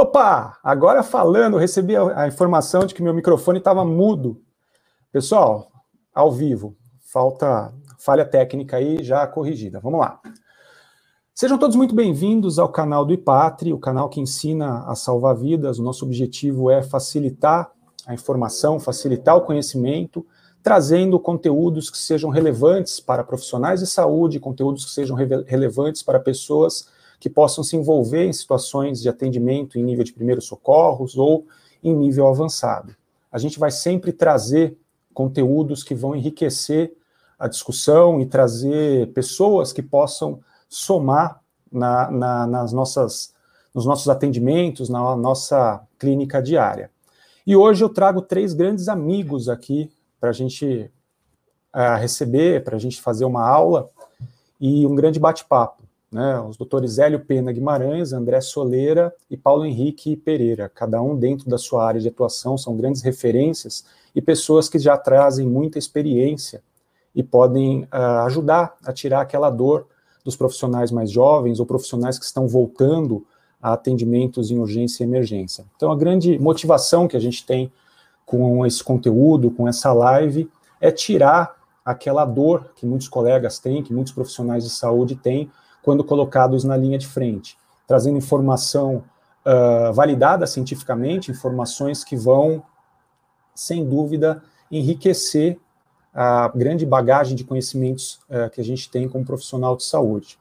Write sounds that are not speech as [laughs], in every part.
Opa, agora falando, recebi a, informação de que meu microfone estava mudo. Pessoal, ao vivo, falta falha técnica aí já corrigida. Vamos lá. Sejam todos muito bem-vindos ao canal do IPATRI, o canal que ensina a salvar vidas. O nosso objetivo é facilitar a informação, facilitar o conhecimento, trazendo conteúdos que sejam relevantes para profissionais de saúde, conteúdos que sejam re relevantes para pessoas que possam se envolver em situações de atendimento em nível de primeiros socorros ou em nível avançado. A gente vai sempre trazer conteúdos que vão enriquecer a discussão e trazer pessoas que possam somar na, na, nas nossas, nos nossos atendimentos, na nossa clínica diária. E hoje eu trago três grandes amigos aqui para a gente uh, receber, para a gente fazer uma aula e um grande bate-papo né, os doutores Hélio Pena Guimarães, André Soleira e Paulo Henrique Pereira, cada um dentro da sua área de atuação, são grandes referências e pessoas que já trazem muita experiência e podem uh, ajudar a tirar aquela dor dos profissionais mais jovens ou profissionais que estão voltando a atendimentos em urgência e emergência. Então, a grande motivação que a gente tem com esse conteúdo, com essa live, é tirar aquela dor que muitos colegas têm, que muitos profissionais de saúde têm, quando colocados na linha de frente, trazendo informação uh, validada cientificamente, informações que vão, sem dúvida, enriquecer a grande bagagem de conhecimentos uh, que a gente tem como profissional de saúde.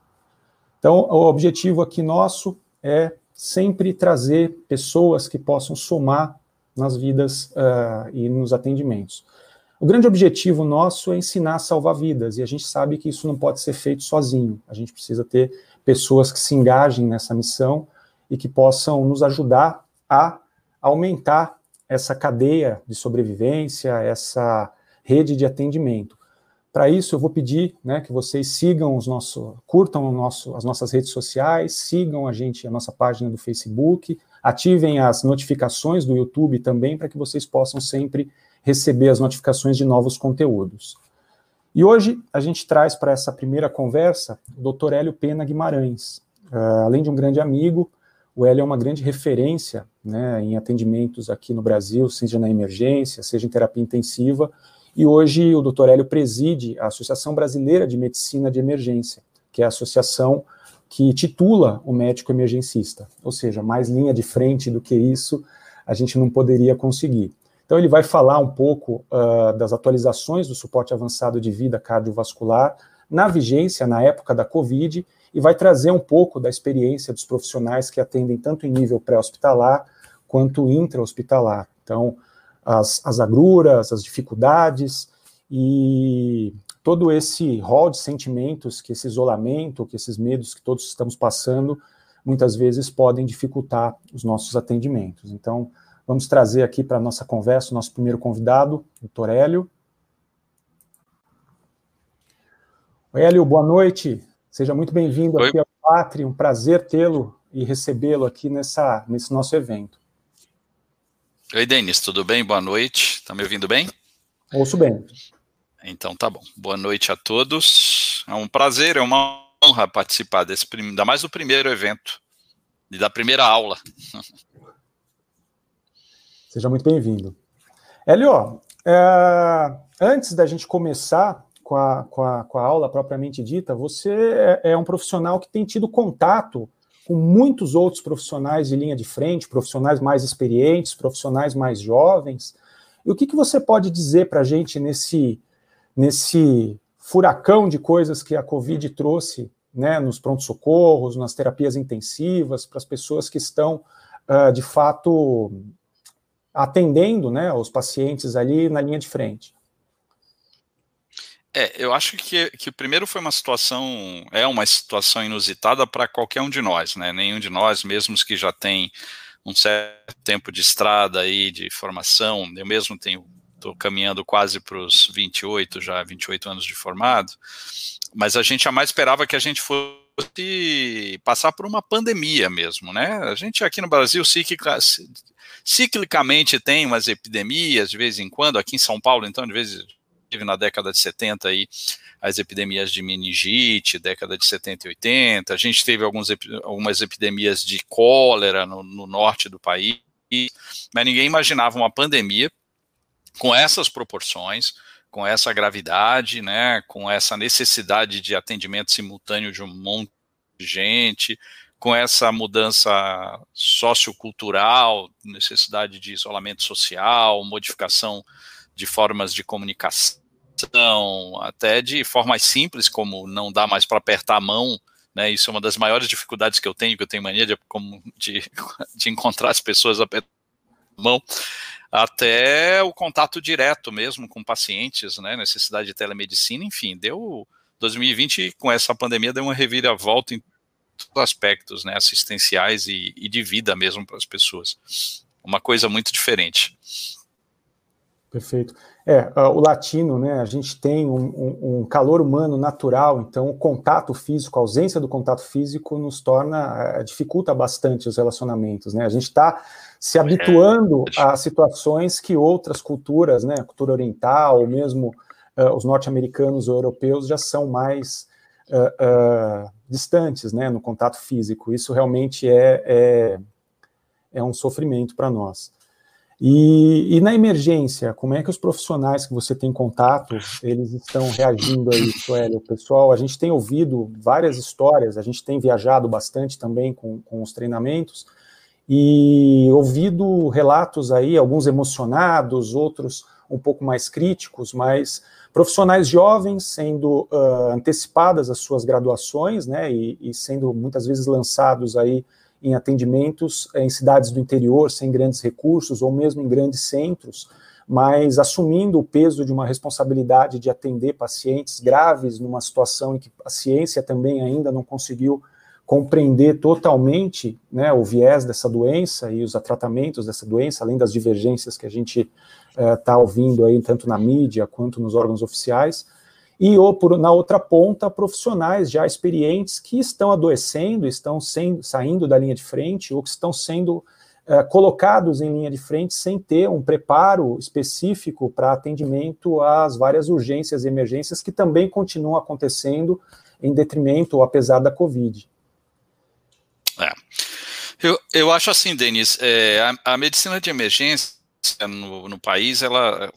Então, o objetivo aqui nosso é sempre trazer pessoas que possam somar nas vidas uh, e nos atendimentos. O grande objetivo nosso é ensinar a salvar vidas, e a gente sabe que isso não pode ser feito sozinho. A gente precisa ter pessoas que se engajem nessa missão e que possam nos ajudar a aumentar essa cadeia de sobrevivência, essa rede de atendimento. Para isso, eu vou pedir né, que vocês sigam os nossos, curtam nosso, as nossas redes sociais, sigam a gente, a nossa página do Facebook, ativem as notificações do YouTube também, para que vocês possam sempre receber as notificações de novos conteúdos. E hoje a gente traz para essa primeira conversa o Dr. Hélio Pena Guimarães. Uh, além de um grande amigo, o Hélio é uma grande referência né, em atendimentos aqui no Brasil, seja na emergência, seja em terapia intensiva, e hoje o Dr. Hélio preside a Associação Brasileira de Medicina de Emergência, que é a associação que titula o médico emergencista, ou seja, mais linha de frente do que isso a gente não poderia conseguir. Então, ele vai falar um pouco uh, das atualizações do suporte avançado de vida cardiovascular na vigência, na época da Covid, e vai trazer um pouco da experiência dos profissionais que atendem tanto em nível pré-hospitalar quanto intra-hospitalar. Então, as, as agruras, as dificuldades e todo esse rol de sentimentos que esse isolamento, que esses medos que todos estamos passando, muitas vezes podem dificultar os nossos atendimentos. Então, Vamos trazer aqui para a nossa conversa o nosso primeiro convidado, o Hélio. Oi, Hélio, boa noite. Seja muito bem-vindo aqui ao Pátria. Um prazer tê-lo e recebê-lo aqui nessa, nesse nosso evento. Oi, Denis, tudo bem? Boa noite. Está me ouvindo bem? Ouço bem. Então tá bom. Boa noite a todos. É um prazer, é uma honra participar desse, ainda mais do primeiro evento e da primeira aula. [laughs] Seja muito bem-vindo. Hélio, é, antes da gente começar com a, com, a, com a aula propriamente dita, você é, é um profissional que tem tido contato com muitos outros profissionais de linha de frente, profissionais mais experientes, profissionais mais jovens. E o que, que você pode dizer para a gente nesse, nesse furacão de coisas que a Covid trouxe né, nos prontos-socorros, nas terapias intensivas, para as pessoas que estão, uh, de fato, atendendo né, os pacientes ali na linha de frente. É, eu acho que, que primeiro foi uma situação, é uma situação inusitada para qualquer um de nós, né? Nenhum de nós, mesmo que já tem um certo tempo de estrada aí, de formação, eu mesmo tenho, estou caminhando quase para os 28, já 28 anos de formado, mas a gente jamais esperava que a gente fosse passar por uma pandemia mesmo, né? A gente aqui no Brasil ciclicamente tem umas epidemias de vez em quando, aqui em São Paulo, então, de vez teve na década de 70 aí as epidemias de meningite, década de 70 e 80, a gente teve alguns, algumas epidemias de cólera no, no norte do país, mas ninguém imaginava uma pandemia com essas proporções, com essa gravidade, né, com essa necessidade de atendimento simultâneo de um monte de gente, com essa mudança sociocultural, necessidade de isolamento social, modificação de formas de comunicação, até de formas simples, como não dá mais para apertar a mão, né, isso é uma das maiores dificuldades que eu tenho, que eu tenho mania de, de, [laughs] de encontrar as pessoas apertando a mão, até o contato direto mesmo com pacientes, né, necessidade de telemedicina, enfim, deu 2020 com essa pandemia deu uma reviravolta em todos os aspectos, né, assistenciais e, e de vida mesmo para as pessoas. Uma coisa muito diferente. Perfeito. É, o latino, né, a gente tem um, um, um, calor humano natural, então o contato físico, a ausência do contato físico nos torna, eh, dificulta bastante os relacionamentos, né, a gente está se é. habituando é. a situações que outras culturas, né, a cultura oriental, ou mesmo uh, os norte-americanos ou europeus já são mais uh, uh, distantes, né, no contato físico. Isso realmente é, é, é um sofrimento para nós. E, e, na emergência, como é que os profissionais que você tem contato, eles estão reagindo a isso, Hélio? Pessoal, a gente tem ouvido várias histórias, a gente tem viajado bastante também com, com os treinamentos, e ouvido relatos aí, alguns emocionados, outros um pouco mais críticos, mas profissionais jovens sendo uh, antecipadas as suas graduações, né, e, e, sendo muitas vezes lançados aí em atendimentos em cidades do interior, sem grandes recursos, ou mesmo em grandes centros, mas assumindo o peso de uma responsabilidade de atender pacientes graves numa situação em que a ciência também ainda não conseguiu compreender totalmente né, o viés dessa doença e os tratamentos dessa doença, além das divergências que a gente está eh, ouvindo aí, tanto na mídia quanto nos órgãos oficiais, e ou por, na outra ponta, profissionais já experientes que estão adoecendo, estão saindo da linha de frente, ou que estão sendo eh, colocados em linha de frente sem ter um preparo específico para atendimento às várias urgências e emergências que também continuam acontecendo em detrimento ou apesar da Covid. Eu, eu acho assim, Denis, é, a, a, medicina de emergência no, no país, ela,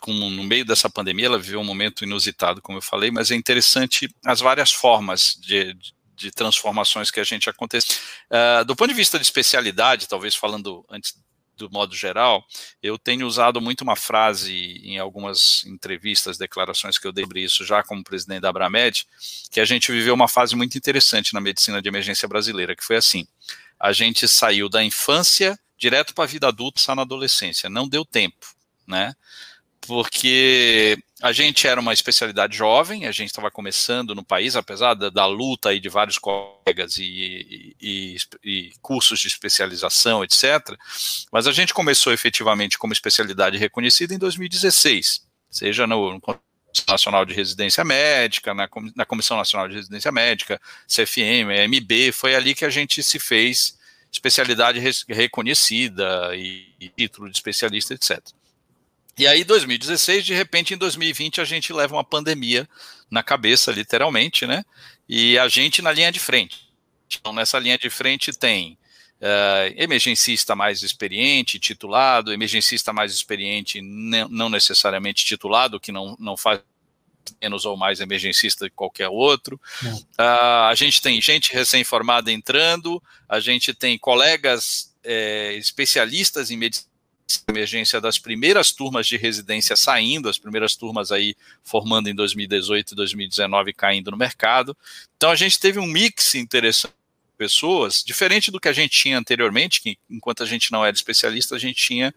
como no meio dessa pandemia, ela viveu um momento inusitado, como eu falei, mas é interessante as várias formas de, de, de transformações que a gente acontece. Uh, do ponto de vista de especialidade, talvez falando antes do modo geral, eu tenho usado muito uma frase em algumas entrevistas, declarações que eu dei sobre isso já como presidente da Abramed, que a gente viveu uma fase muito interessante na medicina de emergência brasileira, que foi assim: a gente saiu da infância direto para a vida adulta, na adolescência, não deu tempo, né? porque a gente era uma especialidade jovem, a gente estava começando no país, apesar da, da, luta aí de vários colegas e, e, e, cursos de especialização, etc. Mas a gente começou efetivamente como especialidade reconhecida em 2016, seja no, no Nacional de Residência Médica, na, na Comissão Nacional de Residência Médica, CFM, MB, foi ali que a gente se fez especialidade reconhecida e, e título de especialista, etc. E aí, 2016, de repente, em 2020, a gente leva uma pandemia na cabeça, literalmente, né? E a gente na linha de frente. Então, nessa linha de frente tem uh, emergencista mais experiente, titulado, emergencista mais experiente, não necessariamente titulado, que não, não faz menos ou mais emergencista que qualquer outro. Uh, a gente tem gente recém-formada entrando, a gente tem colegas é, especialistas em medicina emergência das primeiras turmas de residência saindo, as primeiras turmas aí formando em 2018 e 2019 caindo no mercado. Então a gente teve um mix interessante de pessoas, diferente do que a gente tinha anteriormente, que enquanto a gente não era especialista, a gente tinha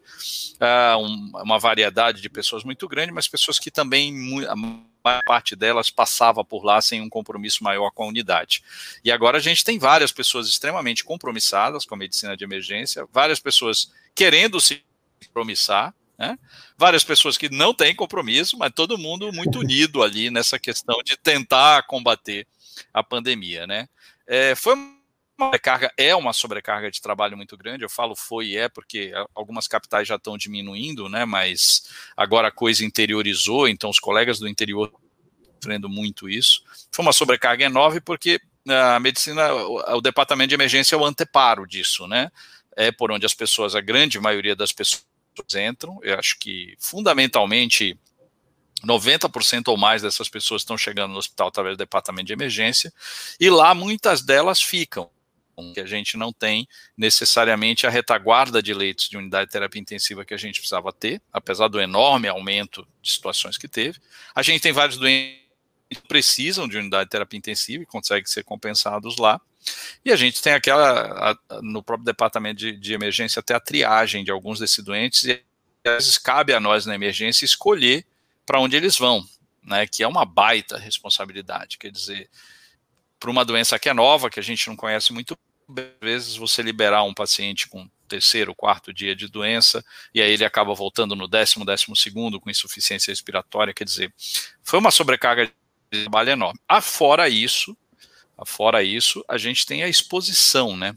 uh, um, uma variedade de pessoas muito grande, mas pessoas que também a maior parte delas passava por lá sem um compromisso maior com a unidade. E agora a gente tem várias pessoas extremamente compromissadas com a medicina de emergência, várias pessoas querendo se compromissar, né? Várias pessoas que não têm compromisso, mas todo mundo muito unido ali nessa questão de tentar combater a pandemia, né? É, foi uma sobrecarga é uma sobrecarga de trabalho muito grande. Eu falo foi e é porque algumas capitais já estão diminuindo, né? Mas agora a coisa interiorizou, então os colegas do interior sofrendo muito isso. Foi uma sobrecarga enorme porque a medicina, o, departamento de emergência é o anteparo disso, né? É por onde as pessoas, a grande maioria das pessoas entram. Eu acho que fundamentalmente 90% ou mais dessas pessoas estão chegando no hospital através do departamento de emergência, e lá muitas delas ficam, que a gente não tem necessariamente a retaguarda de leitos de unidade de terapia intensiva que a gente precisava ter, apesar do enorme aumento de situações que teve. A gente tem vários doentes que precisam de unidade de terapia intensiva e conseguem ser compensados lá. E a gente tem aquela, a, no próprio departamento de, de emergência, até a triagem de alguns desses doentes, e às vezes cabe a nós na emergência escolher para onde eles vão, né, que é uma baita responsabilidade. Quer dizer, para uma doença que é nova, que a gente não conhece muito, às vezes você liberar um paciente com terceiro, quarto dia de doença, e aí ele acaba voltando no décimo, décimo segundo com insuficiência respiratória, quer dizer, foi uma sobrecarga de trabalho enorme. Afora isso, afora isso, a gente tem a exposição, né,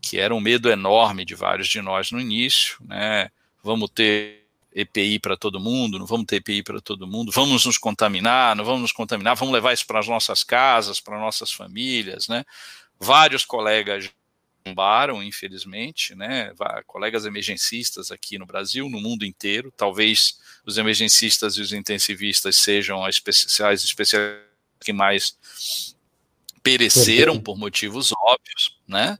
que era um medo enorme de vários de nós no início, né, vamos ter EPI para todo mundo, não vamos ter EPI para todo mundo, vamos nos contaminar, não vamos nos contaminar, vamos levar isso para as nossas casas, para nossas famílias, né? Vários colegas bombaram, infelizmente, né? Colegas emergencistas aqui no Brasil, no mundo inteiro, talvez os emergencistas e os intensivistas sejam as especiais que mais pereceram por motivos óbvios, né?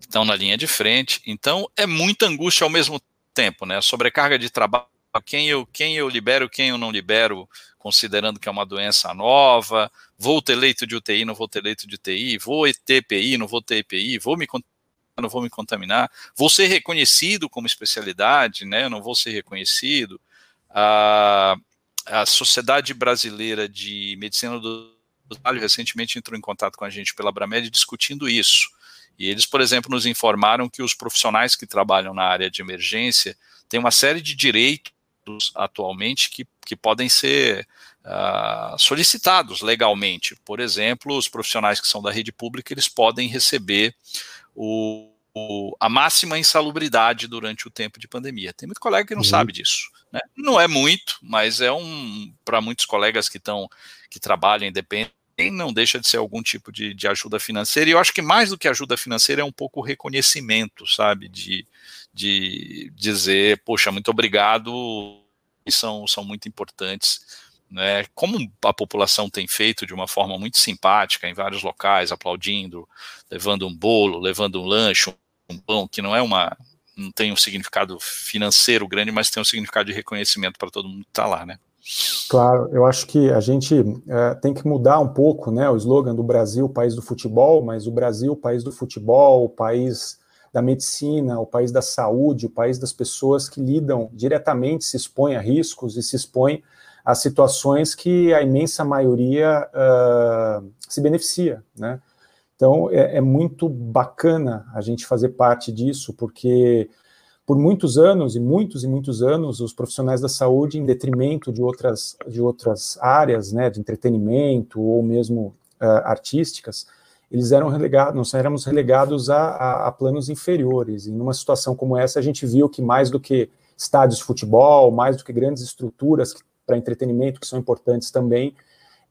Estão na linha de frente. Então, é muita angústia ao mesmo tempo né? Sobrecarga de trabalho, quem eu, quem eu libero, quem eu não libero, considerando que é uma doença nova, vou ter leito de UTI, não vou ter leito de UTI, vou ter EPI, não vou ter EPI, vou me não vou me contaminar, vou ser reconhecido como especialidade, né? Não vou ser reconhecido. A, a Sociedade Brasileira de Medicina do Recentemente entrou em contato com a gente pela Bramed discutindo isso. E eles, por exemplo, nos informaram que os profissionais que trabalham na área de emergência têm uma série de direitos atualmente que, que podem ser uh, solicitados legalmente. Por exemplo, os profissionais que são da rede pública, eles podem receber o, o, a máxima insalubridade durante o tempo de pandemia. Tem muito colega que não uhum. sabe disso. Né? Não é muito, mas é um para muitos colegas que estão que trabalham independente não deixa de ser algum tipo de, de, ajuda financeira, e eu acho que mais do que ajuda financeira é um pouco reconhecimento, sabe, de, de dizer, poxa, muito obrigado, são, são muito importantes, né, como a população tem feito de uma forma muito simpática em vários locais, aplaudindo, levando um bolo, levando um lanche, um pão, que não é uma, não tem um significado financeiro grande, mas tem um significado de reconhecimento para todo mundo que está lá, né. Claro, eu acho que a gente é, tem que mudar um pouco né, o slogan do Brasil, país do futebol, mas o Brasil, país do futebol, o país da medicina, o país da saúde, o país das pessoas que lidam diretamente, se expõem a riscos e se expõem a situações que a imensa maioria uh, se beneficia. Né? Então é, é muito bacana a gente fazer parte disso, porque por muitos anos e muitos e muitos anos os profissionais da saúde em detrimento de outras de outras áreas né de entretenimento ou mesmo uh, artísticas eles eram relegados nós éramos relegados a, a, a, planos inferiores. E numa situação como essa a gente viu que mais do que estádios de futebol mais do que grandes estruturas para entretenimento que são importantes também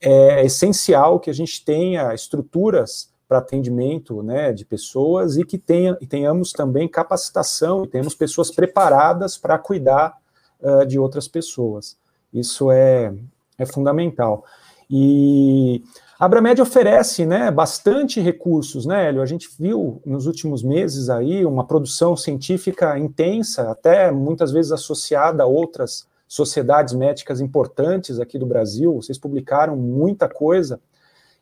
é essencial que a gente tenha estruturas para atendimento né, de pessoas e que tenha, e tenhamos também capacitação e tenhamos pessoas preparadas para cuidar uh, de outras pessoas. Isso é, é fundamental. E a Abramed oferece né, bastante recursos, né, Hélio? A gente viu nos últimos meses aí uma produção científica intensa, até muitas vezes associada a outras sociedades médicas importantes aqui do Brasil. Vocês publicaram muita coisa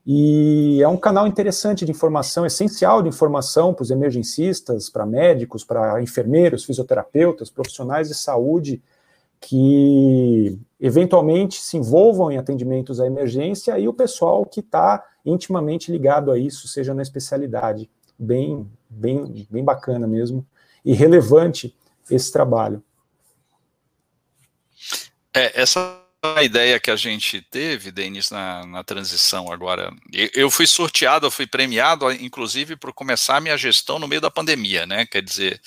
e é um canal interessante de informação, essencial de informação para os emergencistas, para médicos, para enfermeiros, fisioterapeutas, profissionais de saúde que eventualmente se envolvam em atendimentos à emergência e o pessoal que está intimamente ligado a isso, seja na especialidade. Bem, bem, bem bacana mesmo e relevante esse trabalho. É, essa a ideia que a gente teve, Denis, na, na transição agora. Eu fui sorteado, eu fui premiado, inclusive, por começar a minha gestão no meio da pandemia, né? Quer dizer,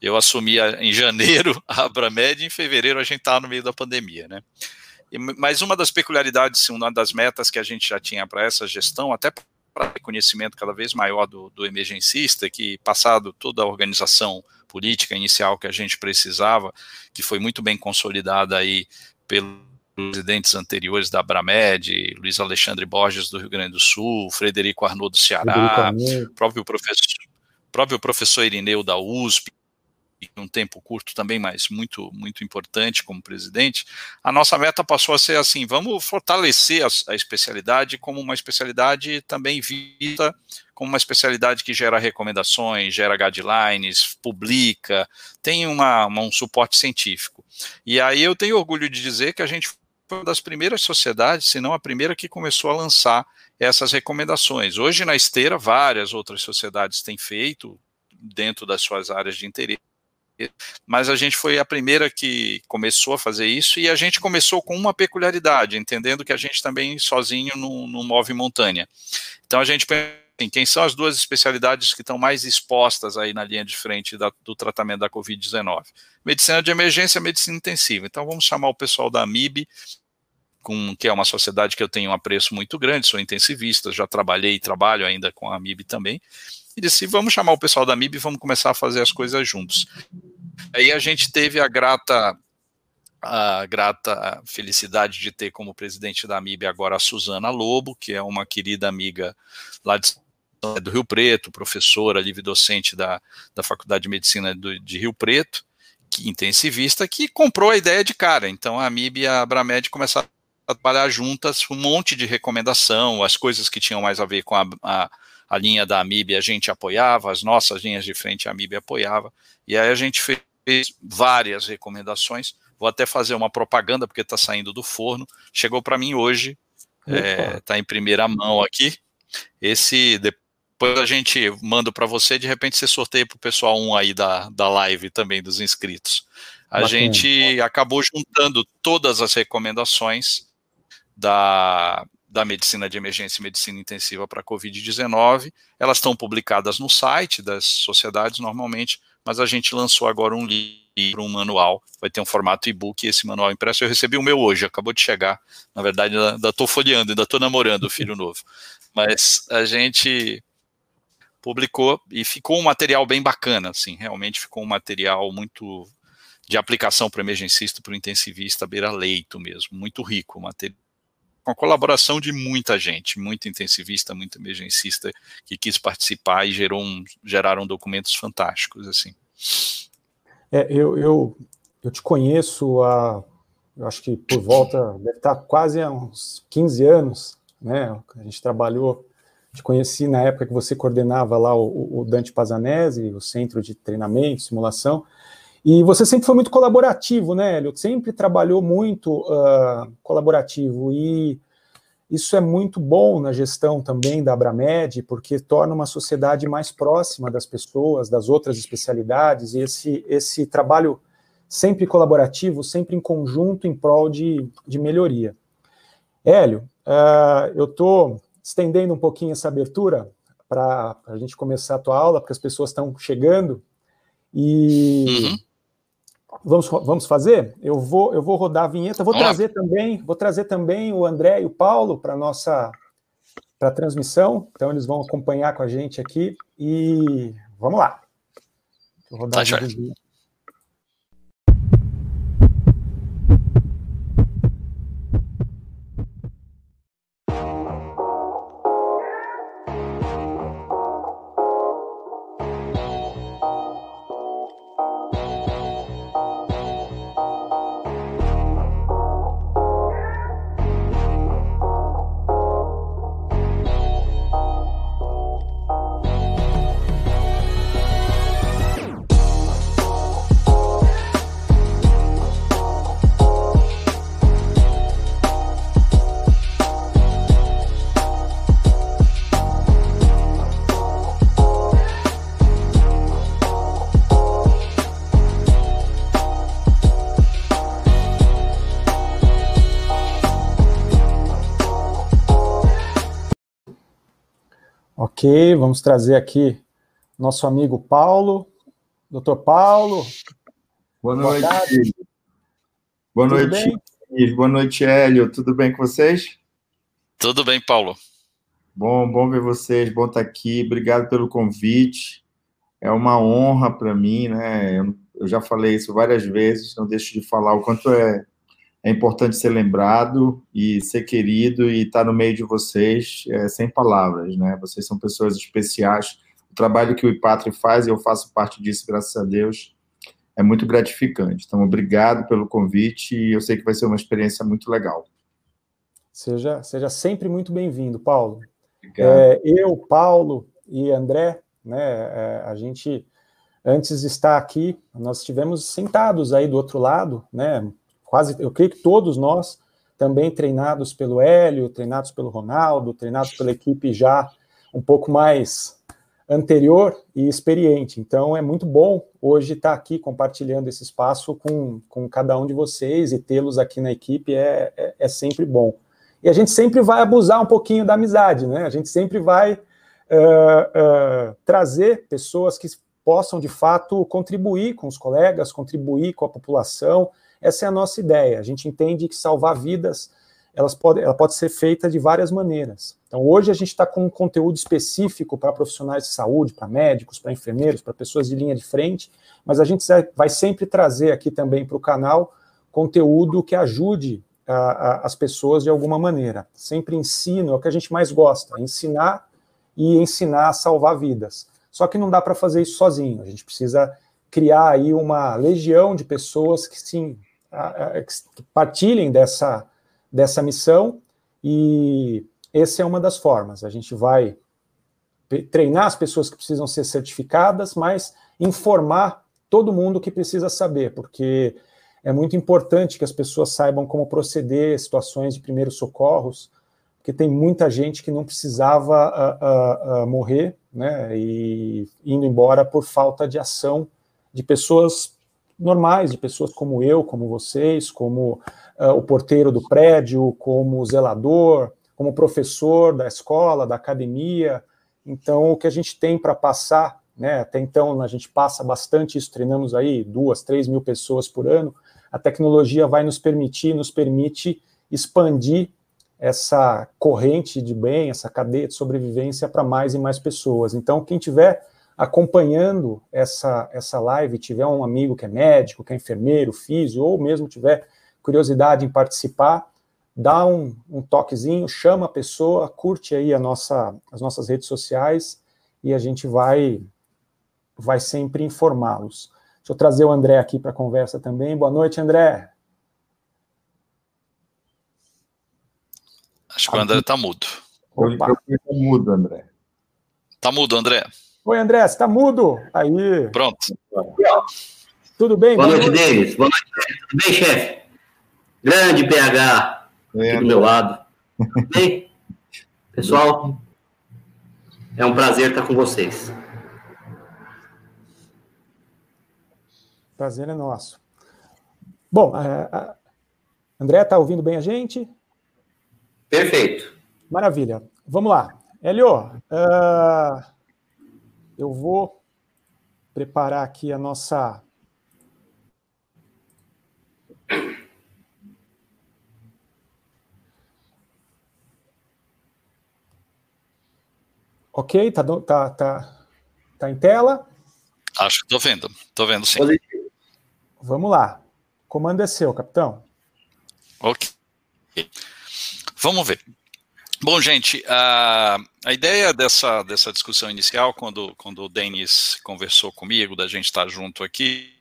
eu assumi em janeiro [laughs] a Abramed e em fevereiro a gente estava no meio da pandemia, né? Mas uma das peculiaridades, uma das metas que a gente já tinha para essa gestão, até para reconhecimento cada vez maior do, do emergencista, que passado toda a organização política inicial que a gente precisava, que foi muito bem consolidada aí pelos presidentes anteriores da Abramed, Luiz Alexandre Borges do Rio Grande do Sul, Frederico Arnaud do Ceará, próprio professor, próprio professor Irineu da USP, um tempo curto também, mas muito muito importante como presidente, a nossa meta passou a ser assim, vamos fortalecer a, a especialidade como uma especialidade também vista como uma especialidade que gera recomendações, gera guidelines, publica, tem uma, uma, um suporte científico. E aí eu tenho orgulho de dizer que a gente foi uma das primeiras sociedades, se não a primeira que começou a lançar essas recomendações. Hoje na esteira, várias outras sociedades têm feito dentro das suas áreas de interesse mas a gente foi a primeira que começou a fazer isso e a gente começou com uma peculiaridade, entendendo que a gente também sozinho não, não move montanha. Então a gente assim, quem são as duas especialidades que estão mais expostas aí na linha de frente da, do tratamento da Covid-19? Medicina de emergência e medicina intensiva. Então vamos chamar o pessoal da AMIB, com, que é uma sociedade que eu tenho um apreço muito grande, sou intensivista, já trabalhei e trabalho ainda com a AMIB também, e disse, vamos chamar o pessoal da MIB e vamos começar a fazer as coisas juntos. Aí a gente teve a grata a grata felicidade de ter como presidente da MIB agora a Suzana Lobo, que é uma querida amiga lá de, do Rio Preto, professora, livre docente da, da Faculdade de Medicina do, de Rio Preto, que intensivista, que comprou a ideia de cara. Então a MIB e a Abramed começaram a trabalhar juntas, um monte de recomendação, as coisas que tinham mais a ver com a, a a linha da Amib a gente apoiava, as nossas linhas de frente a Amib apoiava, e aí a gente fez várias recomendações. Vou até fazer uma propaganda, porque está saindo do forno. Chegou para mim hoje, está é, tá em primeira mão aqui. Esse, depois a gente manda para você, de repente você sorteia para o pessoal um aí da, da live também, dos inscritos. A Bacana. gente acabou juntando todas as recomendações da, da medicina de emergência e medicina intensiva para Covid-19. Elas estão publicadas no site das sociedades normalmente, mas a gente lançou agora um livro, um manual, vai ter um formato e-book e esse manual impresso. Eu recebi o meu hoje, acabou de chegar. Na verdade, ainda estou folheando, ainda estou namorando o filho novo. Mas a gente publicou e ficou um material bem bacana, assim, realmente ficou um material muito de aplicação para emergencista, para o intensivista, beira-leito mesmo, muito rico o material com a colaboração de muita gente, muito intensivista, muito emergencista, que quis participar e gerou um, geraram documentos fantásticos, assim. É, eu, eu, eu te conheço há, eu acho que por volta, deve estar quase há uns 15 anos, né, a gente trabalhou, te conheci na época que você coordenava lá o, o Dante Pazanese, o Centro de Treinamento, Simulação, e você sempre foi muito colaborativo, né, Hélio? Sempre trabalhou muito uh, colaborativo e isso é muito bom na gestão também da Abramed, porque torna uma sociedade mais próxima das pessoas, das outras especialidades, e esse, esse trabalho sempre colaborativo, sempre em conjunto, em prol de, de melhoria. Hélio, uh, eu estou estendendo um pouquinho essa abertura para a gente começar a tua aula, porque as pessoas estão chegando, e uhum. Vamos, vamos fazer? Eu vou, eu vou rodar a vinheta. Vou trazer também, vou trazer também o André e o Paulo para nossa para a transmissão. Então eles vão acompanhar com a gente aqui e vamos lá. Vou rodar tá Ok, vamos trazer aqui nosso amigo Paulo. Doutor Paulo. Boa noite. Boa, Boa noite. Boa noite, Hélio. Tudo bem com vocês? Tudo bem, Paulo. Bom, bom ver vocês, bom estar aqui. Obrigado pelo convite. É uma honra para mim, né? Eu já falei isso várias vezes, não deixo de falar o quanto é, é importante ser lembrado e ser querido e estar no meio de vocês, é, sem palavras, né? Vocês são pessoas especiais. O trabalho que o IPATRI faz, e eu faço parte disso, graças a Deus, é muito gratificante. Então, obrigado pelo convite e eu sei que vai ser uma experiência muito legal. Seja, seja sempre muito bem-vindo, Paulo. É, eu, Paulo e André, né, é, a gente, antes de estar aqui, nós estivemos sentados aí do outro lado, né, quase, eu creio que todos nós, também treinados pelo Hélio, treinados pelo Ronaldo, treinados pela equipe já um pouco mais anterior e experiente. Então, é muito bom hoje estar aqui compartilhando esse espaço com, com cada um de vocês e tê-los aqui na equipe é, é, é sempre bom. E a gente sempre vai abusar um pouquinho da amizade, né? A gente sempre vai uh, uh, trazer pessoas que possam, de fato, contribuir com os colegas, contribuir com a população. Essa é a nossa ideia. A gente entende que salvar vidas elas pode, ela pode ser feita de várias maneiras. Então, hoje a gente está com um conteúdo específico para profissionais de saúde, para médicos, para enfermeiros, para pessoas de linha de frente, mas a gente vai sempre trazer aqui também para o canal conteúdo que ajude a, a, as pessoas de alguma maneira. Sempre ensino, é o que a gente mais gosta, ensinar e ensinar a salvar vidas. Só que não dá para fazer isso sozinho, a gente precisa criar aí uma legião de pessoas que sim, partilhem dessa, dessa missão e essa é uma das formas. A gente vai treinar as pessoas que precisam ser certificadas, mas informar todo mundo que precisa saber, porque é muito importante que as pessoas saibam como proceder situações de primeiros socorros, porque tem muita gente que não precisava uh, uh, uh, morrer, né, e indo embora por falta de ação de pessoas normais, de pessoas como eu, como vocês, como o porteiro do prédio, como zelador, como professor da escola, da academia. Então, o que a gente tem para passar, né, até então a gente passa bastante isso, treinamos aí duas, três mil pessoas por ano, a tecnologia vai nos permitir, nos permite expandir essa corrente de bem, essa cadeia de sobrevivência para mais e mais pessoas. Então, quem tiver acompanhando essa, essa live, tiver um amigo que é médico, que é enfermeiro, físico, ou mesmo tiver curiosidade em participar, dá um, um toquezinho, chama a pessoa, curte aí a nossa, as nossas redes sociais e a gente vai, vai sempre informá-los. Deixa eu trazer o André aqui para a conversa também. Boa noite, André. Acho que o André está mudo. Opa. Está mudo, André. Está mudo, André. Oi, André, você está mudo? Aí. Pronto. Tudo bem? Boa, noite, Denis. Boa noite, Tudo bem, chefe? Grande PH aqui do meu lado. Tudo bem? Pessoal, é um prazer estar com vocês. Prazer é nosso. Bom, a, André, está ouvindo bem a gente? Perfeito. Maravilha. Vamos lá. Helio, uh, eu vou preparar aqui a nossa. Ok, tá, tá, tá, tá em tela? Acho que estou vendo, estou vendo sim. Vamos lá. O comando é seu, capitão. Ok. Vamos ver. Bom, gente, a, a ideia dessa, dessa discussão inicial, quando, quando o Denis conversou comigo, da gente estar junto aqui,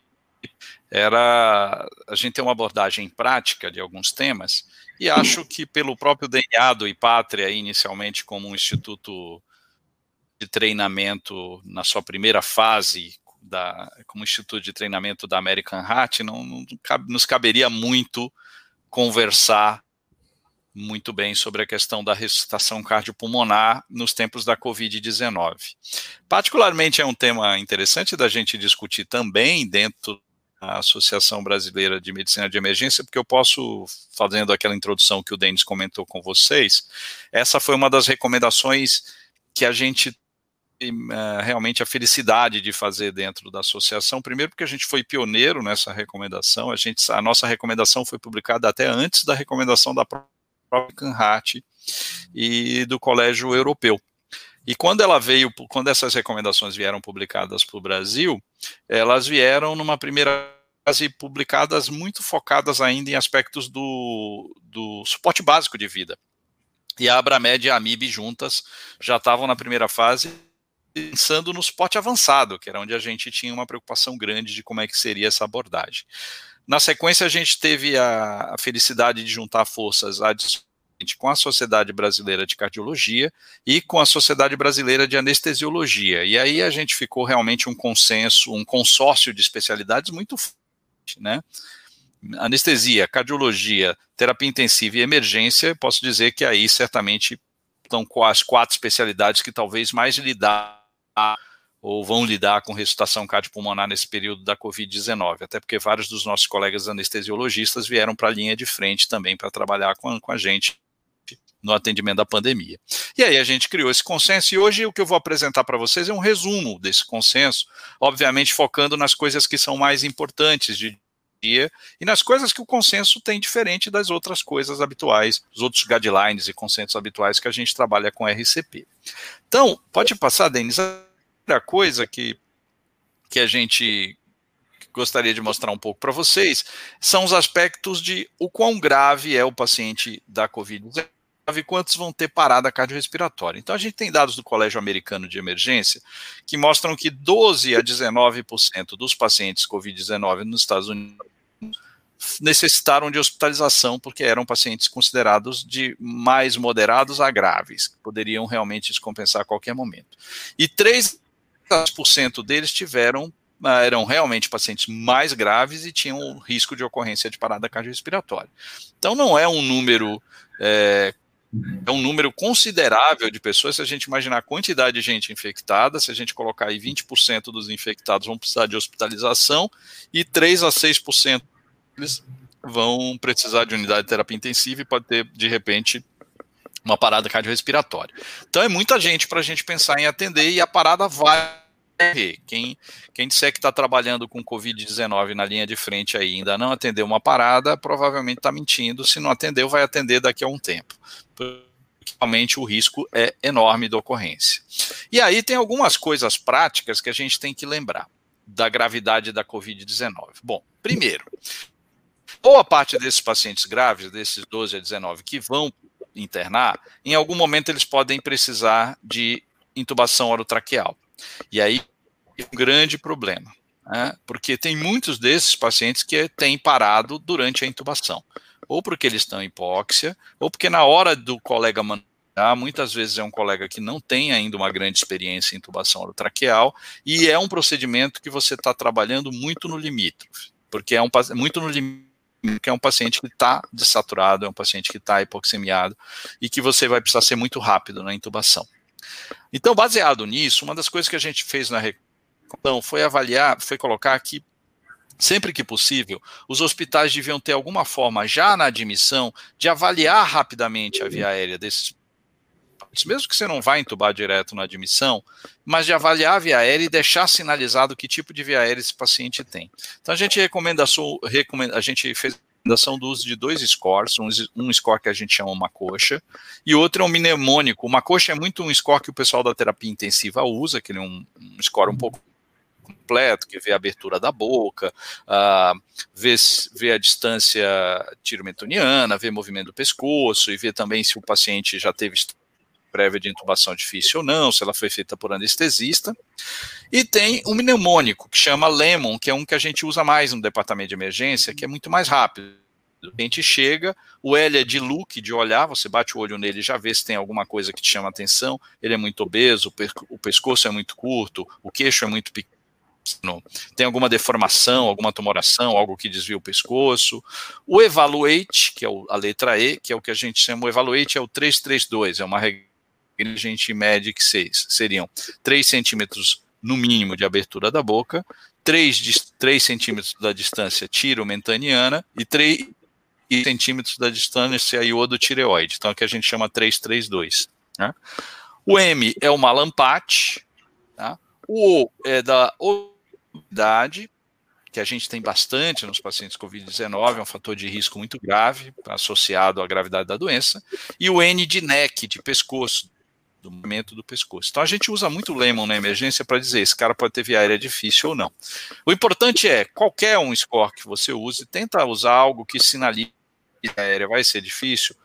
era a gente ter uma abordagem prática de alguns temas, e acho que pelo próprio DNA do IPATRIA, inicialmente como um instituto de treinamento na sua primeira fase, da, como Instituto de Treinamento da American Heart, não, não nos caberia muito conversar muito bem sobre a questão da ressuscitação cardiopulmonar nos tempos da Covid-19. Particularmente é um tema interessante da gente discutir também dentro da Associação Brasileira de Medicina de Emergência, porque eu posso, fazendo aquela introdução que o Denis comentou com vocês, essa foi uma das recomendações que a gente uh, realmente a felicidade de fazer dentro da associação. Primeiro, porque a gente foi pioneiro nessa recomendação. A, gente, a nossa recomendação foi publicada até antes da recomendação da própria Canhat e do Colégio Europeu. E quando ela veio, quando essas recomendações vieram publicadas para o Brasil, elas vieram numa primeira fase publicadas muito focadas ainda em aspectos do, do suporte básico de vida. E a Abramed e a Amib juntas já estavam na primeira fase pensando no suporte avançado, que era onde a gente tinha uma preocupação grande de como é que seria essa abordagem. Na sequência, a gente teve a, a felicidade de juntar forças com a Sociedade Brasileira de Cardiologia e com a Sociedade Brasileira de Anestesiologia. E aí a gente ficou realmente um consenso, um consórcio de especialidades muito forte, né? Anestesia, cardiologia, terapia intensiva e emergência, posso dizer que aí certamente estão com as quatro especialidades que talvez mais lidar ou vão lidar com ressuscitação cardiopulmonar nesse período da Covid-19, até porque vários dos nossos colegas anestesiologistas vieram para a linha de frente também para trabalhar com, com a gente no atendimento da pandemia. E aí a gente criou esse consenso e hoje o que eu vou apresentar para vocês é um resumo desse consenso, obviamente focando nas coisas que são mais importantes de dia e nas coisas que o consenso tem diferente das outras coisas habituais, os outros guidelines e consensos habituais que a gente trabalha com RCP. Então, pode passar, Denis, a coisa que, que a gente gostaria de mostrar um pouco para vocês são os aspectos de o quão grave é o paciente da Covid-19 e quantos vão ter parada cardiorrespiratória. Então, a gente tem dados do Colégio Americano de Emergência que mostram que 12 a 19% dos pacientes Covid-19 nos Estados Unidos necessitaram de hospitalização porque eram pacientes considerados de mais moderados a graves, que poderiam realmente descompensar a qualquer momento. E 3% deles tiveram ah, eram realmente pacientes mais graves e tinham risco de ocorrência de parada cardiorrespiratória. Então não é um número é, é um número considerável de pessoas, se a gente imaginar a quantidade de gente infectada, se a gente colocar aí 20% dos infectados vão precisar de hospitalização e 3 a 6% eles vão precisar de unidade de terapia intensiva e pode ter, de repente, uma parada cardiorrespiratória. Então é muita gente para a gente pensar em atender e a parada vai quem, quem disser que está trabalhando com Covid-19 na linha de frente aí ainda não atendeu uma parada, provavelmente está mentindo. Se não atendeu, vai atender daqui a um tempo. Realmente o risco é enorme da ocorrência. E aí tem algumas coisas práticas que a gente tem que lembrar da gravidade da Covid-19. Bom, primeiro, boa parte desses pacientes graves, desses 12 a 19 que vão internar, em algum momento eles podem precisar de intubação orotraqueal. E aí um grande problema, né? porque tem muitos desses pacientes que têm parado durante a intubação, ou porque eles estão em hipóxia, ou porque na hora do colega mandar, muitas vezes é um colega que não tem ainda uma grande experiência em intubação orotraqueal, e é um procedimento que você está trabalhando muito no limite, porque é um muito no limite que é um paciente que está desaturado, é um paciente que está hipoxemiado e que você vai precisar ser muito rápido na intubação. Então, baseado nisso, uma das coisas que a gente fez na então, foi avaliar, foi colocar que sempre que possível, os hospitais deviam ter alguma forma, já na admissão, de avaliar rapidamente a via aérea desses mesmo que você não vá entubar direto na admissão, mas de avaliar a via aérea e deixar sinalizado que tipo de via aérea esse paciente tem. Então a gente recomenda, a gente fez recomendação do uso de dois scores, um, um, score que a gente chama uma coxa, e outro é um mnemônico. Uma coxa é muito um score que o pessoal da terapia intensiva usa, que é um, um score um pouco completo, que vê a abertura da boca, vê, vê a distância tirometoniana, vê movimento do pescoço e vê também se o paciente já teve prévia de intubação difícil ou não, se ela foi feita por anestesista. E tem um mnemônico que chama Lemon, que é um que a gente usa mais no departamento de emergência, que é muito mais rápido. A gente chega, o L é de look, de olhar, você bate o olho nele e já vê se tem alguma coisa que te chama atenção. Ele é muito obeso, o pescoço é muito curto, o queixo é muito pequeno tem alguma deformação, alguma tumoração, algo que desvia o pescoço. O evaluate, que é a letra E, que é o que a gente chama, o evaluate é o 332, é uma regra que a gente mede que seis, seriam 3 centímetros no mínimo de abertura da boca, 3, 3 centímetros da distância tiro-mentaniana e 3 centímetros da distância iodo-tireoide, então é que a gente chama 332. Né? O M é o malampate, tá? o O é da obesidade, que a gente tem bastante nos pacientes Covid-19, é um fator de risco muito grave, associado à gravidade da doença, e o N de neck, de pescoço, do movimento do pescoço. Então a gente usa muito o Lemon na emergência para dizer esse cara pode ter via aérea difícil ou não. O importante é, qualquer um score que você use, tenta usar algo que sinalize que a aérea vai ser difícil,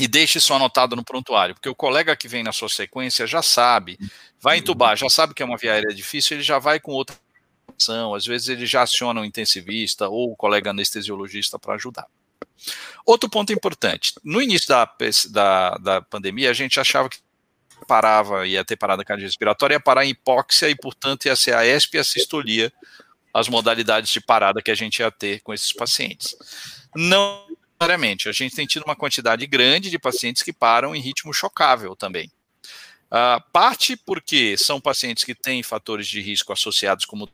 e deixe isso anotado no prontuário, porque o colega que vem na sua sequência já sabe, vai entubar, já sabe que é uma via aérea difícil, ele já vai com outra opção, às vezes ele já aciona o intensivista ou o colega anestesiologista para ajudar. Outro ponto importante, no início da, da, da pandemia, a gente achava que parava, ia ter parada cardiorrespiratória, ia parar em hipóxia e, portanto, ia ser a ESP e a sistolia, as modalidades de parada que a gente ia ter com esses pacientes. Não a gente tem tido uma quantidade grande de pacientes que param em ritmo chocável também. Uh, parte porque são pacientes que têm fatores de risco associados como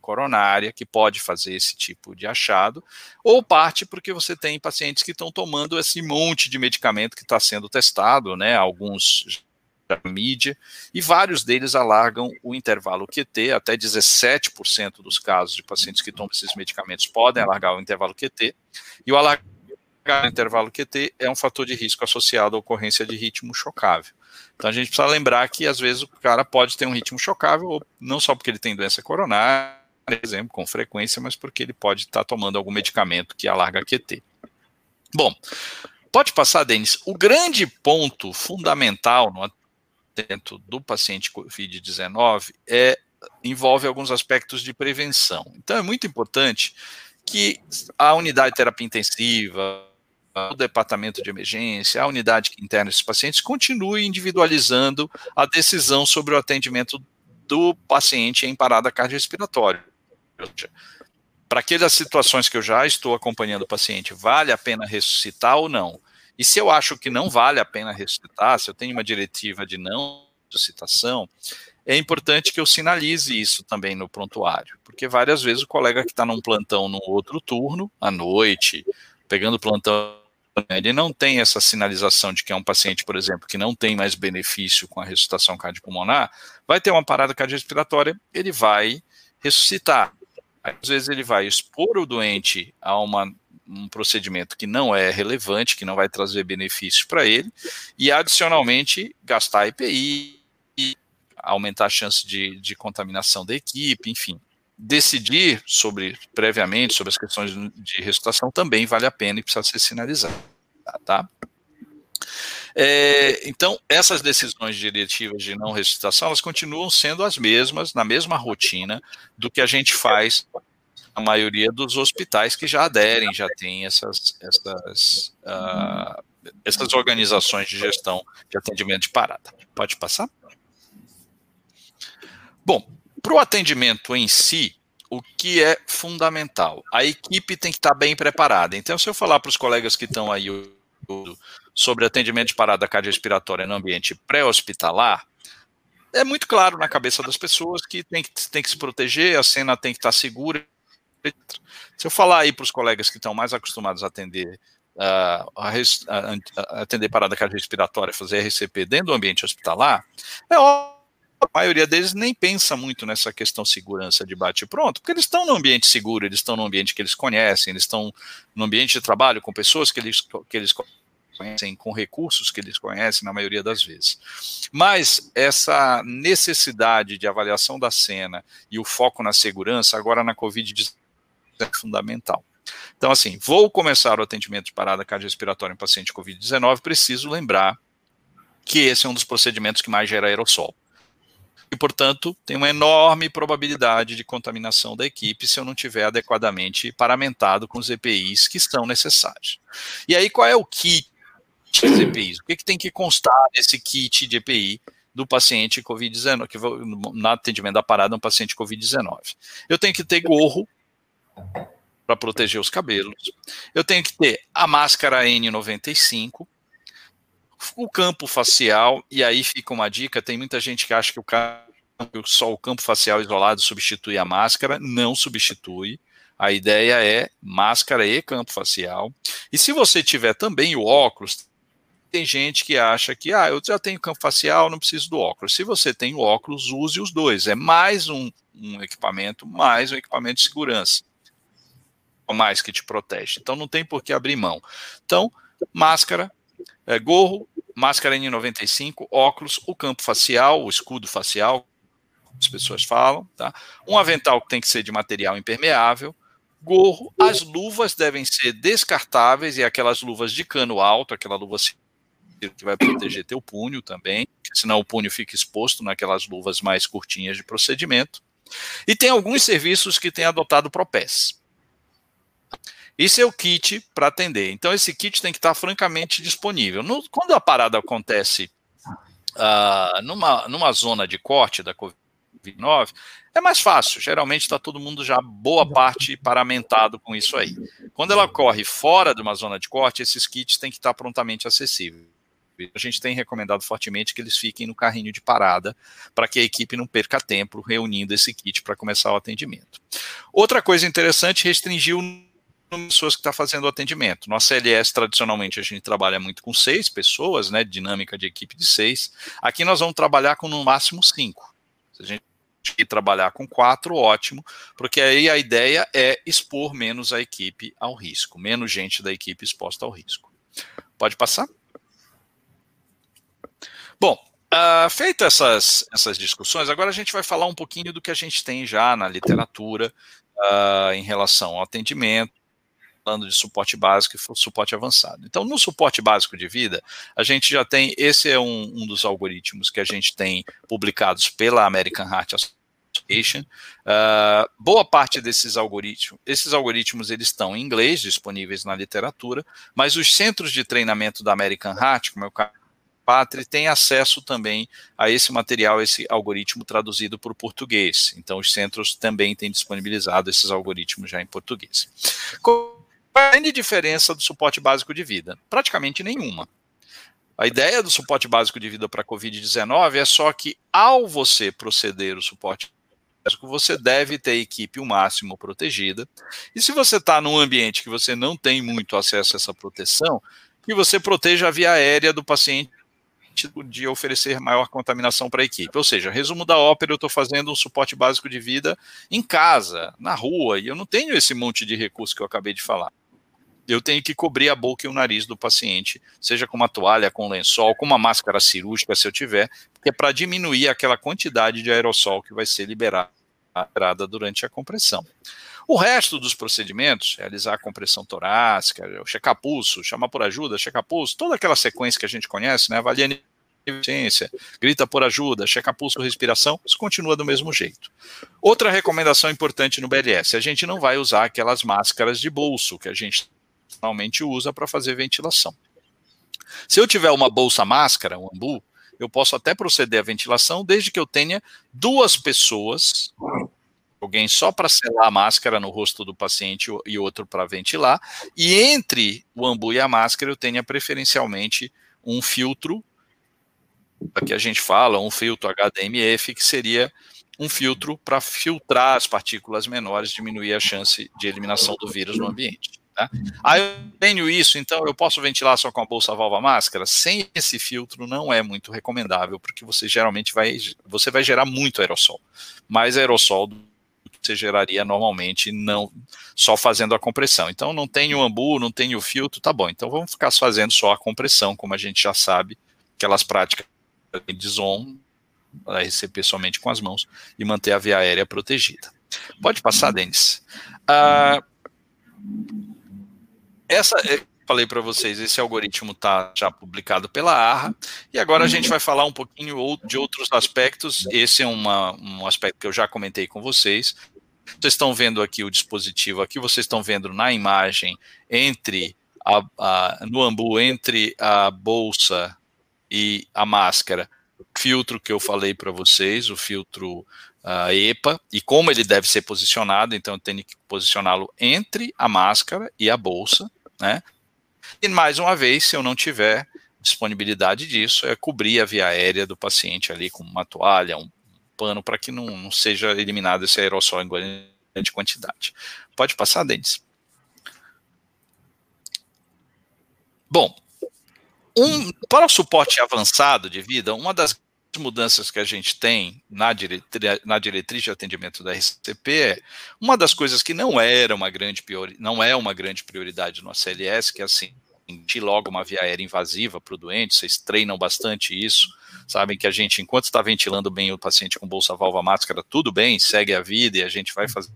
coronária, que pode fazer esse tipo de achado, ou parte porque você tem pacientes que estão tomando esse monte de medicamento que está sendo testado, né? Alguns da mídia, e vários deles alargam o intervalo QT, até 17% dos casos de pacientes que tomam esses medicamentos podem alargar o intervalo QT, e o alargar o intervalo QT é um fator de risco associado à ocorrência de ritmo chocável. Então a gente precisa lembrar que às vezes o cara pode ter um ritmo chocável, não só porque ele tem doença coronária, por exemplo, com frequência, mas porque ele pode estar tomando algum medicamento que alarga QT. Bom, pode passar, Denis. O grande ponto fundamental no atendimento do paciente COVID-19 é, envolve alguns aspectos de prevenção. Então, é muito importante que a unidade de terapia intensiva, o departamento de emergência, a unidade que interna esses pacientes, continue individualizando a decisão sobre o atendimento do paciente em parada cardiorrespiratória. Para aquelas situações que eu já estou acompanhando o paciente, vale a pena ressuscitar ou não? E se eu acho que não vale a pena ressuscitar, se eu tenho uma diretiva de não ressuscitação, é importante que eu sinalize isso também no prontuário, porque várias vezes o colega que está num plantão no outro turno, à noite, pegando plantão, ele não tem essa sinalização de que é um paciente, por exemplo, que não tem mais benefício com a ressuscitação cardiopulmonar, vai ter uma parada cardiorrespiratória, ele vai ressuscitar. Às vezes ele vai expor o doente a uma um procedimento que não é relevante, que não vai trazer benefício para ele, e adicionalmente gastar EPI, aumentar a chance de, de contaminação da equipe, enfim. Decidir sobre, previamente, sobre as questões de ressuscitação também vale a pena e precisa ser sinalizado, tá? É, então, essas decisões diretivas de não ressuscitação, elas continuam sendo as mesmas, na mesma rotina do que a gente faz a maioria dos hospitais que já aderem, já tem essas, essas, uh, essas organizações de gestão de atendimento de parada. Pode passar? Bom, para o atendimento em si, o que é fundamental? A equipe tem que estar bem preparada. Então, se eu falar para os colegas que estão aí sobre atendimento de parada cardiorrespiratória no ambiente pré-hospitalar, é muito claro na cabeça das pessoas que tem, que tem que se proteger, a cena tem que estar segura, se eu falar aí para os colegas que estão mais acostumados a atender uh, a, a, a, atender parada cardiorrespiratória, fazer RCP dentro do ambiente hospitalar, é óbvio a maioria deles nem pensa muito nessa questão segurança de bate pronto, porque eles estão no ambiente seguro, eles estão no ambiente que eles conhecem, eles estão no ambiente de trabalho com pessoas que eles, que eles conhecem, com recursos que eles conhecem na maioria das vezes. Mas essa necessidade de avaliação da cena e o foco na segurança, agora na Covid-19, é fundamental. Então, assim, vou começar o atendimento de parada cardiorrespiratória em paciente COVID-19, preciso lembrar que esse é um dos procedimentos que mais gera aerossol. E, portanto, tem uma enorme probabilidade de contaminação da equipe se eu não tiver adequadamente paramentado com os EPIs que são necessários. E aí, qual é o kit dos EPIs? O que, que tem que constar nesse kit de EPI do paciente COVID-19, que no atendimento da parada um paciente COVID-19? Eu tenho que ter gorro, para proteger os cabelos. Eu tenho que ter a máscara N95, o campo facial, e aí fica uma dica: tem muita gente que acha que o só o campo facial isolado substitui a máscara, não substitui. A ideia é máscara e campo facial. E se você tiver também o óculos, tem gente que acha que, ah, eu já tenho campo facial, não preciso do óculos. Se você tem o óculos, use os dois. É mais um, um equipamento, mais um equipamento de segurança. Mais que te protege. Então não tem por que abrir mão. Então, máscara, é, gorro, máscara N95, óculos, o campo facial, o escudo facial, as pessoas falam, tá? Um avental que tem que ser de material impermeável, gorro, as luvas devem ser descartáveis e aquelas luvas de cano alto, aquela luva que vai proteger teu punho também, senão o punho fica exposto naquelas luvas mais curtinhas de procedimento. E tem alguns serviços que têm adotado Propés. Isso é o kit para atender. Então, esse kit tem que estar francamente disponível. No, quando a parada acontece uh, numa, numa zona de corte da Covid-19, é mais fácil. Geralmente está todo mundo já, boa parte, paramentado com isso aí. Quando ela corre fora de uma zona de corte, esses kits têm que estar prontamente acessíveis a gente tem recomendado fortemente que eles fiquem no carrinho de parada para que a equipe não perca tempo reunindo esse kit para começar o atendimento. Outra coisa interessante, restringiu pessoas que está fazendo o atendimento. No CLS, tradicionalmente, a gente trabalha muito com seis pessoas, né? Dinâmica de equipe de seis. Aqui nós vamos trabalhar com no máximo cinco. Se a gente trabalhar com quatro, ótimo, porque aí a ideia é expor menos a equipe ao risco, menos gente da equipe exposta ao risco. Pode passar? Bom, uh, essas, essas discussões, agora a gente vai falar um pouquinho do que a gente tem já na literatura uh, em relação ao atendimento, falando de suporte básico e suporte avançado. Então, no suporte básico de vida, a gente já tem, esse é um, um dos algoritmos que a gente tem publicados pela American Heart Association. Uh, boa parte desses algoritmos, esses algoritmos eles estão em inglês, disponíveis na literatura, mas os centros de treinamento da American Heart, como é o caso Pátria tem acesso também a esse material, esse algoritmo traduzido para o português. Então, os centros também têm disponibilizado esses algoritmos já em português. A grande diferença do suporte básico de vida? Praticamente nenhuma. A ideia do suporte básico de vida para a Covid-19 é só que, ao você proceder o suporte básico, você deve ter a equipe o máximo protegida. E se você está num ambiente que você não tem muito acesso a essa proteção, que você proteja a via aérea do paciente de oferecer maior contaminação para a equipe. Ou seja, resumo da ópera, eu estou fazendo um suporte básico de vida em casa, na rua, e eu não tenho esse monte de recurso que eu acabei de falar. Eu tenho que cobrir a boca e o nariz do paciente, seja com uma toalha, com um lençol, com uma máscara cirúrgica, se eu tiver, que é para diminuir aquela quantidade de aerossol que vai ser liberada durante a compressão. O resto dos procedimentos, realizar a compressão torácica, checar pulso, chamar por ajuda, checar pulso, toda aquela sequência que a gente conhece, né, avaliar eficiência, grita por ajuda, checa pulso, respiração, isso continua do mesmo jeito. Outra recomendação importante no BLS, a gente não vai usar aquelas máscaras de bolso que a gente normalmente usa para fazer ventilação. Se eu tiver uma bolsa máscara, um ambu, eu posso até proceder à ventilação desde que eu tenha duas pessoas, alguém só para selar a máscara no rosto do paciente e outro para ventilar, e entre o ambu e a máscara eu tenha preferencialmente um filtro que a gente fala, um filtro HDMF, que seria um filtro para filtrar as partículas menores, diminuir a chance de eliminação do vírus no ambiente. Tá? Aí eu tenho isso, então eu posso ventilar só com a bolsa válvula máscara? Sem esse filtro não é muito recomendável, porque você geralmente vai, você vai gerar muito aerossol. Mais aerossol do que você geraria normalmente, não só fazendo a compressão. Então não tem o ambu, não tem o filtro, tá bom. Então vamos ficar fazendo só a compressão, como a gente já sabe, aquelas práticas Dizon para receber somente com as mãos e manter a via aérea protegida. Pode passar, Denis. Ah, essa, é, falei para vocês, esse algoritmo está já publicado pela ARRA, e agora a gente vai falar um pouquinho de outros aspectos. Esse é uma, um aspecto que eu já comentei com vocês. Vocês estão vendo aqui o dispositivo, aqui vocês estão vendo na imagem entre a, a, no ambu entre a bolsa e a máscara, o filtro que eu falei para vocês, o filtro uh, EPA, e como ele deve ser posicionado, então eu tenho que posicioná-lo entre a máscara e a bolsa, né? E mais uma vez, se eu não tiver disponibilidade disso, é cobrir a via aérea do paciente ali com uma toalha, um pano, para que não, não seja eliminado esse aerossol em grande quantidade. Pode passar, Denis. Bom, um, para o suporte avançado de vida, uma das mudanças que a gente tem na, diretri na diretriz de atendimento da RCP uma das coisas que não era uma grande não é uma grande prioridade no ACLS, que é assim, logo uma via aérea invasiva para o doente, vocês treinam bastante isso, sabem que a gente, enquanto está ventilando bem o paciente com bolsa válvula máscara, tudo bem, segue a vida e a gente vai fazer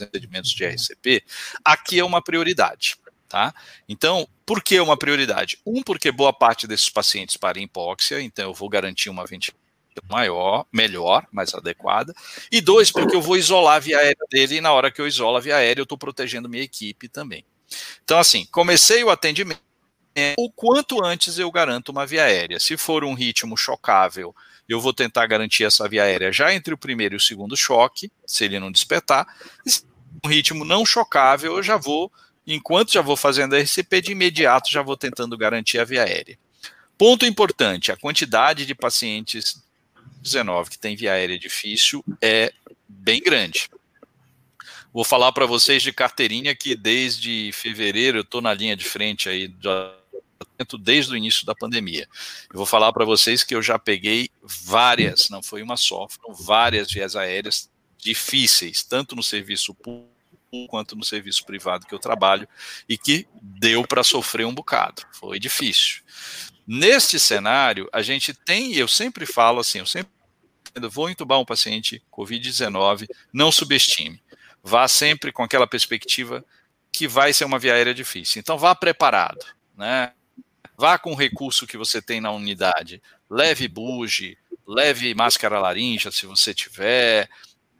atendimentos de RCP, aqui é uma prioridade. Tá? Então, por que uma prioridade? Um, porque boa parte desses pacientes para hipóxia, então eu vou garantir uma ventilação maior, melhor, mais adequada. E dois, porque eu vou isolar a via aérea dele e na hora que eu isolo a via aérea, eu estou protegendo minha equipe também. Então, assim, comecei o atendimento, o quanto antes eu garanto uma via aérea. Se for um ritmo chocável, eu vou tentar garantir essa via aérea já entre o primeiro e o segundo choque, se ele não despertar. Se um ritmo não chocável, eu já vou enquanto já vou fazendo a RCP, de imediato já vou tentando garantir a via aérea. Ponto importante: a quantidade de pacientes 19 que tem via aérea difícil é bem grande. Vou falar para vocês de carteirinha que desde fevereiro eu estou na linha de frente aí desde o início da pandemia. Eu vou falar para vocês que eu já peguei várias, não foi uma só, foram várias vias aéreas difíceis, tanto no serviço público quanto no serviço privado que eu trabalho e que deu para sofrer um bocado. Foi difícil. Neste cenário, a gente tem, eu sempre falo assim, eu sempre vou entubar um paciente COVID-19, não subestime. Vá sempre com aquela perspectiva que vai ser uma via aérea difícil. Então vá preparado, né? Vá com o recurso que você tem na unidade. Leve buge, leve máscara laríngea se você tiver.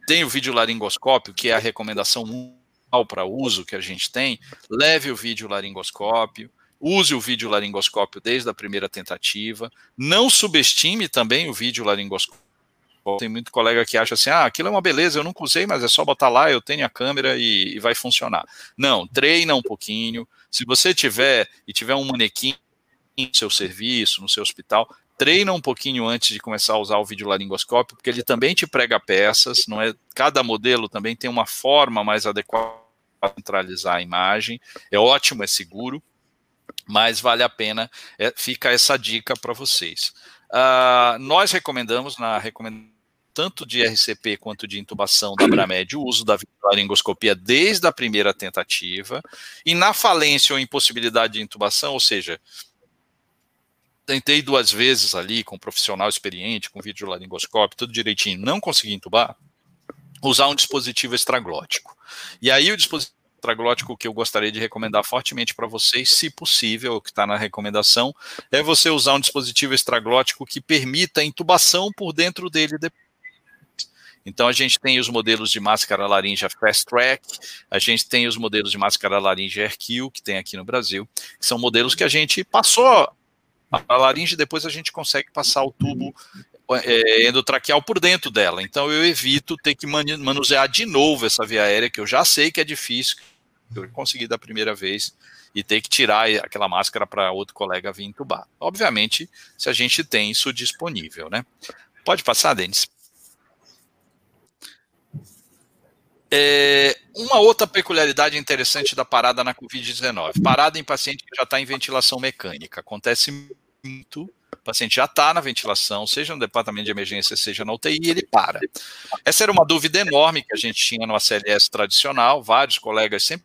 Tem o vídeo laringoscópio, que é a recomendação para uso que a gente tem, leve o vídeo laringoscópio, use o vídeo laringoscópio desde a primeira tentativa, não subestime também o vídeo laringoscópio. Tem muito colega que acha assim, ah, aquilo é uma beleza, eu nunca usei, mas é só botar lá, eu tenho a câmera e, e vai funcionar. Não, treina um pouquinho. Se você tiver e tiver um manequim no seu serviço, no seu hospital, treina um pouquinho antes de começar a usar o videolaringoscópio, porque ele também te prega peças, não é? Cada modelo também tem uma forma mais adequada centralizar a imagem. É ótimo, é seguro, mas vale a pena. É, fica essa dica para vocês. Uh, nós recomendamos na recomendação tanto de RCP quanto de intubação da Bramed, o uso da laringoscopia desde a primeira tentativa, e na falência ou impossibilidade de intubação, ou seja, tentei duas vezes ali com um profissional experiente, com vídeo laringoscópio, tudo direitinho, não consegui intubar, usar um dispositivo extraglótico. E aí o dispositivo extraglótico que eu gostaria de recomendar fortemente para vocês, se possível, que está na recomendação, é você usar um dispositivo extraglótico que permita intubação por dentro dele depois. Então a gente tem os modelos de máscara laríngea Fast Track, a gente tem os modelos de máscara laríngea Hercule, que tem aqui no Brasil, que são modelos que a gente passou a laringe depois a gente consegue passar o tubo é, endotraqueal por dentro dela. Então eu evito ter que manusear de novo essa via aérea, que eu já sei que é difícil, eu consegui da primeira vez, e ter que tirar aquela máscara para outro colega vir entubar. Obviamente, se a gente tem isso disponível, né? Pode passar, Denis. É, uma outra peculiaridade interessante da parada na Covid-19. Parada em paciente que já está em ventilação mecânica. Acontece muito o paciente já está na ventilação, seja no departamento de emergência, seja na UTI, e ele para. Essa era uma dúvida enorme que a gente tinha no ACLS tradicional, vários colegas sempre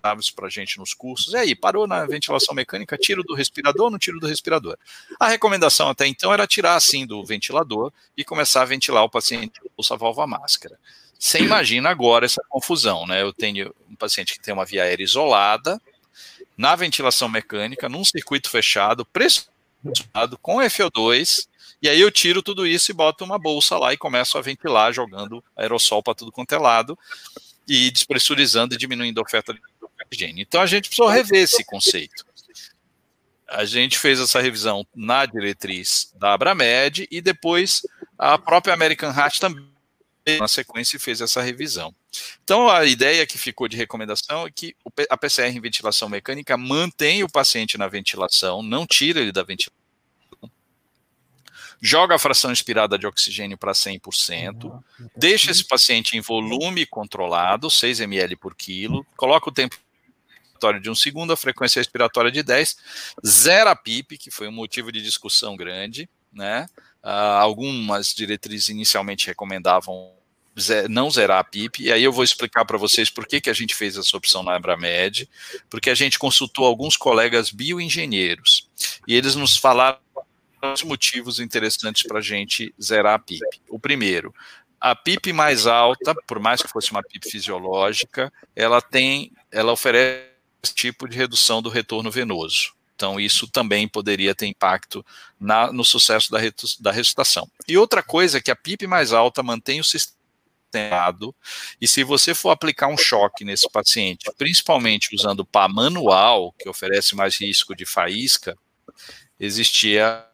davam isso para a gente nos cursos. E aí, parou na ventilação mecânica, tiro do respirador, não tiro do respirador. A recomendação até então era tirar assim do ventilador e começar a ventilar o paciente com a válvula máscara. Você imagina agora essa confusão, né? Eu tenho um paciente que tem uma via aérea isolada, na ventilação mecânica, num circuito fechado, preço com FO2, e aí eu tiro tudo isso e boto uma bolsa lá e começo a ventilar, jogando aerossol para tudo quanto é lado, e despressurizando e diminuindo a oferta de oxigênio. Então a gente precisou rever esse conceito. A gente fez essa revisão na diretriz da Abramed e depois a própria American Heart também na sequência fez essa revisão. Então, a ideia que ficou de recomendação é que a PCR em ventilação mecânica mantém o paciente na ventilação, não tira ele da ventilação, joga a fração inspirada de oxigênio para 100%, deixa esse paciente em volume controlado, 6 ml por quilo, coloca o tempo de um segundo, a frequência respiratória de 10, zero a PIP, que foi um motivo de discussão grande, né? Uh, algumas diretrizes inicialmente recomendavam não zerar a PIP, e aí eu vou explicar para vocês por que, que a gente fez essa opção na Abramed, porque a gente consultou alguns colegas bioengenheiros, e eles nos falaram os motivos interessantes para a gente zerar a PIP. O primeiro, a PIP mais alta, por mais que fosse uma PIP fisiológica, ela tem, ela oferece esse tipo de redução do retorno venoso. Então, isso também poderia ter impacto na, no sucesso da, da ressuscitação. E outra coisa é que a PIP mais alta mantém o sistema e se você for aplicar um choque nesse paciente, principalmente usando pá manual, que oferece mais risco de faísca, existia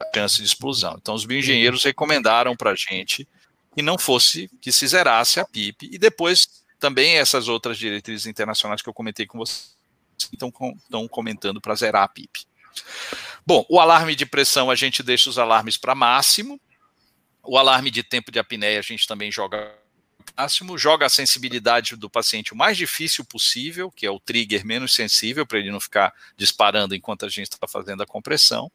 a chance de explosão. Então, os bioengenheiros recomendaram para a gente que não fosse, que se zerasse a PIP, e depois também essas outras diretrizes internacionais que eu comentei com vocês estão, estão comentando para zerar a PIP. Bom, o alarme de pressão a gente deixa os alarmes para máximo, o alarme de tempo de apneia a gente também joga máximo, joga a sensibilidade do paciente o mais difícil possível, que é o trigger menos sensível, para ele não ficar disparando enquanto a gente está fazendo a compressão.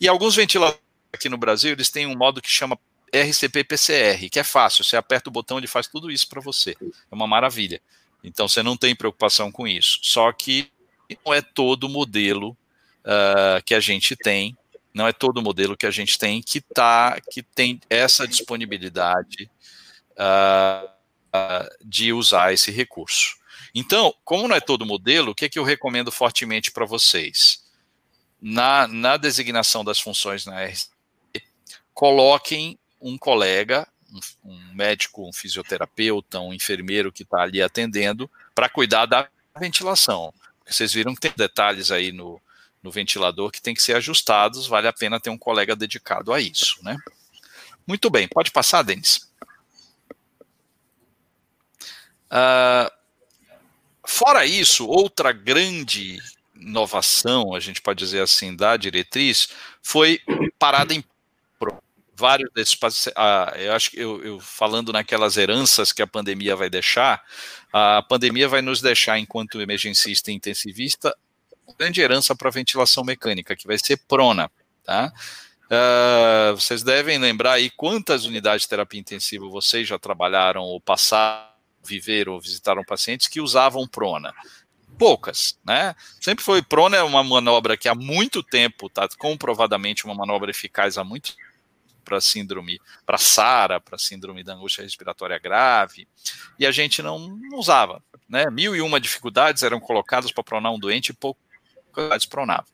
E alguns ventiladores aqui no Brasil, eles têm um modo que chama RCP-PCR, que é fácil, você aperta o botão, ele faz tudo isso para você. É uma maravilha. Então você não tem preocupação com isso. Só que não é todo modelo uh, que a gente tem não é todo modelo que a gente tem que tá, que tem essa disponibilidade uh, de usar esse recurso. Então, como não é todo modelo, o que, é que eu recomendo fortemente para vocês? Na, na designação das funções na RC, coloquem um colega, um, um médico, um fisioterapeuta, um enfermeiro que está ali atendendo, para cuidar da ventilação. Vocês viram que tem detalhes aí no, no ventilador que tem que ser ajustados, vale a pena ter um colega dedicado a isso, né? Muito bem, pode passar, Denis. Uh, fora isso, outra grande inovação, a gente pode dizer assim, da diretriz, foi parada em vários desses ah, eu acho que eu, eu, falando naquelas heranças que a pandemia vai deixar, a pandemia vai nos deixar, enquanto emergencista e intensivista, grande herança para ventilação mecânica, que vai ser prona, tá? Uh, vocês devem lembrar aí quantas unidades de terapia intensiva vocês já trabalharam ou passaram, viveram ou visitaram pacientes que usavam prona. Poucas, né? Sempre foi prona é uma manobra que há muito tempo está comprovadamente uma manobra eficaz há muito para síndrome, para SARA, para síndrome da angústia respiratória grave, e a gente não, não usava, né? Mil e uma dificuldades eram colocadas para pronar um doente e pouco pronava.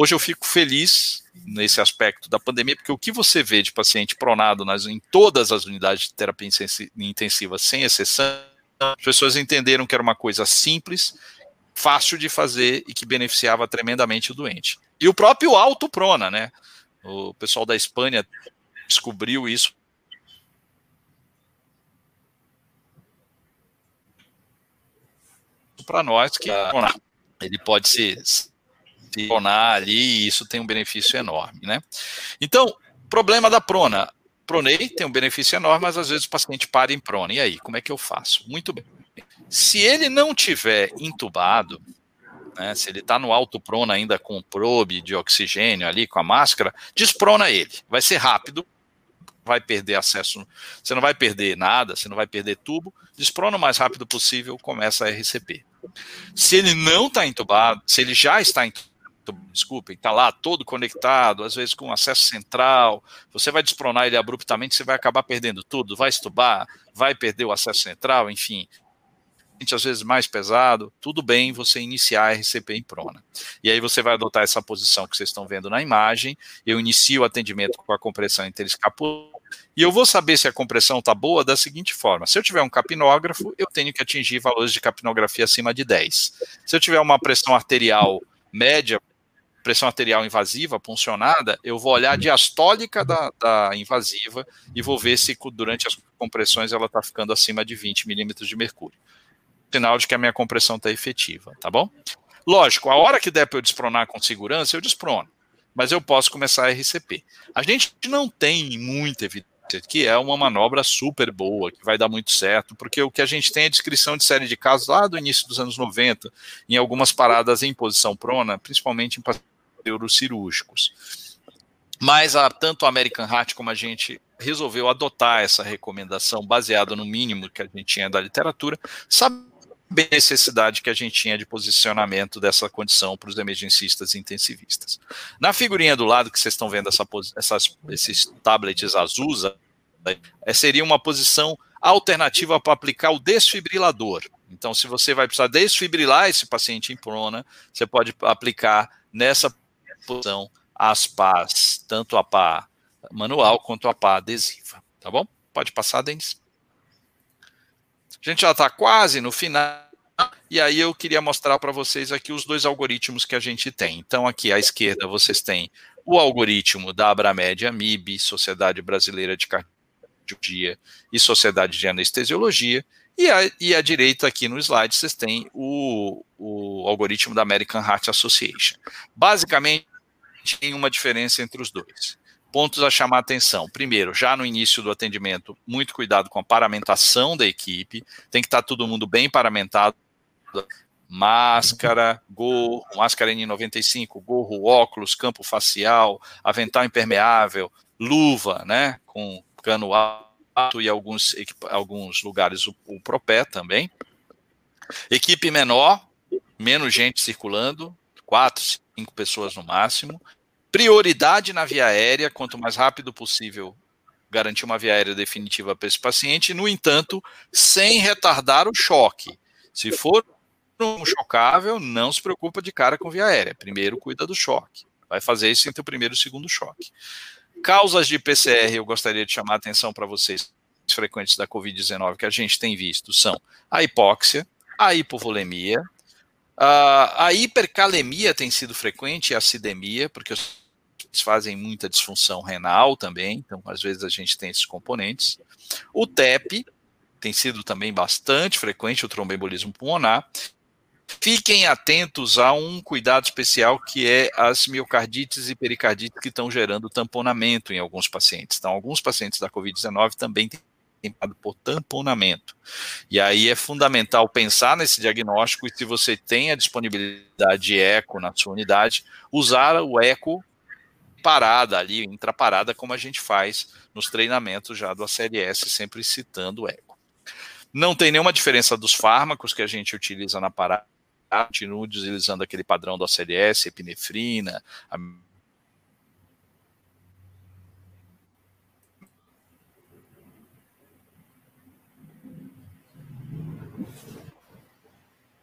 Hoje eu fico feliz nesse aspecto da pandemia, porque o que você vê de paciente pronado nas, em todas as unidades de terapia intensiva, sem exceção, as pessoas entenderam que era uma coisa simples, fácil de fazer e que beneficiava tremendamente o doente. E o próprio autoprona, né? O pessoal da Espanha descobriu isso para nós que ele pode ser pronar ali, e isso tem um benefício enorme, né? Então, problema da prona. Pronei, tem um benefício enorme, mas às vezes o paciente para em prona. E aí, como é que eu faço? Muito bem. Se ele não tiver entubado, né, se ele está no alto prona ainda com probe de oxigênio ali, com a máscara, desprona ele. Vai ser rápido, vai perder acesso, você não vai perder nada, você não vai perder tubo, desprona o mais rápido possível, começa a RCP. Se ele não está entubado, se ele já está entubado, desculpem, está lá todo conectado, às vezes com acesso central, você vai despronar ele abruptamente, você vai acabar perdendo tudo, vai estubar, vai perder o acesso central, enfim, às vezes mais pesado, tudo bem você iniciar a RCP em prona. E aí você vai adotar essa posição que vocês estão vendo na imagem, eu inicio o atendimento com a compressão interescapular, e eu vou saber se a compressão está boa da seguinte forma: se eu tiver um capnógrafo, eu tenho que atingir valores de capnografia acima de 10. Se eu tiver uma pressão arterial média, pressão arterial invasiva, puncionada, eu vou olhar a diastólica da, da invasiva e vou ver se durante as compressões ela está ficando acima de 20 milímetros de mercúrio. Sinal de que a minha compressão está efetiva, tá bom? Lógico, a hora que der para eu despronar com segurança, eu desprono. Mas eu posso começar a RCP. A gente não tem muita evidência que é uma manobra super boa, que vai dar muito certo, porque o que a gente tem é descrição de série de casos lá do início dos anos 90, em algumas paradas em posição prona, principalmente em pacientes cirúrgicos. Mas a, tanto a American Heart como a gente resolveu adotar essa recomendação baseada no mínimo que a gente tinha da literatura, sabe a necessidade que a gente tinha de posicionamento dessa condição para os emergencistas intensivistas. Na figurinha do lado que vocês estão vendo essa, essas, esses tablets azuis, é, seria uma posição alternativa para aplicar o desfibrilador. Então, se você vai precisar desfibrilar esse paciente em prona, você pode aplicar nessa posição as pás, tanto a pá manual quanto a pá adesiva. Tá bom? Pode passar, Denis. A gente já está quase no final. E aí eu queria mostrar para vocês aqui os dois algoritmos que a gente tem. Então, aqui à esquerda vocês têm o algoritmo da Abramed Amib, Sociedade Brasileira de Cardiologia e Sociedade de Anestesiologia. E à, e à direita aqui no slide vocês têm o, o algoritmo da American Heart Association. Basicamente, tem uma diferença entre os dois pontos a chamar a atenção. Primeiro, já no início do atendimento, muito cuidado com a paramentação da equipe, tem que estar todo mundo bem paramentado. Máscara, gorro, máscara N95, gorro, óculos, campo facial, avental impermeável, luva, né, com cano alto e alguns, alguns lugares o, o propé também. Equipe menor, menos gente circulando, quatro, cinco pessoas no máximo. Prioridade na via aérea, quanto mais rápido possível garantir uma via aérea definitiva para esse paciente, no entanto, sem retardar o choque. Se for um chocável, não se preocupa de cara com via aérea. Primeiro cuida do choque. Vai fazer isso entre o primeiro e o segundo choque. Causas de PCR, eu gostaria de chamar a atenção para vocês frequentes da Covid-19 que a gente tem visto são a hipóxia, a hipovolemia, a hipercalemia tem sido frequente, a acidemia, porque eles fazem muita disfunção renal também, então às vezes a gente tem esses componentes. O TEP tem sido também bastante frequente, o tromboembolismo pulmonar. Fiquem atentos a um cuidado especial que é as miocardites e pericardites que estão gerando tamponamento em alguns pacientes. Então, alguns pacientes da Covid-19 também têm por tamponamento. E aí é fundamental pensar nesse diagnóstico e se você tem a disponibilidade de eco na sua unidade, usar o eco parada ali, intraparada, como a gente faz nos treinamentos já do ACLS, sempre citando o eco. Não tem nenhuma diferença dos fármacos que a gente utiliza na parada, continua utilizando aquele padrão do ACLS, epinefrina, a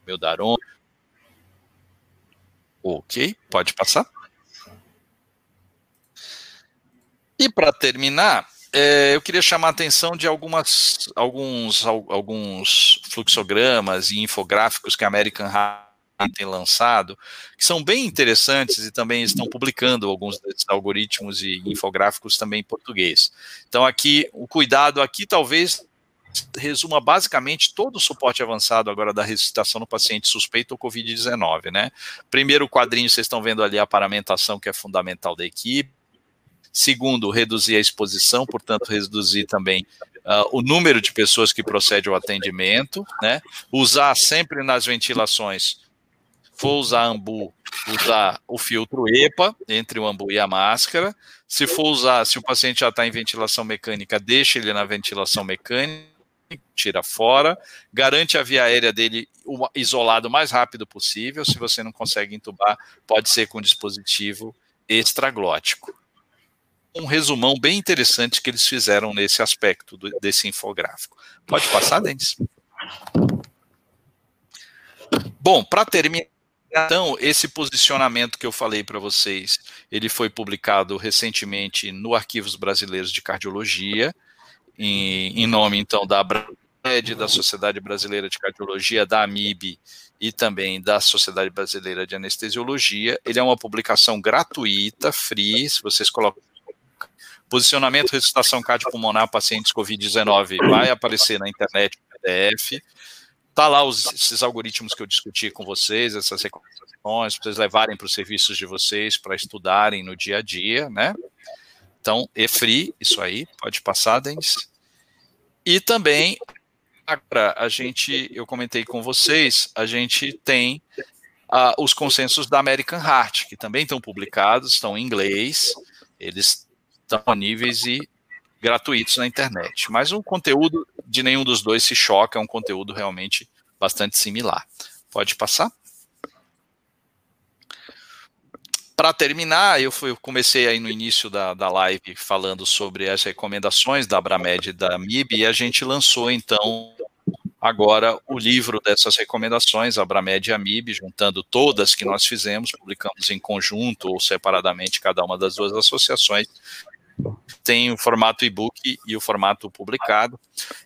meu Daron. Ok, pode passar. E para terminar, é, eu queria chamar a atenção de algumas, alguns, alguns fluxogramas e infográficos que a American Heart tem lançado, que são bem interessantes e também estão publicando alguns desses algoritmos e infográficos também em português. Então aqui, o cuidado aqui talvez resuma basicamente todo o suporte avançado agora da ressuscitação no paciente suspeito ou Covid-19, né? Primeiro quadrinho, vocês estão vendo ali a paramentação, que é fundamental da equipe. Segundo, reduzir a exposição, portanto, reduzir também uh, o número de pessoas que procede ao atendimento, né? Usar sempre nas ventilações, for usar ambu, usar o filtro EPA entre o ambu e a máscara. Se for usar, se o paciente já está em ventilação mecânica, deixe ele na ventilação mecânica tira fora, garante a via aérea dele isolado o mais rápido possível. Se você não consegue entubar, pode ser com dispositivo extraglótico. Um resumão bem interessante que eles fizeram nesse aspecto do, desse infográfico. Pode passar, Denis? Bom, para terminar, então, esse posicionamento que eu falei para vocês, ele foi publicado recentemente no Arquivos Brasileiros de Cardiologia, em, em nome, então, da da Sociedade Brasileira de Cardiologia, da AMIB e também da Sociedade Brasileira de Anestesiologia. Ele é uma publicação gratuita, free, se vocês colocam posicionamento e ressuscitação cardiopulmonar pacientes COVID-19 vai aparecer na internet PDF. Tá lá os, esses algoritmos que eu discuti com vocês, essas recomendações, para vocês levarem para os serviços de vocês para estudarem no dia a dia, né? Então, EFRI, isso aí, pode passar, Denis. E também, agora, a gente, eu comentei com vocês, a gente tem uh, os consensos da American Heart, que também estão publicados, estão em inglês, eles disponíveis e gratuitos na internet. Mas o conteúdo de nenhum dos dois se choca, é um conteúdo realmente bastante similar. Pode passar? Para terminar, eu, fui, eu, comecei aí no início da, da live falando sobre as recomendações da Abramed e da MIB, e a gente lançou então agora o livro dessas recomendações, Abramed e a MIB, juntando todas que nós fizemos, publicamos em conjunto ou separadamente cada uma das duas associações. Tem o formato e-book e o formato publicado.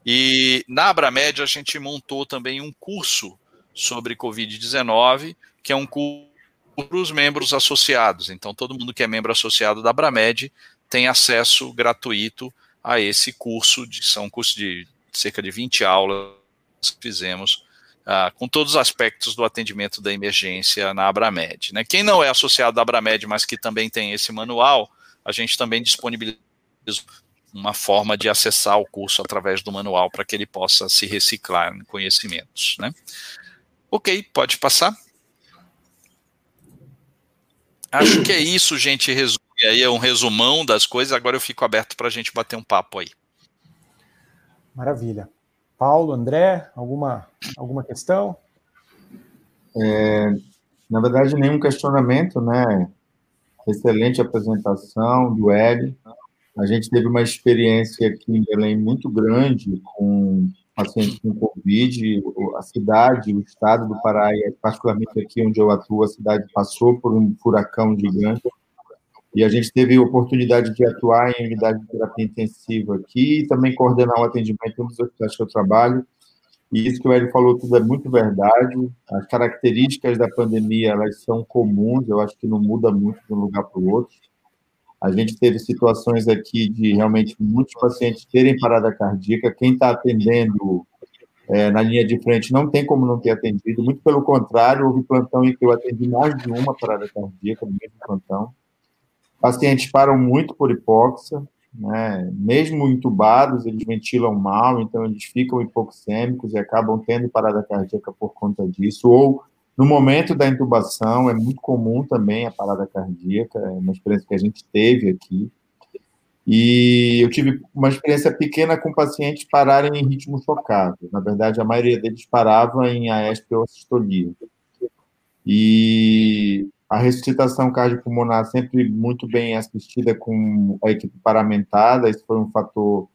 E na Abramed a gente montou também um curso sobre Covid-19, que é um curso para os membros associados. Então, todo mundo que é membro associado da Abramed tem acesso gratuito a esse curso, de, são um curso de cerca de 20 aulas que fizemos uh, com todos os aspectos do atendimento da emergência na Abramed. Né? Quem não é associado da Abramed, mas que também tem esse manual, a gente também disponibiliza uma forma de acessar o curso através do manual para que ele possa se reciclar em conhecimentos. Né? Ok, pode passar. Acho que é isso, gente. Resume aí, é um resumão das coisas. Agora eu fico aberto para a gente bater um papo aí. Maravilha. Paulo, André, alguma, alguma questão? É, na verdade, nenhum questionamento, né? Excelente apresentação do Ed. A gente teve uma experiência aqui em Belém muito grande com pacientes com Covid, a cidade, o estado do Pará, e particularmente aqui onde eu atuo, a cidade passou por um furacão gigante, e a gente teve a oportunidade de atuar em unidade de terapia intensiva aqui, e também coordenar o atendimento nos hospitais que eu trabalho, e isso que o Hélio falou tudo é muito verdade, as características da pandemia, elas são comuns, eu acho que não muda muito de um lugar para o outro, a gente teve situações aqui de realmente muitos pacientes terem parada cardíaca. Quem está atendendo é, na linha de frente não tem como não ter atendido. Muito pelo contrário, houve plantão em que eu atendi mais de uma parada cardíaca no mesmo plantão. Pacientes param muito por hipóxia, né? mesmo entubados, eles ventilam mal, então eles ficam hipoxêmicos e acabam tendo parada cardíaca por conta disso, ou no momento da intubação, é muito comum também a parada cardíaca, é uma experiência que a gente teve aqui. E eu tive uma experiência pequena com pacientes pararem em ritmo chocado. Na verdade, a maioria deles parava em AESP ou sistolia. E a ressuscitação cardiopulmonar sempre muito bem assistida com a equipe paramentada, isso foi um fator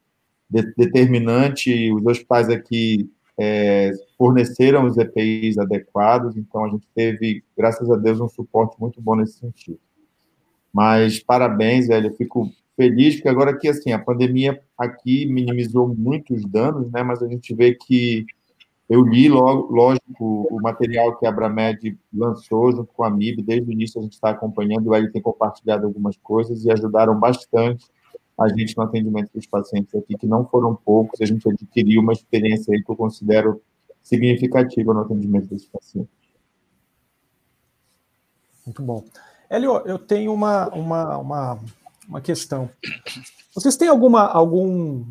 de, determinante. Os hospitais aqui é, forneceram os EPIs adequados, então a gente teve, graças a Deus, um suporte muito bom nesse sentido. Mas parabéns, velho, eu fico feliz, porque agora que assim, a pandemia aqui minimizou muitos danos, né, mas a gente vê que eu li, logo, lógico, o material que a Abramed lançou junto com a MIB, desde o início a gente está acompanhando, ele tem compartilhado algumas coisas e ajudaram bastante a gente no atendimento dos pacientes aqui, que não foram poucos, a gente adquiriu uma experiência aí que eu considero significativa no atendimento desses pacientes. Muito bom. Elio, eu tenho uma, uma, uma, uma questão. Vocês têm alguma, algum,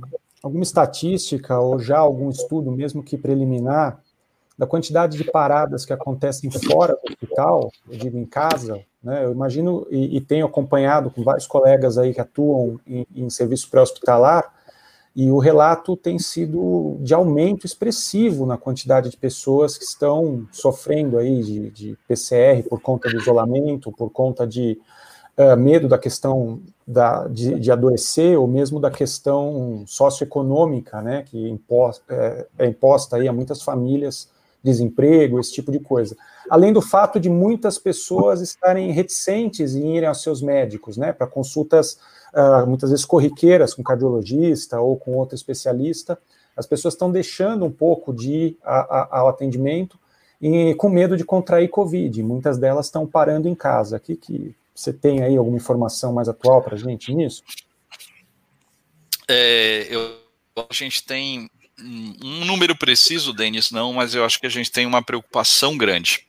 alguma estatística ou já algum estudo, mesmo que preliminar, da quantidade de paradas que acontecem fora do hospital, eu digo em casa, né? Eu imagino e, e tenho acompanhado com vários colegas aí que atuam em, em serviço pré-hospitalar, e o relato tem sido de aumento expressivo na quantidade de pessoas que estão sofrendo aí de, de PCR por conta do isolamento, por conta de uh, medo da questão da, de, de, adoecer, ou mesmo da questão socioeconômica, né, que é, é imposta aí a muitas famílias desemprego, esse tipo de coisa. Além do fato de muitas pessoas estarem reticentes em irem aos seus médicos, né, para consultas uh, muitas vezes corriqueiras com cardiologista ou com outro especialista, as pessoas estão deixando um pouco de ir a, a, ao atendimento e com medo de contrair Covid. Muitas delas estão parando em casa. Aqui que você tem aí alguma informação mais atual para a gente nisso? É, eu, a gente tem um número preciso, Denis, não, mas eu acho que a gente tem uma preocupação grande.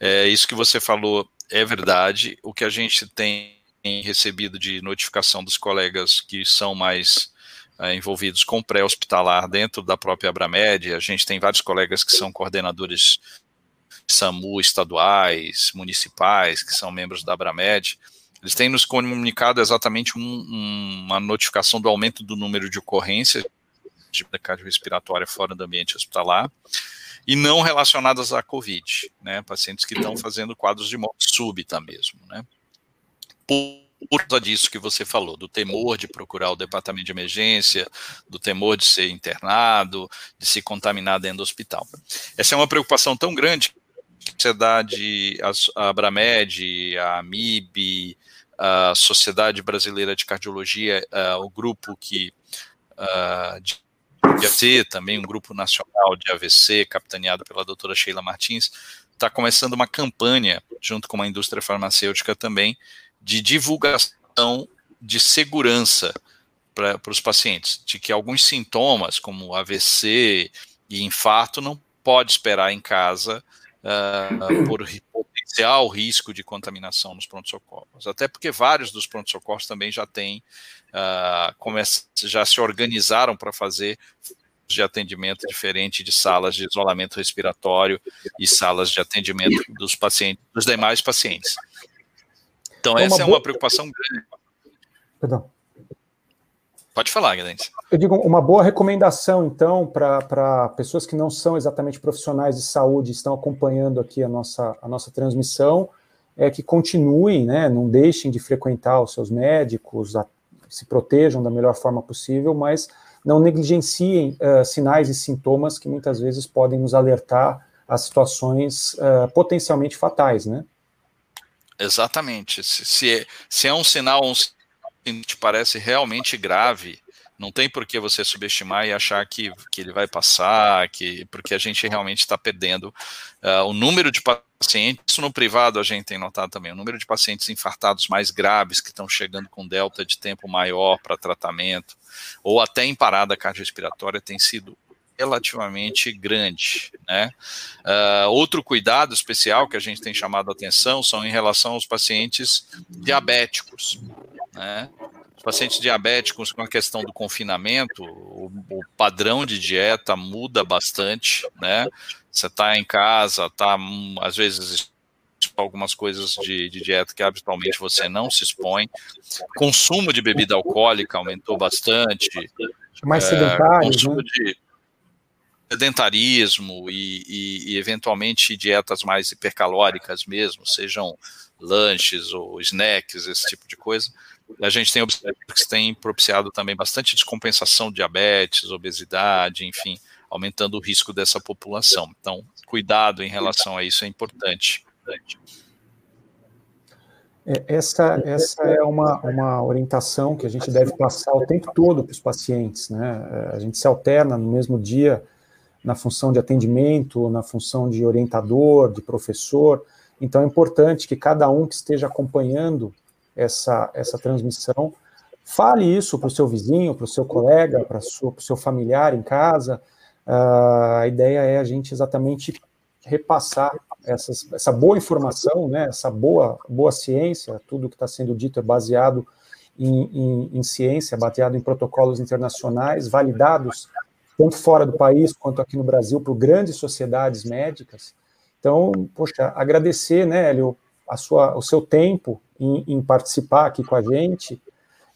É, isso que você falou é verdade. O que a gente tem recebido de notificação dos colegas que são mais é, envolvidos com pré-hospitalar dentro da própria Abramed. A gente tem vários colegas que são coordenadores SAMU estaduais, municipais, que são membros da Abramed. Eles têm nos comunicado exatamente um, um, uma notificação do aumento do número de ocorrências de cardiorrespiratória fora do ambiente hospitalar e não relacionadas à Covid, né? Pacientes que estão fazendo quadros de morte súbita mesmo, né? Por por causa disso que você falou, do temor de procurar o departamento de emergência, do temor de ser internado, de se contaminar dentro do hospital. Essa é uma preocupação tão grande sociedade, a Abramed, a AMIB, a Sociedade Brasileira de Cardiologia, uh, o grupo que uh, de AVC, também um grupo nacional de AVC, capitaneado pela doutora Sheila Martins, está começando uma campanha, junto com a indústria farmacêutica também, de divulgação de segurança para os pacientes, de que alguns sintomas, como AVC e infarto, não pode esperar em casa uh, por potencial risco de contaminação nos pronto-socorros. Até porque vários dos pronto-socorros também já têm, uh, já se organizaram para fazer de atendimento diferente de salas de isolamento respiratório e salas de atendimento dos pacientes, dos demais pacientes. Então, é essa é uma preocupação grande. Perdão. Pode falar, Guilherme. Eu digo uma boa recomendação, então, para pessoas que não são exatamente profissionais de saúde, estão acompanhando aqui a nossa, a nossa transmissão, é que continuem, né, não deixem de frequentar os seus médicos, a, se protejam da melhor forma possível, mas não negligenciem uh, sinais e sintomas que muitas vezes podem nos alertar a situações uh, potencialmente fatais, né? Exatamente. Se, se, é, se é um sinal um, que te parece realmente grave, não tem por que você subestimar e achar que, que ele vai passar, que porque a gente realmente está perdendo uh, o número de pacientes. Isso no privado a gente tem notado também. O número de pacientes infartados mais graves que estão chegando com delta de tempo maior para tratamento, ou até em parada cardiorrespiratória, tem sido relativamente grande. Né? Uh, outro cuidado especial que a gente tem chamado a atenção são em relação aos pacientes diabéticos. Né? Os pacientes diabéticos, com a questão do confinamento, o, o padrão de dieta muda bastante. Né? Você está em casa, está às vezes algumas coisas de, de, dieta que habitualmente você não se expõe. Consumo de bebida alcoólica aumentou bastante. Mais sedentário, é, consumo né? de sedentarismo e, e, e, eventualmente dietas mais hipercalóricas mesmo, sejam lanches ou snacks, esse tipo de coisa, a gente tem observado que tem propiciado também bastante descompensação de diabetes, obesidade, enfim, aumentando o risco dessa população. Então, cuidado em relação a isso é importante. É, essa, essa é uma, uma orientação que a gente deve passar o tempo todo para os pacientes, né? A gente se alterna no mesmo dia na função de atendimento, na função de orientador, de professor. Então é importante que cada um que esteja acompanhando essa, essa transmissão fale isso para o seu vizinho, para o seu colega, para o seu familiar em casa. Uh, a ideia é a gente exatamente repassar essas, essa boa informação, né, essa boa, boa ciência, tudo que está sendo dito é baseado em, em, em ciência, baseado em protocolos internacionais, validados tanto fora do país quanto aqui no Brasil, por grandes sociedades médicas. Então, poxa, agradecer, né, Hélio, a sua, o seu tempo em, em participar aqui com a gente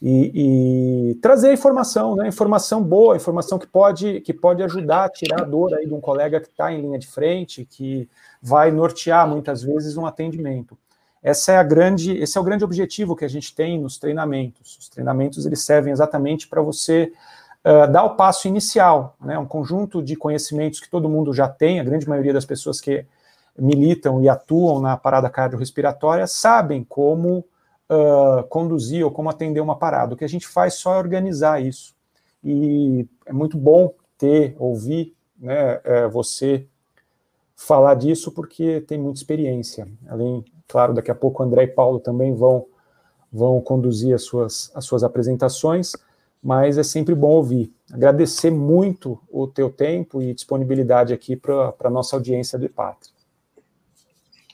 e, e, trazer informação, né, informação boa, informação que pode, que pode ajudar a tirar a dor aí de um colega que está em linha de frente, que vai nortear muitas vezes um atendimento. Essa é a grande, esse é o grande objetivo que a gente tem nos treinamentos. Os treinamentos eles servem exatamente para você uh, dar o passo inicial, né, um conjunto de conhecimentos que todo mundo já tem, a grande maioria das pessoas que militam e atuam na parada cardiorrespiratória sabem como uh, conduzir ou como atender uma parada. O que a gente faz só é organizar isso. E é muito bom ter, ouvir né, é, você falar disso, porque tem muita experiência. Além, claro, daqui a pouco o André e Paulo também vão, vão conduzir as suas, as suas apresentações mas é sempre bom ouvir. Agradecer muito o teu tempo e disponibilidade aqui para a nossa audiência do IPATRI.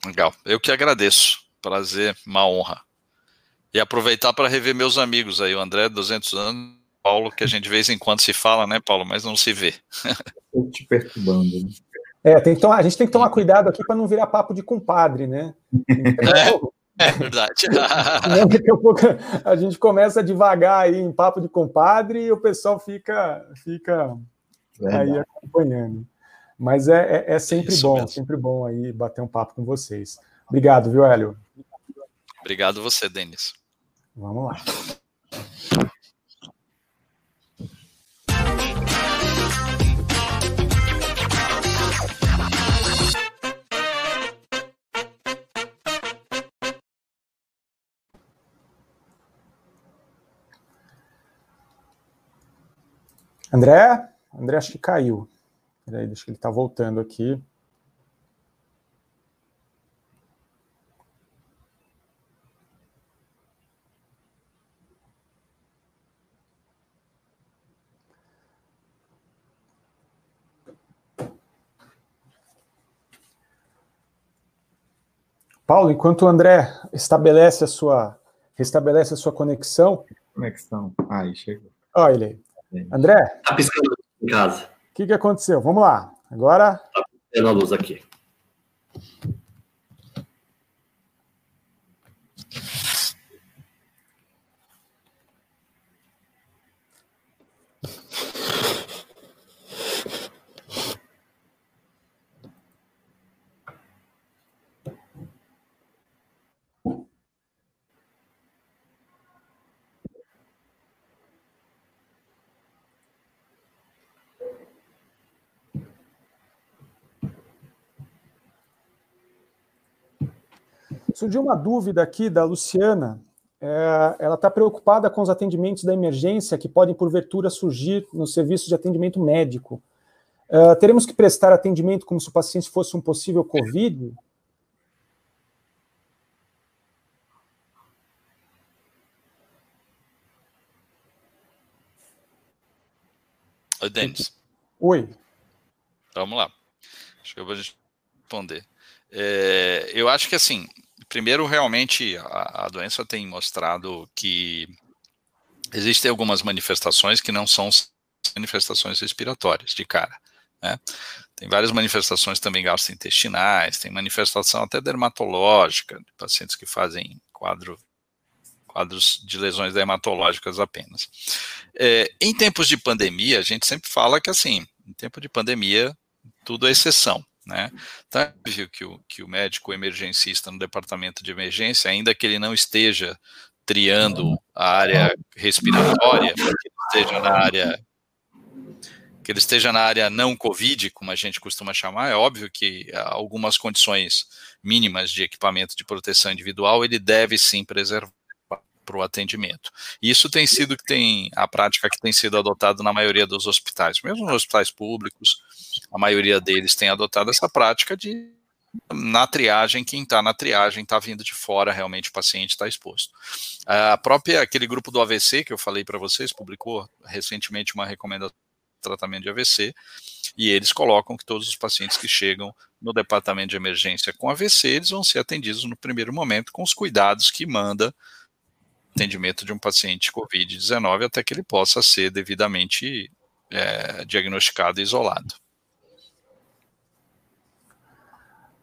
Legal, eu que agradeço. Prazer, uma honra. E aproveitar para rever meus amigos aí, o André, 200 anos, Paulo, que a gente de vez em quando se fala, né, Paulo, mas não se vê. [laughs] Estou te perturbando, né? É, tem que tomar, a gente tem que tomar cuidado aqui para não virar papo de compadre, né? [laughs] Então, é, verdade. [laughs] daqui a pouco a gente começa devagar aí em papo de compadre e o pessoal fica, fica aí acompanhando. Mas é, é, é sempre Isso bom, mesmo. sempre bom aí bater um papo com vocês. Obrigado, viu, Hélio? Obrigado você, Denis. Vamos lá. André? André acho que caiu. Peraí, deixa que ele está voltando aqui. Paulo, enquanto o André estabelece a sua, restabelece a sua conexão. Conexão. Aí, chegou. Olha ele aí. André. Está piscando em casa. O que, que aconteceu? Vamos lá. Agora. Está piscando a luz aqui. Surgiu uma dúvida aqui da Luciana. É, ela está preocupada com os atendimentos da emergência que podem, porventura, surgir no serviço de atendimento médico. É, teremos que prestar atendimento como se o paciente fosse um possível Covid? Oi, Denis. Oi. Vamos lá. Acho que eu vou responder. É, eu acho que assim, primeiro, realmente, a, a, doença tem mostrado que existem algumas manifestações que não são manifestações respiratórias de cara. Né? Tem várias manifestações também gastrointestinais, tem manifestação até dermatológica, de pacientes que fazem quadro, quadros de lesões dermatológicas apenas. É, em tempos de pandemia, a gente sempre fala que, assim, em tempo de pandemia, tudo é exceção. Né? É óbvio que o, que o médico emergencista no departamento de emergência, ainda que ele não esteja triando a área respiratória, que ele esteja na área que ele esteja na área não COVID, como a gente costuma chamar, é óbvio que algumas condições mínimas de equipamento de proteção individual ele deve sim preservar para o atendimento. Isso tem sido que tem a prática que tem sido adotada na maioria dos hospitais, mesmo nos hospitais públicos, a maioria deles tem adotado essa prática de na triagem, quem está na triagem está vindo de fora, realmente o paciente está exposto. A própria, aquele grupo do AVC que eu falei para vocês, publicou recentemente uma recomendação de tratamento de AVC, e eles colocam que todos os pacientes que chegam no departamento de emergência com AVC, eles vão ser atendidos no primeiro momento com os cuidados que manda atendimento de um paciente COVID-19 até que ele possa ser devidamente é, diagnosticado e isolado.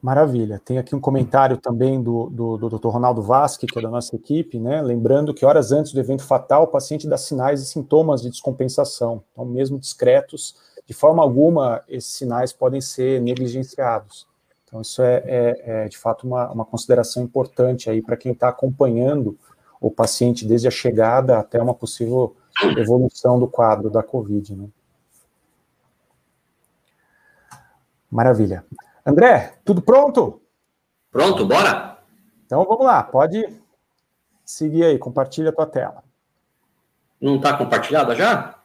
Maravilha. Tem aqui um comentário também do, do, do Dr. Ronaldo Vasque, que é da nossa equipe, né? Lembrando que horas antes do evento fatal, o paciente dá sinais e sintomas de descompensação. Então, mesmo discretos, de forma alguma, esses sinais podem ser negligenciados. Então, isso é, é, é de fato uma, uma consideração importante aí para quem está acompanhando o paciente desde a chegada até uma possível evolução do quadro da COVID. Né? Maravilha. André, tudo pronto? Pronto, bora? Então vamos lá, pode seguir aí, compartilha a tua tela. Não está compartilhada já?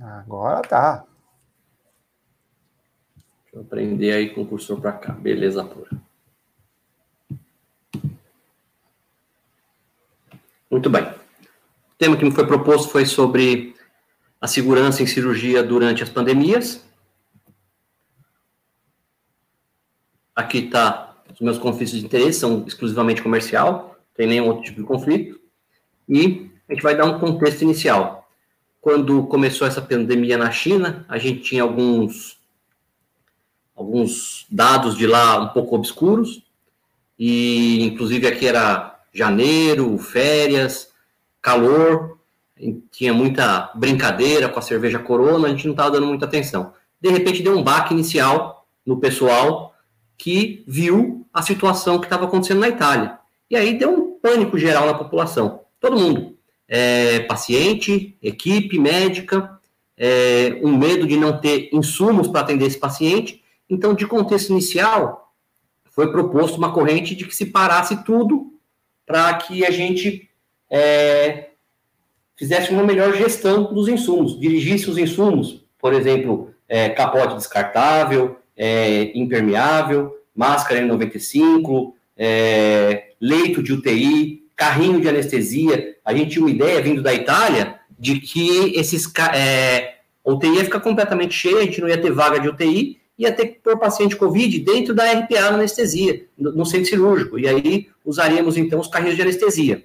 Agora tá. Deixa eu prender aí com o cursor para cá. Beleza pura. Muito bem. O tema que me foi proposto foi sobre a segurança em cirurgia durante as pandemias. Aqui está os meus conflitos de interesse, são exclusivamente comercial, tem nenhum outro tipo de conflito. E a gente vai dar um contexto inicial. Quando começou essa pandemia na China, a gente tinha alguns, alguns dados de lá um pouco obscuros, e inclusive aqui era janeiro, férias, calor, tinha muita brincadeira com a cerveja Corona, a gente não estava dando muita atenção. De repente deu um baque inicial no pessoal que viu a situação que estava acontecendo na Itália. E aí deu um pânico geral na população. Todo mundo. É, paciente, equipe médica, é, um medo de não ter insumos para atender esse paciente. Então, de contexto inicial, foi proposto uma corrente de que se parasse tudo para que a gente é, fizesse uma melhor gestão dos insumos, dirigisse os insumos, por exemplo, é, capote descartável, é, impermeável, máscara N95, é, leito de UTI, carrinho de anestesia. A gente tinha uma ideia, vindo da Itália, de que esses é, UTI ia ficar completamente cheia, a gente não ia ter vaga de UTI, ia ter que pôr paciente COVID dentro da RPA na anestesia, no, no centro cirúrgico, e aí usaríamos então os carrinhos de anestesia.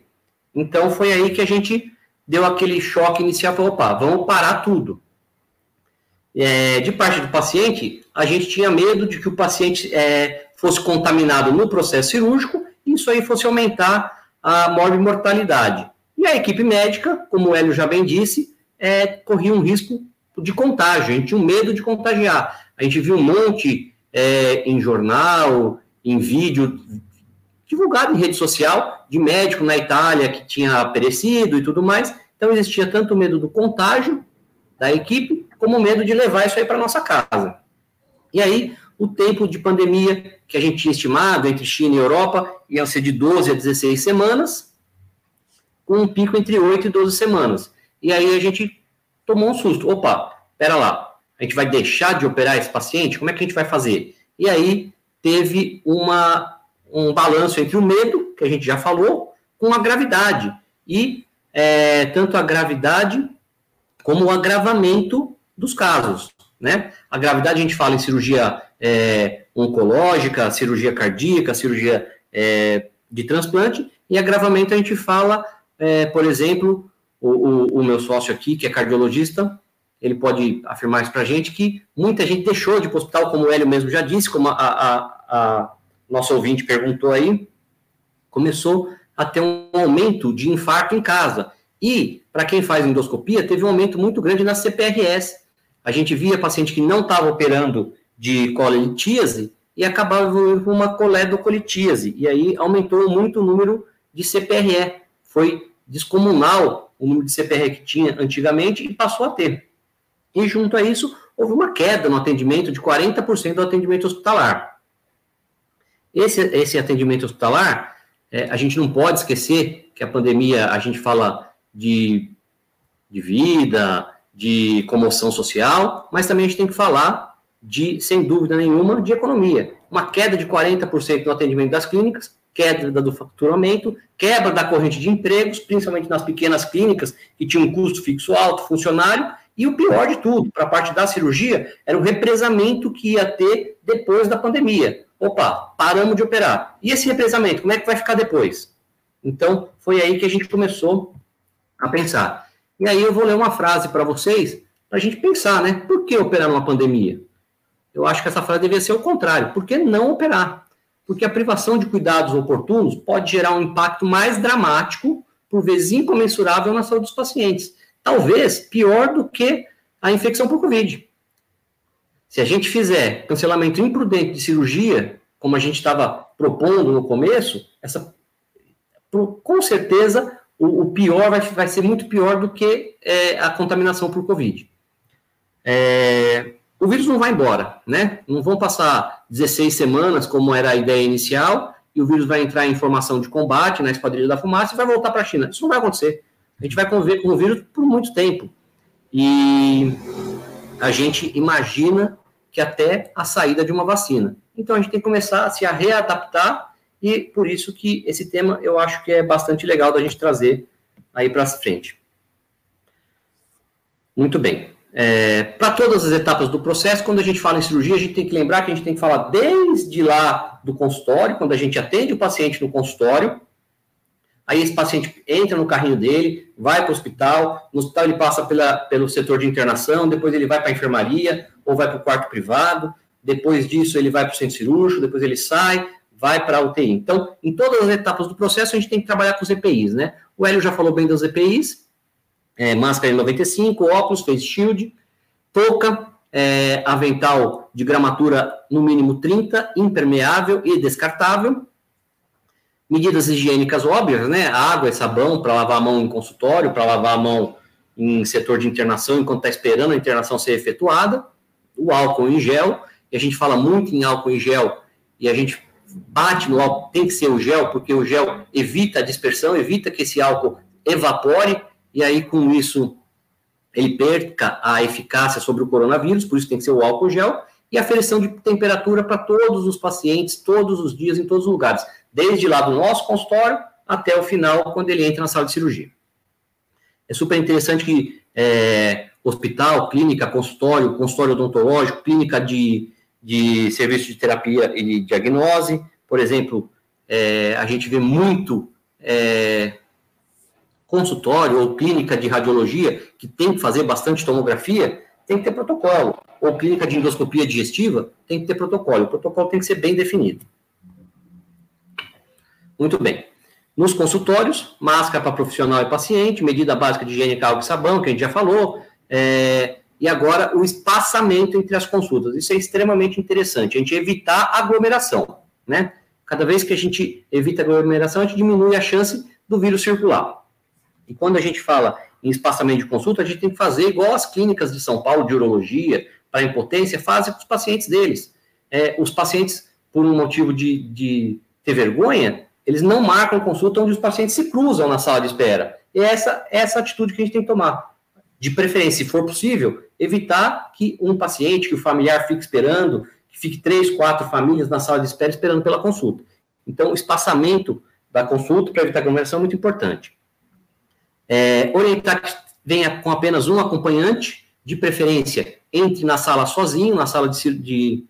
Então foi aí que a gente deu aquele choque inicial, falou, opa, vamos parar tudo. É, de parte do paciente, a gente tinha medo de que o paciente é, fosse contaminado no processo cirúrgico e isso aí fosse aumentar a morbimortalidade. E a equipe médica, como o Hélio já bem disse, é, corria um risco de contágio, a gente tinha um medo de contagiar. A gente viu um monte é, em jornal, em vídeo, divulgado em rede social, de médico na Itália que tinha perecido e tudo mais. Então existia tanto medo do contágio da equipe, como medo de levar isso aí para nossa casa. E aí, o tempo de pandemia que a gente tinha estimado entre China e Europa ia ser de 12 a 16 semanas, com um pico entre 8 e 12 semanas. E aí a gente tomou um susto. Opa, pera lá, a gente vai deixar de operar esse paciente? Como é que a gente vai fazer? E aí teve uma um balanço entre o medo, que a gente já falou, com a gravidade. E é, tanto a gravidade como o agravamento dos casos. Né? A gravidade a gente fala em cirurgia é, oncológica, cirurgia cardíaca, cirurgia é, de transplante, e agravamento a gente fala, é, por exemplo, o, o, o, meu sócio aqui, que é cardiologista, ele pode afirmar isso para a gente, que muita gente deixou de ir hospital, como o Hélio mesmo já disse, como a, a, a nosso ouvinte perguntou aí, começou a ter um aumento de infarto em casa. E, para quem faz endoscopia, teve um aumento muito grande na CPRS. A gente via paciente que não estava operando de colelitíase e acabava com uma coledocolitíase. E aí aumentou muito o número de CPRE. Foi descomunal o número de CPRE que tinha antigamente e passou a ter. E junto a isso, houve uma queda no atendimento de 40% do atendimento hospitalar. Esse, esse atendimento hospitalar, é, a gente não pode esquecer que a pandemia, a gente fala de, de vida, de comoção social, mas também a gente tem que falar de, sem dúvida nenhuma, de economia. Uma queda de 40% no atendimento das clínicas, queda do faturamento, quebra da corrente de empregos, principalmente nas pequenas clínicas, que tinham um custo fixo alto, funcionário, e o pior de tudo, para a parte da cirurgia, era o represamento que ia ter depois da pandemia opa, paramos de operar. E esse represamento, como é que vai ficar depois? Então, foi aí que a gente começou a pensar. E aí eu vou ler uma frase para vocês, para a gente pensar, né? Por que operar numa pandemia? Eu acho que essa frase deveria ser o contrário. Por que não operar? Porque a privação de cuidados oportunos pode gerar um impacto mais dramático, por vezes incomensurável, na saúde dos pacientes. Talvez pior do que a infecção por Covid. Se a gente fizer cancelamento imprudente de cirurgia, como a gente estava propondo no começo, essa, com certeza o, o pior vai, vai, ser muito pior do que é, a contaminação por Covid. É, o vírus não vai embora, né? Não vão passar 16 semanas, como era a ideia inicial, e o vírus vai entrar em formação de combate na esquadrilha da fumaça e vai voltar para a China. Isso não vai acontecer. A gente vai conviver com o vírus por muito tempo. E a gente imagina que até a saída de uma vacina. Então a gente tem que começar a se readaptar e por isso que esse tema eu acho que é bastante legal da gente trazer aí para frente. Muito bem. É, para todas as etapas do processo, quando a gente fala em cirurgia, a gente tem que lembrar que a gente tem que falar desde lá do consultório, quando a gente atende o paciente no consultório, Aí esse paciente entra no carrinho dele, vai para o hospital, no hospital ele passa pela, pelo setor de internação, depois ele vai para a enfermaria ou vai para o quarto privado, depois disso ele vai para o centro cirúrgico, depois ele sai, vai para a UTI. Então, em todas as etapas do processo, a gente tem que trabalhar com os EPIs, né? O Hélio já falou bem das EPIs, é, máscara N95, óculos, face shield, touca, é, avental de gramatura no mínimo 30, impermeável e descartável, medidas higiênicas óbvias, né? Água e sabão para lavar a mão em consultório, para lavar a mão em setor de internação enquanto está esperando a internação ser efetuada, o álcool em gel, e a gente fala muito em álcool em gel, e a gente bate no álcool, tem que ser o gel, porque o gel evita a dispersão, evita que esse álcool evapore, e aí com isso ele perca a eficácia sobre o coronavírus, por isso tem que ser o álcool gel, e aferição de temperatura para todos os pacientes, todos os dias, em todos os lugares desde lá do nosso consultório até o final, quando ele entra na sala de cirurgia. É super interessante que é, hospital, clínica, consultório, consultório odontológico, clínica de, de serviço de terapia e de diagnose, por exemplo, é, a gente vê muito é, consultório ou clínica de radiologia que tem que fazer bastante tomografia, tem que ter protocolo. Ou clínica de endoscopia digestiva, tem que ter protocolo. O protocolo tem que ser bem definido. Muito bem. Nos consultórios, máscara para profissional e paciente, medida básica de higiene, álcool e sabão, que a gente já falou, é, e agora o espaçamento entre as consultas. Isso é extremamente interessante, a gente evitar aglomeração, né? Cada vez que a gente evita aglomeração, a gente diminui a chance do vírus circular. E quando a gente fala em espaçamento de consulta, a gente tem que fazer igual as clínicas de São Paulo de urologia, para impotência, fazem com os pacientes deles. É, os pacientes, por um motivo de, de ter vergonha, eles não marcam consulta onde os pacientes se cruzam na sala de espera. E essa, essa atitude que a gente tem que tomar. De preferência, se for possível, evitar que um paciente, que o familiar fique esperando, que fique três, quatro famílias na sala de espera esperando pela consulta. Então, o espaçamento da consulta para evitar aglomeração é muito importante. É, orientar que venha com apenas um acompanhante, de preferência, entre na sala sozinho, na sala de, de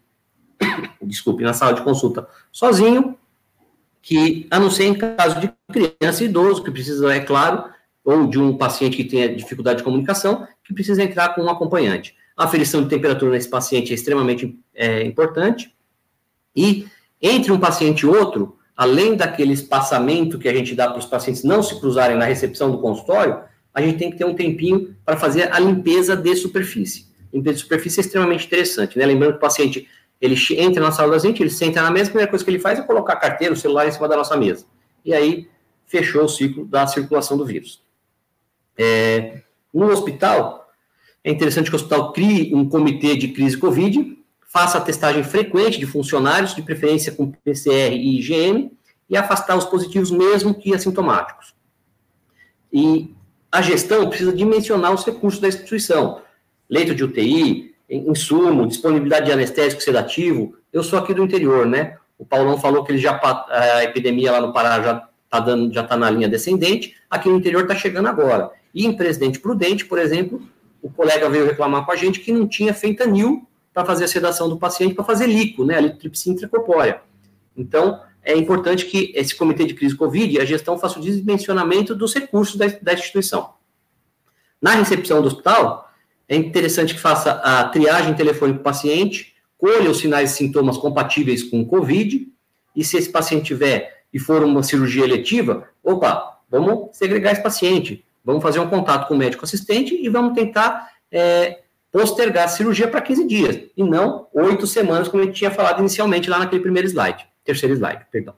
[coughs] desculpe, na sala de consulta sozinho, que, a não ser em caso de criança e idoso, que precisa, é claro, ou de um paciente que tenha dificuldade de comunicação, que precisa entrar com um acompanhante. A aferição de temperatura nesse paciente é extremamente é, importante. E entre um paciente e outro, além daquele espaçamento que a gente dá para os pacientes não se cruzarem na recepção do consultório, a gente tem que ter um tempinho para fazer a limpeza de superfície. Limpeza de superfície é extremamente interessante, né? Lembrando que o paciente ele entra na sala da gente, ele senta na mesa, a primeira coisa que ele faz é colocar a carteira, o celular em cima da nossa mesa. E aí fechou o ciclo da circulação do vírus. É, no hospital, é interessante que o hospital crie um comitê de crise Covid, faça a testagem frequente de funcionários, de preferência com PCR e IgM, e afastar os positivos mesmo que assintomáticos. E a gestão precisa dimensionar os recursos da instituição. Leito de UTI, insumo, disponibilidade de anestésico sedativo. Eu sou aqui do interior, né? O Paulão falou que ele já a epidemia lá no Pará já está está na linha descendente. Aqui no interior está chegando agora. E em Presidente Prudente, por exemplo, o colega veio reclamar com a gente que não tinha fentanil para fazer a sedação do paciente, para fazer lico, né? A litripsia intracorpórea. Então, é importante que esse comitê de crise Covid, a gestão faça o dimensionamento dos recursos da, da instituição. Na recepção do hospital, é interessante que faça a triagem telefônica do paciente, colha os sinais e sintomas compatíveis com o COVID, e se esse paciente tiver e for uma cirurgia eletiva, opa, vamos segregar esse paciente, vamos fazer um contato com o médico assistente e vamos tentar é, postergar a cirurgia para 15 dias, e não oito semanas, como a gente tinha falado inicialmente lá naquele primeiro slide, terceiro slide, perdão.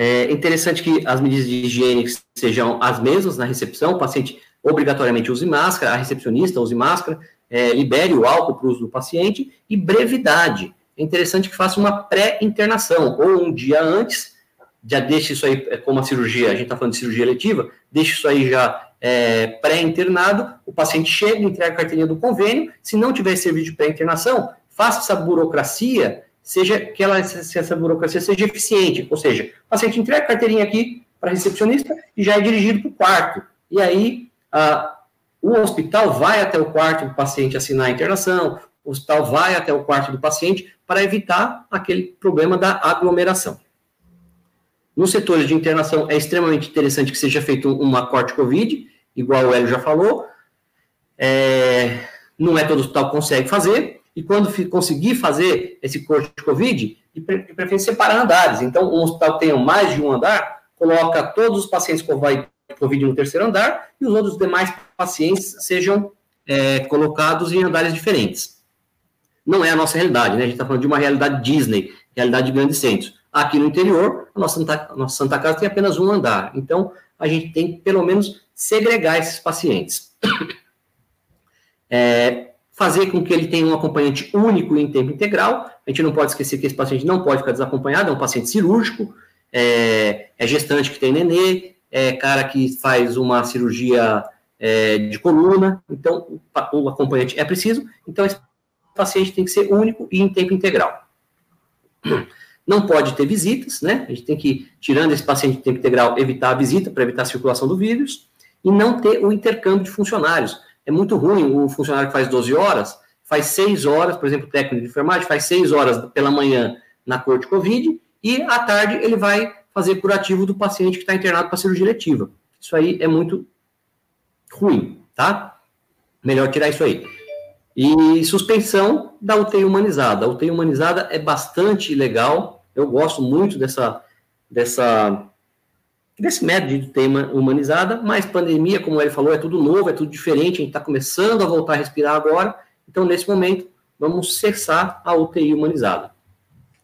É interessante que as medidas de higiene sejam as mesmas na recepção, o paciente obrigatoriamente use máscara, a recepcionista use máscara, é, libere o álcool para o uso do paciente e brevidade. É interessante que faça uma pré-internação, ou um dia antes, já deixe isso aí, é, como a cirurgia, a gente está falando de cirurgia eletiva, deixe isso aí já é, pré-internado, o paciente chega, entrega a carteirinha do convênio, se não tiver serviço de pré-internação, faça essa burocracia, seja que ela, essa burocracia seja eficiente, ou seja, o paciente entrega a carteirinha aqui para a recepcionista e já é dirigido para o quarto. E aí ah, o hospital vai até o quarto do paciente assinar a internação, o hospital vai até o quarto do paciente para evitar aquele problema da aglomeração. Nos setores de internação, é extremamente interessante que seja feito uma corte COVID, igual o Hélio já falou. É, não é todo hospital que consegue fazer, e quando conseguir fazer esse corte de COVID, de preferência separar andares. Então, um hospital que tenha mais de um andar, coloca todos os pacientes com COVID no terceiro andar, e os outros demais pacientes sejam é, colocados em andares diferentes. Não é a nossa realidade, né? A gente está falando de uma realidade Disney, realidade de grandes centros. Aqui no interior, a nossa Santa, a nossa Santa Casa tem apenas um andar. Então, a gente tem que, pelo menos, segregar esses pacientes. É, fazer com que ele tenha um acompanhante único em tempo integral. A gente não pode esquecer que esse paciente não pode ficar desacompanhado, é um paciente cirúrgico, é, é gestante que tem nenê, é cara que faz uma cirurgia é, de coluna, então o, o acompanhante é preciso, então esse paciente tem que ser único e em tempo integral. Não pode ter visitas, né? A gente tem que, tirando esse paciente de tempo integral, evitar a visita para evitar a circulação do vírus e não ter o intercâmbio de funcionários. É muito ruim o funcionário que faz 12 horas, faz 6 horas, por exemplo, o técnico de enfermagem faz 6 horas pela manhã na corte Covid e à tarde ele vai fazer curativo do paciente que está internado para cirurgia letiva. Isso aí é muito ruim, tá? Melhor tirar isso aí. E suspensão da UTI humanizada. A UTI humanizada é bastante legal, eu gosto muito dessa, dessa, desse método de tema humanizada, mas pandemia, como ele falou, é tudo novo, é tudo diferente, a gente está começando a voltar a respirar agora, então nesse momento vamos cessar a UTI humanizada.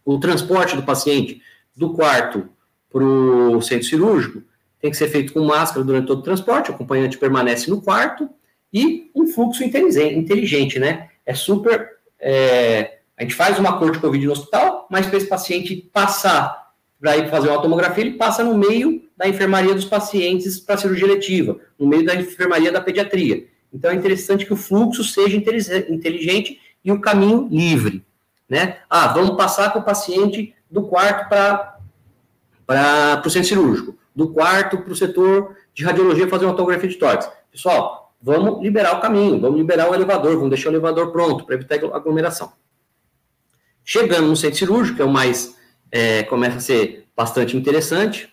O transporte do paciente do quarto para o centro cirúrgico tem que ser feito com máscara durante todo o transporte, o acompanhante permanece no quarto e um fluxo inteligente, né? É super é, a gente faz uma cor de Covid no hospital, mas para esse paciente passar para ir fazer uma tomografia, ele passa no meio da enfermaria dos pacientes para cirurgia letiva, no meio da enfermaria da pediatria. Então é interessante que o fluxo seja inteligente e o caminho livre. Né? Ah, vamos passar com o paciente do quarto para o centro cirúrgico, do quarto para o setor de radiologia fazer uma tomografia de tórax. Pessoal, vamos liberar o caminho, vamos liberar o elevador, vamos deixar o elevador pronto para evitar aglomeração. Chegando no centro cirúrgico, que é o mais, é, começa a ser bastante interessante,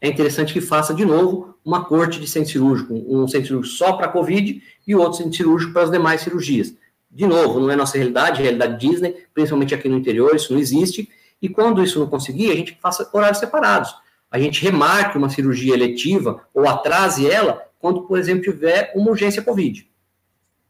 é interessante que faça de novo uma corte de centro cirúrgico, um centro cirúrgico só para Covid e outro centro cirúrgico para as demais cirurgias. De novo, não é nossa realidade, é realidade Disney, principalmente aqui no interior, isso não existe. E quando isso não conseguir, a gente faça horários separados. A gente remarque uma cirurgia eletiva ou atrase ela quando, por exemplo, tiver uma urgência Covid.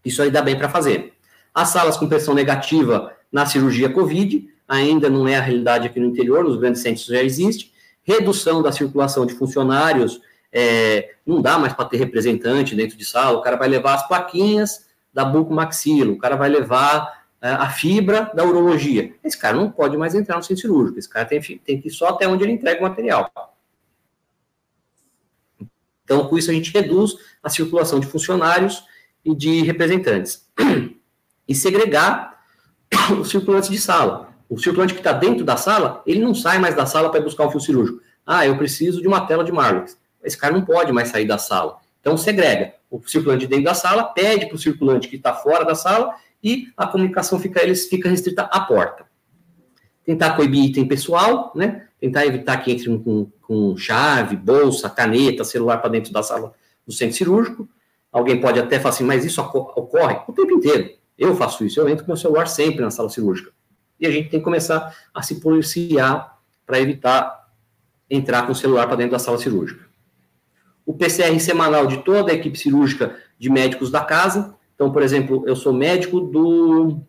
Isso aí dá bem para fazer. As salas com pressão negativa na cirurgia COVID, ainda não é a realidade aqui no interior, nos grandes centros já existe. Redução da circulação de funcionários, é, não dá mais para ter representante dentro de sala, o cara vai levar as plaquinhas da bucomaxilo, o cara vai levar é, a fibra da urologia. Esse cara não pode mais entrar no centro cirúrgico, esse cara tem, tem que ir só até onde ele entrega o material. Então, com isso, a gente reduz a circulação de funcionários e de representantes. E segregar [coughs] o circulante de sala. O circulante que está dentro da sala, ele não sai mais da sala para buscar um fio cirúrgico. Ah, eu preciso de uma tela de Marlix. Esse cara não pode mais sair da sala. Então, segrega. O circulante dentro da sala pede para o circulante que está fora da sala e a comunicação fica, eles fica restrita à porta. Tentar coibir item pessoal, né? Tentar evitar que entre com, com chave, bolsa, caneta, celular para dentro da sala do centro cirúrgico. Alguém pode até falar assim, mas isso ocorre o tempo inteiro. Eu faço isso, eu entro com meu celular sempre na sala cirúrgica. E a gente tem que começar a se policiar para evitar entrar com o celular para dentro da sala cirúrgica. O PCR semanal de toda a equipe cirúrgica de médicos da casa. Então, por exemplo, eu sou médico do,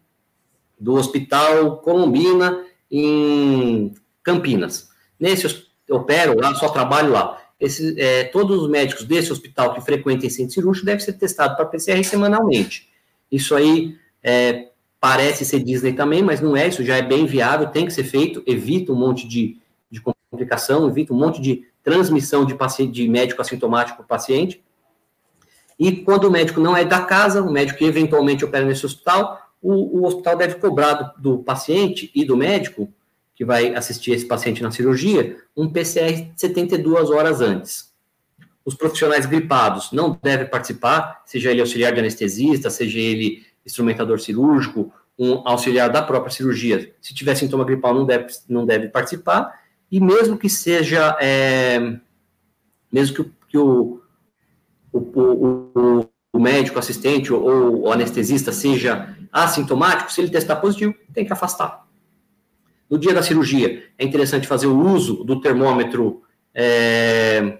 do Hospital Colombina em Campinas. Nesse eu opero lá, só trabalho lá. Esse, é, todos os médicos desse hospital que frequentem centro cirúrgico devem ser testados para PCR semanalmente. Isso aí é, parece ser Disney também, mas não é, isso já é bem viável, tem que ser feito, evita um monte de, de complicação, evita um monte de transmissão de, paciente, de médico assintomático para o paciente. E quando o médico não é da casa, o médico que eventualmente opera nesse hospital, o, o hospital deve cobrar do, do, paciente e do médico que vai assistir esse paciente na cirurgia um PCR 72 horas antes. Os profissionais gripados não devem participar, seja ele auxiliar de anestesista, seja ele instrumentador cirúrgico, um auxiliar da própria cirurgia, se tiver sintoma gripal, não deve, não deve participar, e mesmo que seja, é, mesmo que, que o, o, o, o, médico assistente ou o anestesista seja assintomático, se ele testar positivo, tem que afastar. No dia da cirurgia, é interessante fazer o uso do termômetro, é,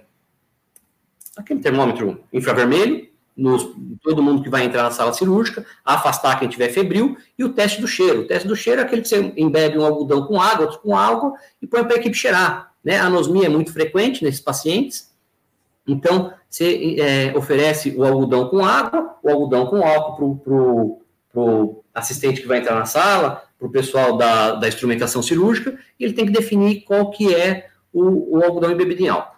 aquele termômetro infravermelho, nos, todo mundo que vai entrar na sala cirúrgica, afastar quem tiver febril, e o teste do cheiro. O teste do cheiro é aquele que você embebe um algodão com água, outro com álcool, e põe para a equipe cheirar. Né? A anosmia é muito frequente nesses pacientes, então você é, oferece o algodão com água, o algodão com álcool para o assistente que vai entrar na sala, para o pessoal da, da instrumentação cirúrgica, e ele tem que definir qual que é o, o algodão embebido em álcool.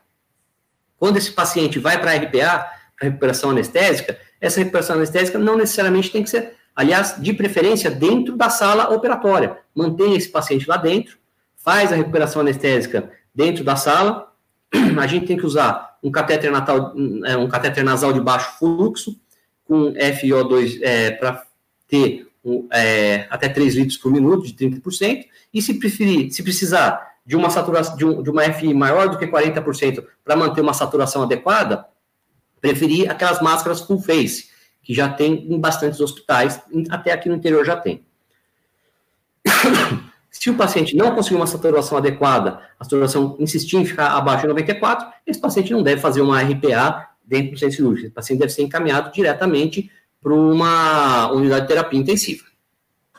Quando esse paciente vai para a RPA, a recuperação anestésica, essa recuperação anestésica não necessariamente tem que ser, aliás, de preferência, dentro da sala operatória. Mantenha esse paciente lá dentro, faz a recuperação anestésica dentro da sala. [clears throat] A gente tem que usar um catéter, natal, é, um catéter nasal de baixo fluxo, com FiO2 é, para ter é, até 3 litros por minuto, de 30%, e se preferir, se precisar de uma saturação de, um, de uma FI maior do que 40% para manter uma saturação adequada, preferir aquelas máscaras full face, que já tem em bastantes hospitais, até aqui no interior já tem. [coughs] Se o paciente não conseguir uma saturação adequada, a saturação insistir em ficar abaixo de 94, esse paciente não deve fazer uma RPA dentro do centro cirúrgico. Esse paciente deve ser encaminhado diretamente para uma unidade de terapia intensiva.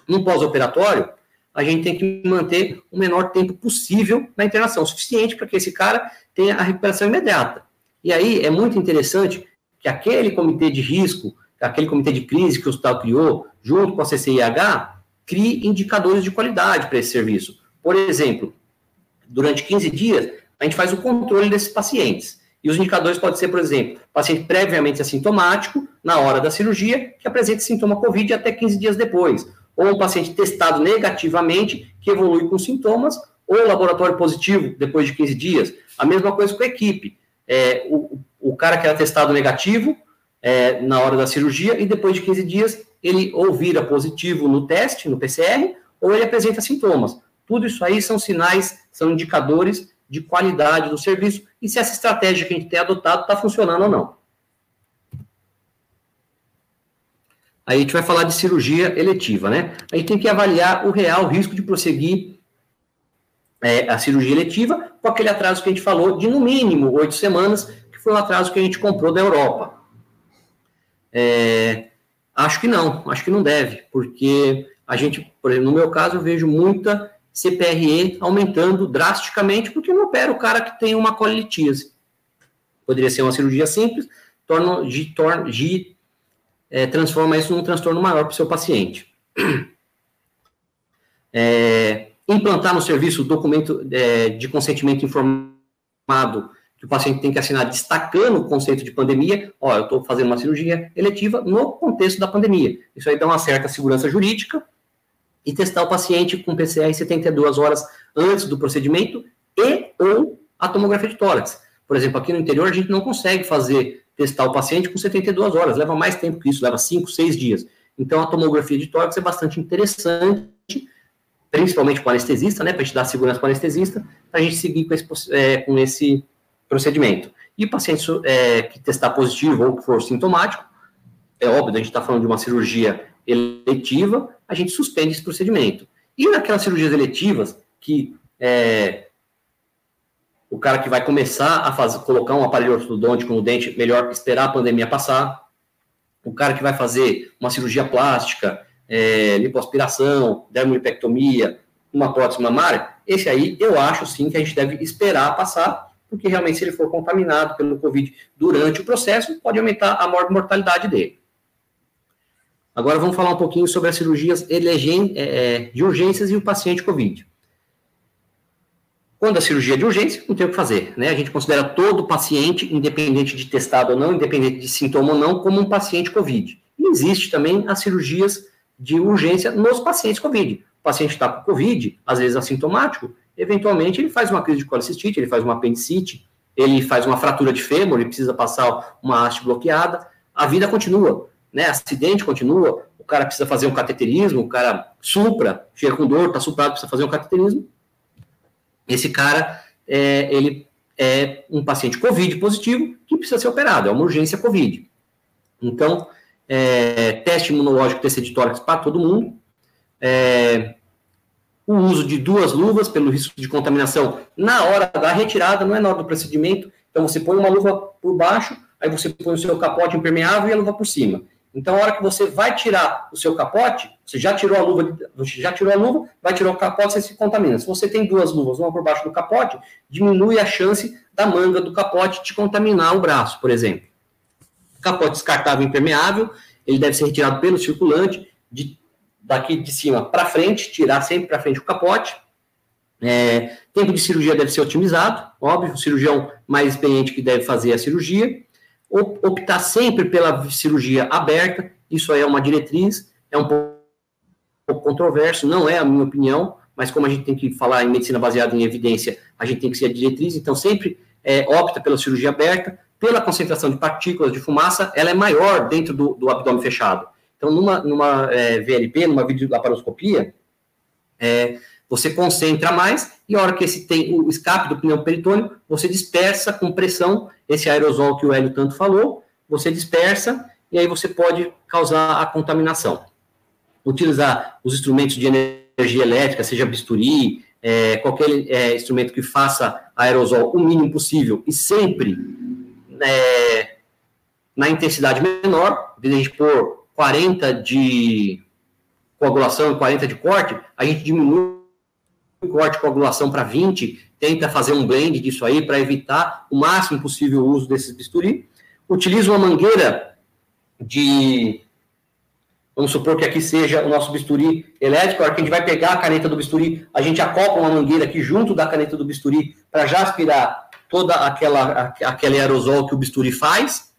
No pós-operatório, a gente tem que manter o menor tempo possível na internação, suficiente para que esse cara tenha a recuperação imediata. E aí é muito interessante que aquele comitê de risco, aquele comitê de crise que o hospital criou, junto com a CCIH, crie indicadores de qualidade para esse serviço. Por exemplo, durante 15 dias, a gente faz o controle desses pacientes. E os indicadores podem ser, por exemplo, paciente previamente assintomático, na hora da cirurgia, que apresenta sintoma COVID até 15 dias depois. Ou um paciente testado negativamente, que evolui com sintomas, ou laboratório positivo depois de 15 dias. A mesma coisa com a equipe é, o, o cara que era testado negativo é, na hora da cirurgia e depois de 15 dias ele ou vira positivo no teste, no PCR, ou ele apresenta sintomas. Tudo isso aí são sinais, são indicadores de qualidade do serviço e se essa estratégia que a gente tem adotado está funcionando ou não. Aí a gente vai falar de cirurgia eletiva, né? A gente tem que avaliar o real risco de prosseguir é, a cirurgia eletiva com aquele atraso que a gente falou de no mínimo oito semanas, que foi o atraso que a gente comprou da Europa. É, acho que não, acho que não deve, porque a gente, por exemplo, no meu caso, eu vejo muita CPRE aumentando drasticamente, porque não opera o cara que tem uma colitíase. Poderia ser uma cirurgia simples, torna, de, torna, de, é, transforma isso num transtorno maior para o seu paciente. [clears throat] É, implantar no serviço o documento é, de consentimento informado que o paciente tem que assinar destacando o conceito de pandemia, ó, eu estou fazendo uma cirurgia eletiva no contexto da pandemia. Isso aí dá uma certa segurança jurídica e testar o paciente com PCR 72 horas antes do procedimento e ou a tomografia de tórax. Por exemplo, aqui no interior a gente não consegue fazer testar o paciente com 72 horas, leva mais tempo que isso, leva 5, 6 dias. Então a tomografia de tórax é bastante interessante principalmente com o anestesista, né, para a gente dar segurança para o anestesista, para a gente seguir com esse, é, com esse procedimento. E o paciente é, que testar positivo ou que for sintomático, é óbvio, a gente está falando de uma cirurgia eletiva, a gente suspende esse procedimento. E naquelas cirurgias eletivas, que é, o cara que vai começar a fazer, colocar um aparelho ortodôntico no dente, melhor esperar a pandemia passar. O cara que vai fazer uma cirurgia plástica, é, lipoaspiração, dermolipectomia, uma prótese mamária, esse aí eu acho sim que a gente deve esperar passar, porque realmente se ele for contaminado pelo Covid durante o processo, pode aumentar a mortalidade dele. Agora vamos falar um pouquinho sobre as cirurgias é, é, de urgências e o paciente Covid. Quando a cirurgia é de urgência, não tem o que fazer, né? A gente considera todo paciente, independente de testado ou não, independente de sintoma ou não, como um paciente COVID. E existe também as cirurgias de urgência nos pacientes COVID. O paciente está com COVID, às vezes assintomático, eventualmente ele faz uma crise de colicistite, ele faz uma apendicite, ele faz uma fratura de fêmur, ele precisa passar uma haste bloqueada, a vida continua, né? Acidente continua, o cara precisa fazer um cateterismo, o cara supra, chega com dor, está suprado, precisa fazer um cateterismo. Esse cara é, ele é um paciente COVID positivo que precisa ser operado, é uma urgência COVID. Então, é, teste imunológico TC de tórax para todo mundo, é, o uso de duas luvas pelo risco de contaminação na hora da retirada, não é na hora do procedimento. Então, você põe uma luva por baixo, aí você põe o seu capote impermeável e a luva por cima. Então, a hora que você vai tirar o seu capote, você já tirou a luva, você já tirou a luva, vai tirar o capote, você se contamina. Se você tem duas luvas, uma por baixo do capote, diminui a chance da manga do capote te contaminar o braço, por exemplo. Capote descartável impermeável, ele deve ser retirado pelo circulante, de daqui de cima para frente, tirar sempre para frente o capote. É, tempo de cirurgia deve ser otimizado, óbvio, o cirurgião mais experiente que deve fazer a cirurgia. Optar sempre pela cirurgia aberta, isso aí é uma diretriz, é um pouco controverso, não é a minha opinião, mas como a gente tem que falar em medicina baseada em evidência, a gente tem que ser a diretriz, então sempre é, opta pela cirurgia aberta, pela concentração de partículas de fumaça, ela é maior dentro do, do abdômen fechado. Então, numa, numa é, VLP, numa videolaparoscopia, é, você concentra mais e a hora que esse tem o escape do pneu peritônio, você dispersa com pressão esse aerosol que o Hélio tanto falou, você dispersa e aí você pode causar a contaminação. Utilizar os instrumentos de energia elétrica, seja bisturi, é, qualquer é, instrumento que faça aerosol o mínimo possível e sempre é, na intensidade menor, de a gente pôr 40 de coagulação e 40 de corte, a gente diminui corte de coagulação para 20, tenta fazer um blend disso aí para evitar o máximo possível o uso desses bisturi. Utiliza uma mangueira de. Vamos supor que aqui seja o nosso bisturi elétrico, a hora que a gente vai pegar a caneta do bisturi, a gente acopla uma mangueira aqui junto da caneta do bisturi para já aspirar toda aquela aquele aerosol que o bisturi faz.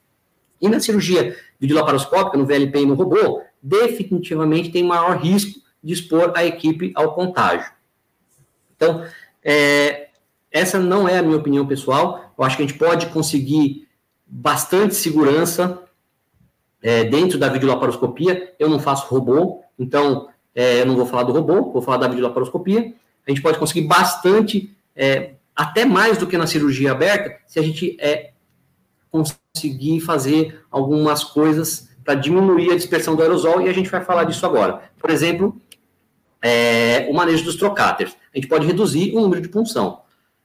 E na cirurgia videolaparoscópica, no VLP e no robô, definitivamente tem maior risco de expor a equipe ao contágio. Então, é, essa não é a minha opinião pessoal. Eu acho que a gente pode conseguir bastante segurança é, dentro da videolaparoscopia. Eu não faço robô, então é, eu não vou falar do robô, vou falar da videolaparoscopia. A gente pode conseguir bastante, é, até mais do que na cirurgia aberta, se a gente é, conseguir fazer algumas coisas para diminuir a dispersão do aerosol, e a gente vai falar disso agora. Por exemplo, é, o manejo dos trocáteres. A gente pode reduzir o número de punção.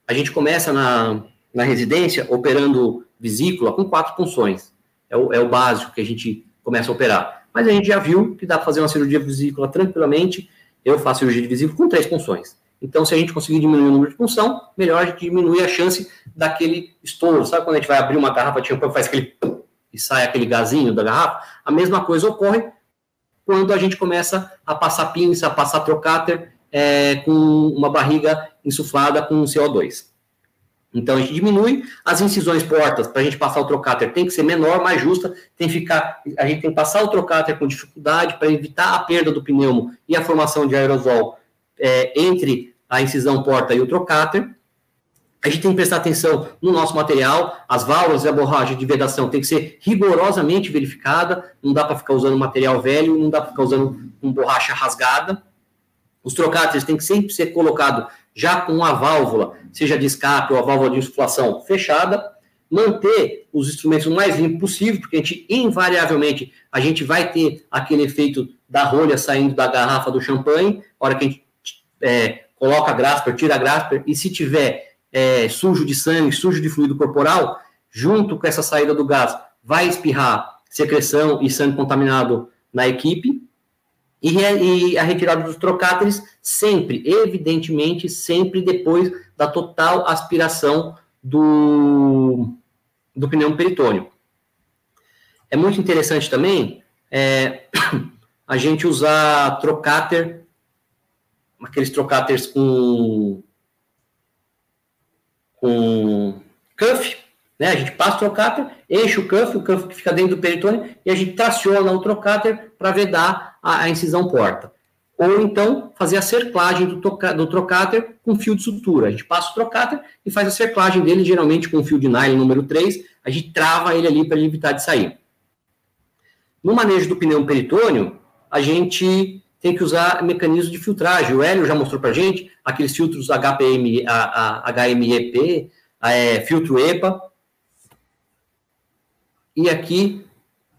A gente começa na, na residência operando vesícula com quatro punções. É o, é o básico que a gente começa a operar. Mas a gente já viu que dá para fazer uma cirurgia de vesícula tranquilamente. Eu faço cirurgia de vesícula com três punções. Então, se a gente conseguir diminuir o número de punção, melhor a gente diminui a chance daquele estouro. Sabe quando a gente vai abrir uma garrafa de champanhe, faz aquele e sai aquele gazinho da garrafa? A mesma coisa ocorre quando a gente começa a passar pinça, a passar trocáter é, com uma barriga insuflada com CO2. Então a gente diminui as incisões portas para a gente passar o trocáter tem que ser menor, mais justa, tem que ficar, a gente tem que passar o trocáter com dificuldade para evitar a perda do pneumo e a formação de aerosol é, entre a incisão porta e o trocáter. A gente tem que prestar atenção no nosso material, as válvulas e a borracha de vedação tem que ser rigorosamente verificada, não dá para ficar usando material velho, não dá para ficar usando borracha rasgada. Os trocáteres têm que sempre ser colocado já com a válvula, seja de escape ou a válvula de insuflação fechada, manter os instrumentos o mais limpo possível, porque a gente, invariavelmente, a gente vai ter aquele efeito da rolha saindo da garrafa do champanhe, a hora que a gente é, coloca a grasper, tira a grasper, e se tiver é, sujo de sangue, sujo de fluido corporal, junto com essa saída do gás, vai espirrar secreção e sangue contaminado na equipe. E, a retirada dos trocáteres sempre, evidentemente, sempre depois da total aspiração do, do pneu peritônio. É muito interessante também é, [coughs] a gente usar trocáter aqueles trocáteres com com cuff, né? A gente passa o trocáter, enche o cuff, o cuff que fica dentro do peritônio e a gente traciona o trocáter para vedar a, a, incisão porta. Ou então fazer a cerclagem do, do trocáter com fio de sutura. A gente passa o trocáter e faz a cerclagem dele, geralmente com fio de nylon número 3, a gente trava ele ali para ele evitar de sair. No manejo do pneu peritônio, a gente tem que usar mecanismos de filtragem. O Hélio já mostrou para a gente aqueles filtros HPM, a, a HMEP, a, é, filtro EPA. E aqui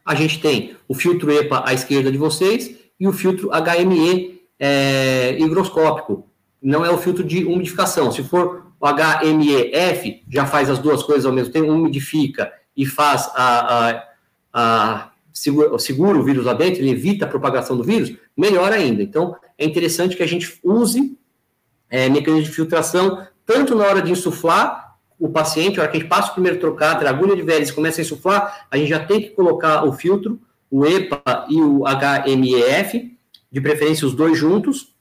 a gente tem o filtro EPA à esquerda de vocês e o filtro HME é, higroscópico. Não é o filtro de umidificação. Se for o HMEF, já faz as duas coisas ao mesmo tempo, umidifica e faz a, a, a segura, segura o vírus lá dentro, ele evita a propagação do vírus, melhor ainda. Então, é interessante que a gente use é, de filtração, tanto na hora de insuflar o paciente, na hora que a gente passa o primeiro trocado, a agulha de Vélez começa a insuflar, a gente já tem que colocar o filtro, o EPA e o HMEF, de preferência os dois juntos.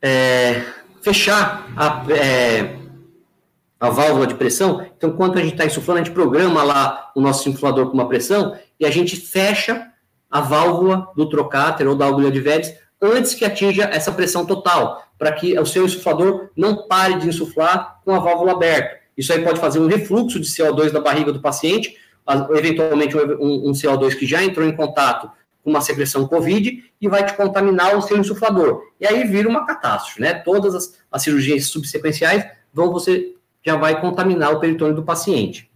É, fechar a, é, a válvula de pressão. Então, quando a gente está insuflando, a gente programa lá o nosso insuflador com uma pressão e a gente fecha a válvula do trocáter ou da agulha de Vélez antes que atinja essa pressão total, para que o seu insuflador não pare de insuflar com a válvula aberta. Isso aí pode fazer um refluxo de CO2 da barriga do paciente, eventualmente um, um CO2 que já entrou em contato com uma secreção COVID e vai te contaminar o seu insuflador. E aí vira uma catástrofe, né? Todas as, as cirurgias subsequenciais vão você já vai contaminar o peritônio do paciente.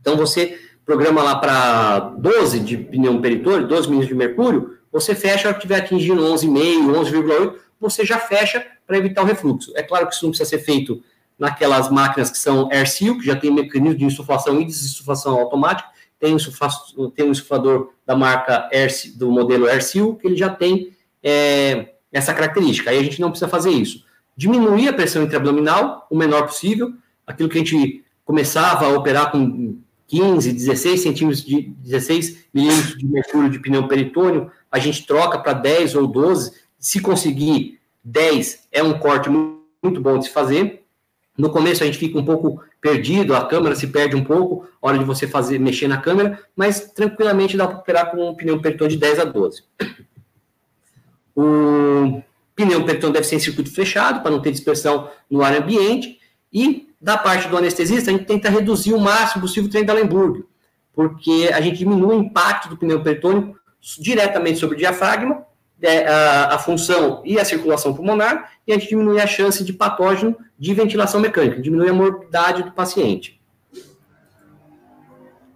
Então, você programa lá para 12 de pneu peritônio, 12 milímetros de mercúrio, você fecha, a estiver atingindo 11,5, 11,8, você já fecha para evitar o refluxo. É claro que isso não precisa ser feito naquelas máquinas que são air seal, que já tem mecanismo de insuflação e desinsuflação automática, tem, tem um insuflador da marca air, do modelo air seal, que ele já tem é, essa característica. Aí a gente não precisa fazer isso. Diminuir a pressão intraabdominal o menor possível, aquilo que a gente começava a operar com 15, 16 centímetros de 16 milímetros de mercúrio de pneu peritônio, a gente troca para 10 ou 12. Se conseguir 10, é um corte muito bom de se fazer. No começo a gente fica um pouco perdido, a câmera se perde um pouco, hora de você fazer mexer na câmera, mas tranquilamente dá para operar com um pneu peritônio de 10 a 12. O pneu peritônio deve ser em circuito fechado para não ter dispersão no ar ambiente e da parte do anestesista, a gente tenta reduzir o máximo possível o trem da Lemburg, porque a gente diminui o impacto do pneu peritônico diretamente sobre o diafragma, é, a, a, função e a circulação pulmonar, e a gente diminui a chance de patógeno de ventilação mecânica, diminui a morbidade do paciente.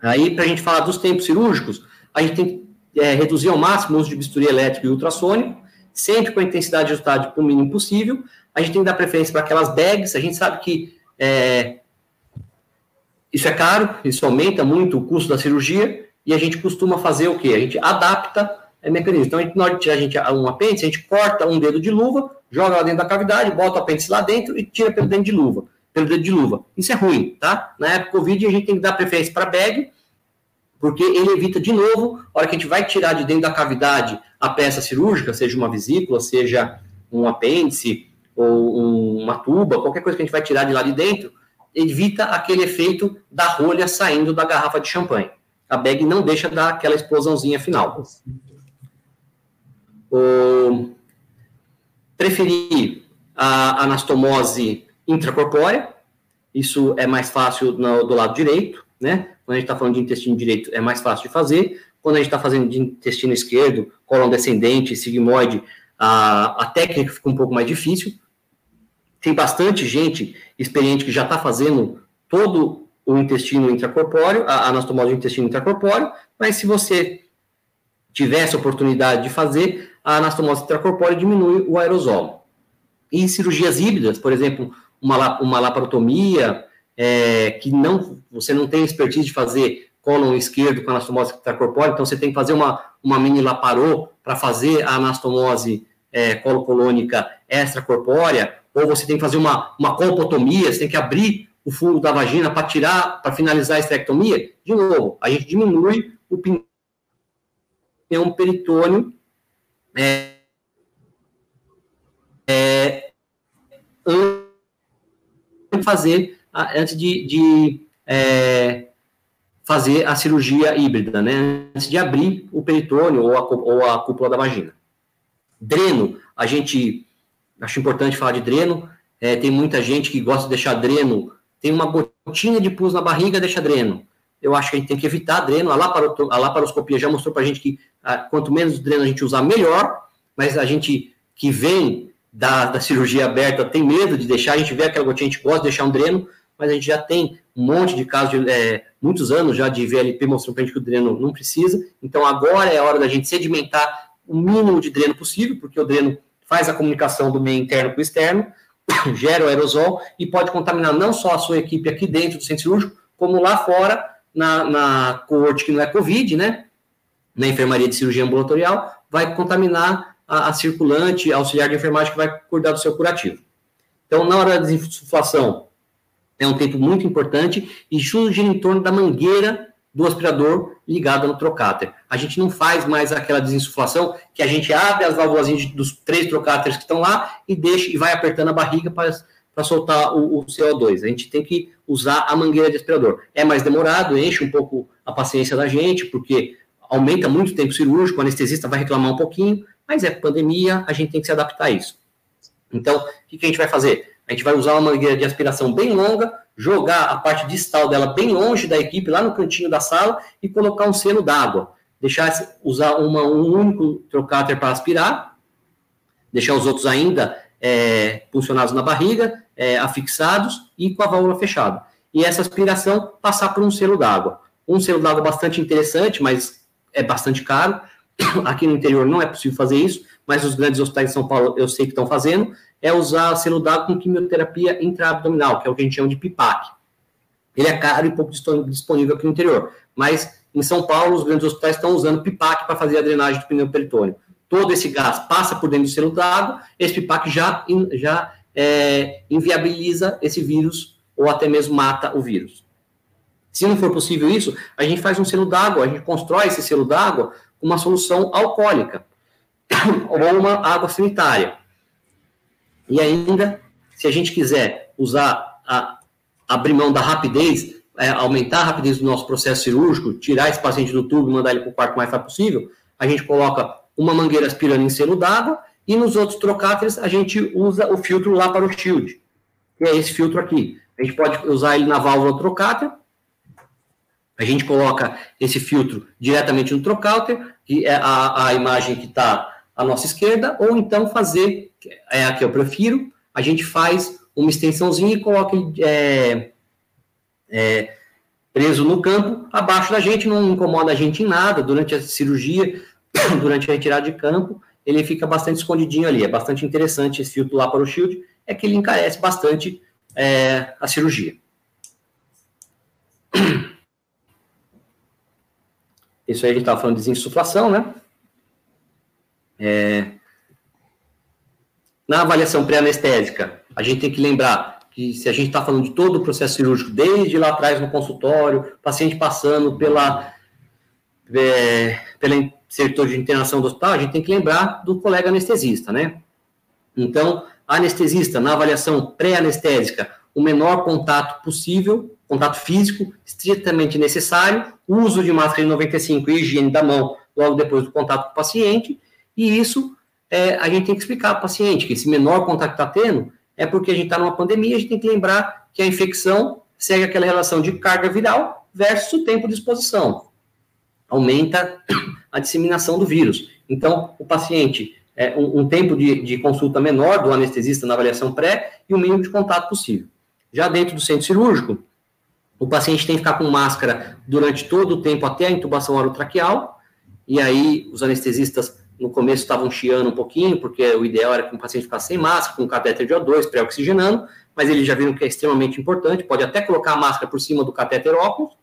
Aí, para a gente falar dos tempos cirúrgicos, a gente tem que é, reduzir ao máximo o uso de bisturi elétrico e ultrassônico, sempre com a intensidade ajustada para o mínimo possível. A gente tem que dar preferência para aquelas bags, a gente sabe que é, isso é caro, isso aumenta muito o custo da cirurgia, e a gente costuma fazer o quê? A gente adapta é, mecanismo. Então, a gente, na hora de tirar a gente, um apêndice, a gente corta um dedo de luva, joga lá dentro da cavidade, bota o apêndice lá dentro e tira pelo dedo de luva. Pelo dedo de luva. Isso é ruim, tá? Na época do Covid, a gente tem que dar preferência para bag, porque ele evita de novo, a hora que a gente vai tirar de dentro da cavidade a peça cirúrgica, seja uma vesícula, seja um apêndice, ou uma tuba, qualquer coisa que a gente vai tirar de lá de dentro, evita aquele efeito da rolha saindo da garrafa de champanhe. A bag não deixa dar aquela explosãozinha final. O... Preferir a anastomose intracorpórea, isso é mais fácil no, do lado direito, né? Quando a gente está falando de intestino direito, é mais fácil de fazer. Quando a gente está fazendo de intestino esquerdo, colon descendente, sigmoide, a, a técnica fica um pouco mais difícil, tem bastante gente experiente que já está fazendo todo o intestino intracorpóreo, a anastomose do intestino intracorpóreo, mas se você tiver essa oportunidade de fazer, a anastomose intracorpórea diminui o aerosol. E cirurgias híbridas, por exemplo, uma, uma laparotomia, é, que não, você não tem expertise de fazer cólon esquerdo com anastomose intracorpórea, então você tem que fazer uma, uma mini laparô para fazer a anastomose é, colocolônica extracorpórea, ou você tem que fazer uma, uma colpotomia, você tem que abrir o fundo da vagina para tirar, para finalizar a esterectomia, de novo, a gente diminui o pneu peritônio é, é, antes de fazer, antes de, de é, fazer a cirurgia híbrida, né? Antes de abrir o peritônio ou a, ou a cúpula da vagina. Dreno, a gente acho importante falar de dreno. É, tem muita gente que gosta de deixar dreno, tem uma gotinha de pus na barriga, deixa dreno. eu acho que a gente tem que evitar dreno. A, laparo, a laparoscopia já mostrou para a gente que ah, quanto menos dreno a gente usar, melhor, mas a gente que vem da, da cirurgia aberta tem medo de deixar, a gente vê aquela gotinha, a gente gosta de deixar um dreno, mas a gente já tem um monte de casos, de, é, muitos anos já de VLP mostrando para a gente que o dreno não precisa. Então agora é a hora da gente sedimentar o mínimo de dreno possível, porque o dreno faz a comunicação do meio interno com o externo, [coughs] gera o aerosol e pode contaminar não só a sua equipe aqui dentro do centro cirúrgico, como lá fora, na, na coorte que não é Covid, né? Na enfermaria de cirurgia ambulatorial, vai contaminar a, a circulante, a auxiliar de enfermagem que vai cuidar do seu curativo. Então, na hora da desinsuflação, é um tempo muito importante e gira em torno da mangueira do aspirador ligada no trocáter. A gente não faz mais aquela desinsuflação que a gente abre as válvulas dos três trocáteres que estão lá e deixa e vai apertando a barriga para soltar o, o, CO2. A gente tem que usar a mangueira de aspirador. É mais demorado, enche um pouco a paciência da gente, porque aumenta muito o tempo cirúrgico, o anestesista vai reclamar um pouquinho, mas é pandemia, a gente tem que se adaptar a isso. Então, o que, que a gente vai fazer? A gente vai usar uma mangueira de aspiração bem longa, jogar a parte distal dela bem longe da equipe, lá no cantinho da sala, e colocar um seno d'água. Deixar usar uma, um único trocáter para aspirar, deixar os outros ainda é, funcionados na barriga, é, afixados e com a válvula fechada. E essa aspiração passar por um selo d'água. Um selo d'água bastante interessante, mas é bastante caro. [coughs] Aqui no interior não é possível fazer isso, mas os grandes hospitais de São Paulo eu sei que estão fazendo é usar d'água com quimioterapia intraabdominal, que é o que a gente chama de PIPAC. Ele é caro e pouco disponível aqui no interior, mas em São Paulo os grandes hospitais estão usando PIPAC para fazer a drenagem do pneu peritônio. Todo esse gás passa por dentro do selo d'água, esse PIPAC já, já é, inviabiliza esse vírus ou até mesmo mata o vírus. Se não for possível isso, a gente faz um selo d'água, a gente constrói esse selo d'água com uma solução alcoólica [coughs] ou uma água sanitária. E ainda, se a gente quiser usar, a, abrir mão da rapidez, é, aumentar a rapidez do nosso processo cirúrgico, tirar esse paciente do tubo e mandar ele para o quarto mais rápido possível, a gente coloca uma mangueira aspirando em seno d'água e nos outros trocáteres a gente usa o filtro lá para o shield, que é esse filtro aqui. A gente pode usar ele na válvula trocáter, a gente coloca esse filtro diretamente no trocáter, que é a, a imagem que está à nossa esquerda, ou então fazer é a que eu prefiro, a gente faz uma extensãozinha e coloca é, é, preso no campo, abaixo da gente, não incomoda a gente em nada, durante a cirurgia, [coughs] durante a retirada de campo, ele fica bastante escondidinho ali, é bastante interessante esse filtro lá para o shield, é que ele encarece bastante é, a cirurgia. [coughs] Isso aí a gente estava falando de desinsuflação, né? É, na avaliação pré-anestésica, a gente tem que lembrar que se a gente está falando de todo o processo cirúrgico, desde lá atrás no consultório, paciente passando pela, é, pela setor de internação do hospital, a gente tem que lembrar do colega anestesista, né? Então, anestesista, na avaliação pré-anestésica, o menor contato possível, contato físico, estritamente necessário, uso de máscara de 95 e higiene da mão logo depois do contato com o paciente, e isso é, a gente tem que explicar para o paciente que esse menor contato que está tendo é porque a gente está numa pandemia, a gente tem que lembrar que a infecção segue aquela relação de carga viral versus o tempo de exposição. Aumenta a disseminação do vírus. Então, o paciente, é, um, um tempo de, de, consulta menor do anestesista na avaliação pré e o mínimo de contato possível. Já dentro do centro cirúrgico, o paciente tem que ficar com máscara durante todo o tempo até a intubação orotraqueal, e aí os anestesistas no começo estavam chiando um pouquinho, porque o ideal era que o paciente ficasse sem máscara, com catéter de O2, pré-oxigenando, mas eles já viram que é extremamente importante, pode até colocar a máscara por cima do catéter óculos,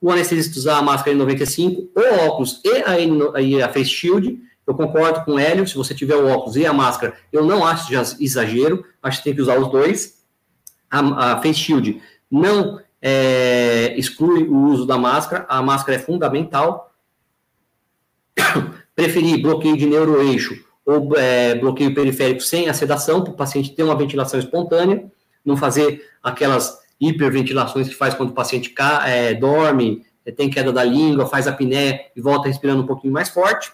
o anestesista usar a máscara N95, ou óculos e a, a face shield, eu concordo com o Hélio, se você tiver o óculos e a máscara, eu não acho exagero, acho que tem que usar os dois. A, a face shield não é, exclui o uso da máscara, a máscara é fundamental. [coughs] preferir bloqueio de neuroeixo ou é, bloqueio periférico sem a sedação, para o paciente ter uma ventilação espontânea, não fazer aquelas hiperventilações que faz quando o paciente é, dorme, é, tem queda da língua, faz apneia e volta respirando um pouquinho mais forte.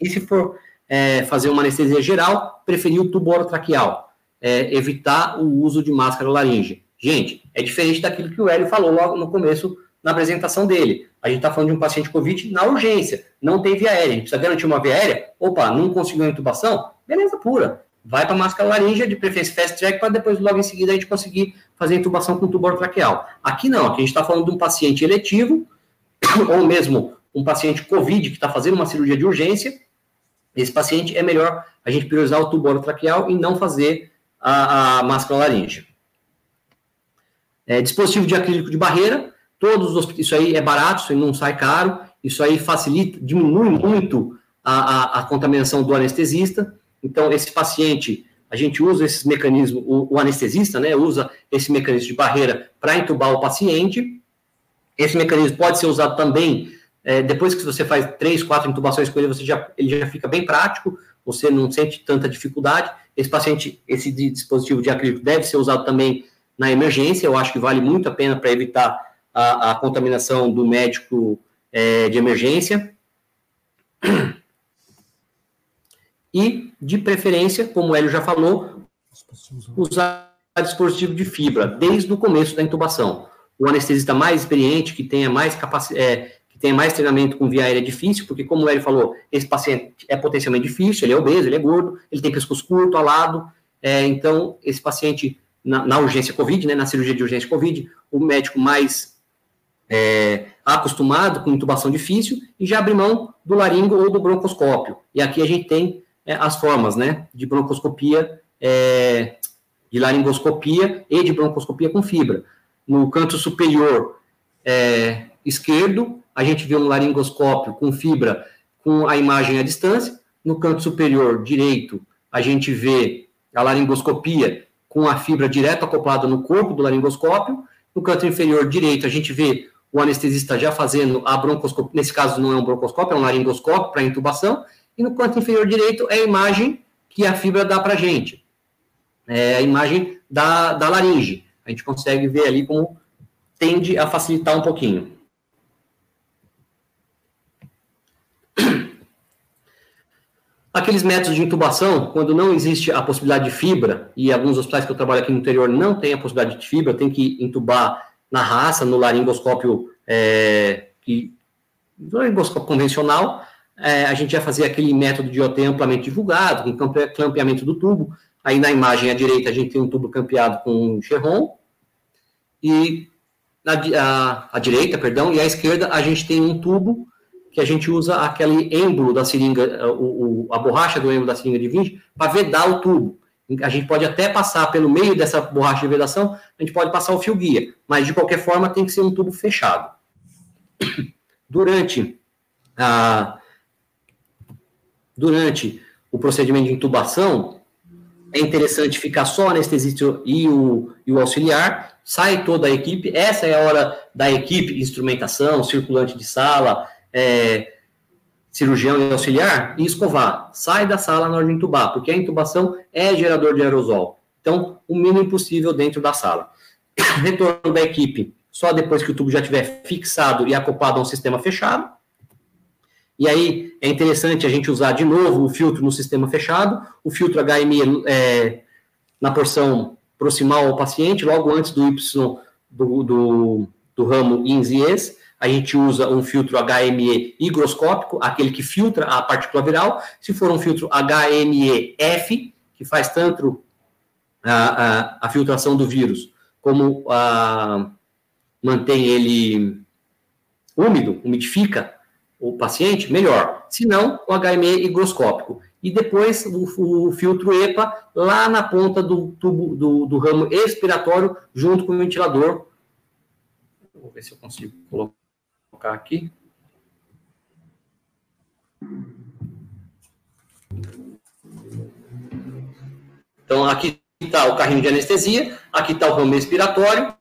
E se for é, fazer uma anestesia geral, preferir o tubo orotraqueal, é, evitar o uso de máscara laríngea. Gente, é diferente daquilo que o Hélio falou logo no começo na apresentação dele. A gente está falando de um paciente COVID na urgência, não tem via aérea, a gente precisa garantir uma via aérea. Opa, não conseguiu a intubação? Beleza pura. Vai para máscara laríngea, de preferência fast track, para depois, logo em seguida, a gente conseguir fazer a intubação com tubo traqueal. Aqui não, aqui a gente está falando de um paciente eletivo, [coughs] ou mesmo um paciente COVID que está fazendo uma cirurgia de urgência. Esse paciente é melhor a gente priorizar o tubo traqueal e não fazer a, a máscara laríngea. É, dispositivo de acrílico de barreira, todos os, isso aí é barato, isso aí não sai caro, isso aí facilita, diminui muito a, a, a contaminação do anestesista. Então, esse paciente, a gente usa esses mecanismos, o, o anestesista, né, usa esse mecanismo de barreira para entubar o paciente. Esse mecanismo pode ser usado também é, depois que você faz três, quatro intubações com ele, você já, ele já fica bem prático, você não sente tanta dificuldade. Esse paciente, esse dispositivo de acrílico deve ser usado também na emergência, eu acho que vale muito a pena para evitar a, a, contaminação do médico é, de emergência. E, de preferência, como o Hélio já falou, usar dispositivo de fibra desde o começo da intubação. O anestesista mais experiente, que tenha mais capacidade, é, que tenha mais treinamento com via aérea é difícil, porque, como o Hélio falou, esse paciente é potencialmente difícil, ele é obeso, ele é gordo, ele tem pescoço curto, alado, é, então, esse paciente, na, na, urgência COVID, né, na cirurgia de urgência COVID, o médico mais é, acostumado com intubação difícil e já abre mão do laringo ou do broncoscópio. E aqui a gente tem é, as formas, né, de broncoscopia, é, de laringoscopia e de broncoscopia com fibra. No canto superior é, esquerdo, a gente vê um laringoscópio com fibra com a imagem à distância. No canto superior direito, a gente vê a laringoscopia com a fibra direto acoplada no corpo do laringoscópio. No canto inferior direito, a gente vê o anestesista já fazendo a broncoscopia, nesse caso não é um broncoscópio, é um laringoscópio para intubação, e no canto inferior direito é a imagem que a fibra dá para a gente. É a imagem da, da laringe. A gente consegue ver ali como tende a facilitar um pouquinho. Aqueles métodos de intubação, quando não existe a possibilidade de fibra, e alguns hospitais que eu trabalho aqui no interior não tem a possibilidade de fibra, tem que intubar na raça, no laringoscópio, é, que, no laringoscópio convencional, é, a gente vai fazer aquele método de OT amplamente divulgado, com clampeamento do tubo. Aí na imagem à direita a gente tem um tubo campeado com um Cherron, e na a, a direita, perdão, e à esquerda a gente tem um tubo que a gente usa aquele êmbolo da seringa, o, o, a borracha do êmbolo da seringa de 20, para vedar o tubo. A gente pode até passar pelo meio dessa borracha de vedação, a gente pode passar o fio guia, mas de qualquer forma tem que ser um tubo fechado. [coughs] Durante a, durante o procedimento de intubação, é interessante ficar só o anestesista e o, e o auxiliar, sai toda a equipe, essa é a hora da equipe, instrumentação, circulante de sala, é, cirurgião e auxiliar, e escovar. Sai da sala na hora de intubar, porque a intubação é gerador de aerosol. Então, o mínimo possível dentro da sala. [coughs] Retorno da equipe só depois que o tubo já estiver fixado e acoplado a um sistema fechado. E aí é interessante a gente usar de novo o filtro no sistema fechado, o filtro HME é, na porção proximal ao paciente, logo antes do Y do, do, do ramo INS a gente usa um filtro HME higroscópico, aquele que filtra a partícula viral. Se for um filtro HME-F, que faz tanto a, a, a, filtração do vírus como a, mantém ele úmido, umidifica o paciente, melhor. Se não, o HME higroscópico. E depois o, o, filtro EPA lá na ponta do tubo do, do ramo expiratório, junto com o ventilador. Vou ver se eu consigo colocar aqui. Então, aqui está o carrinho de anestesia, aqui está o ramo expiratório,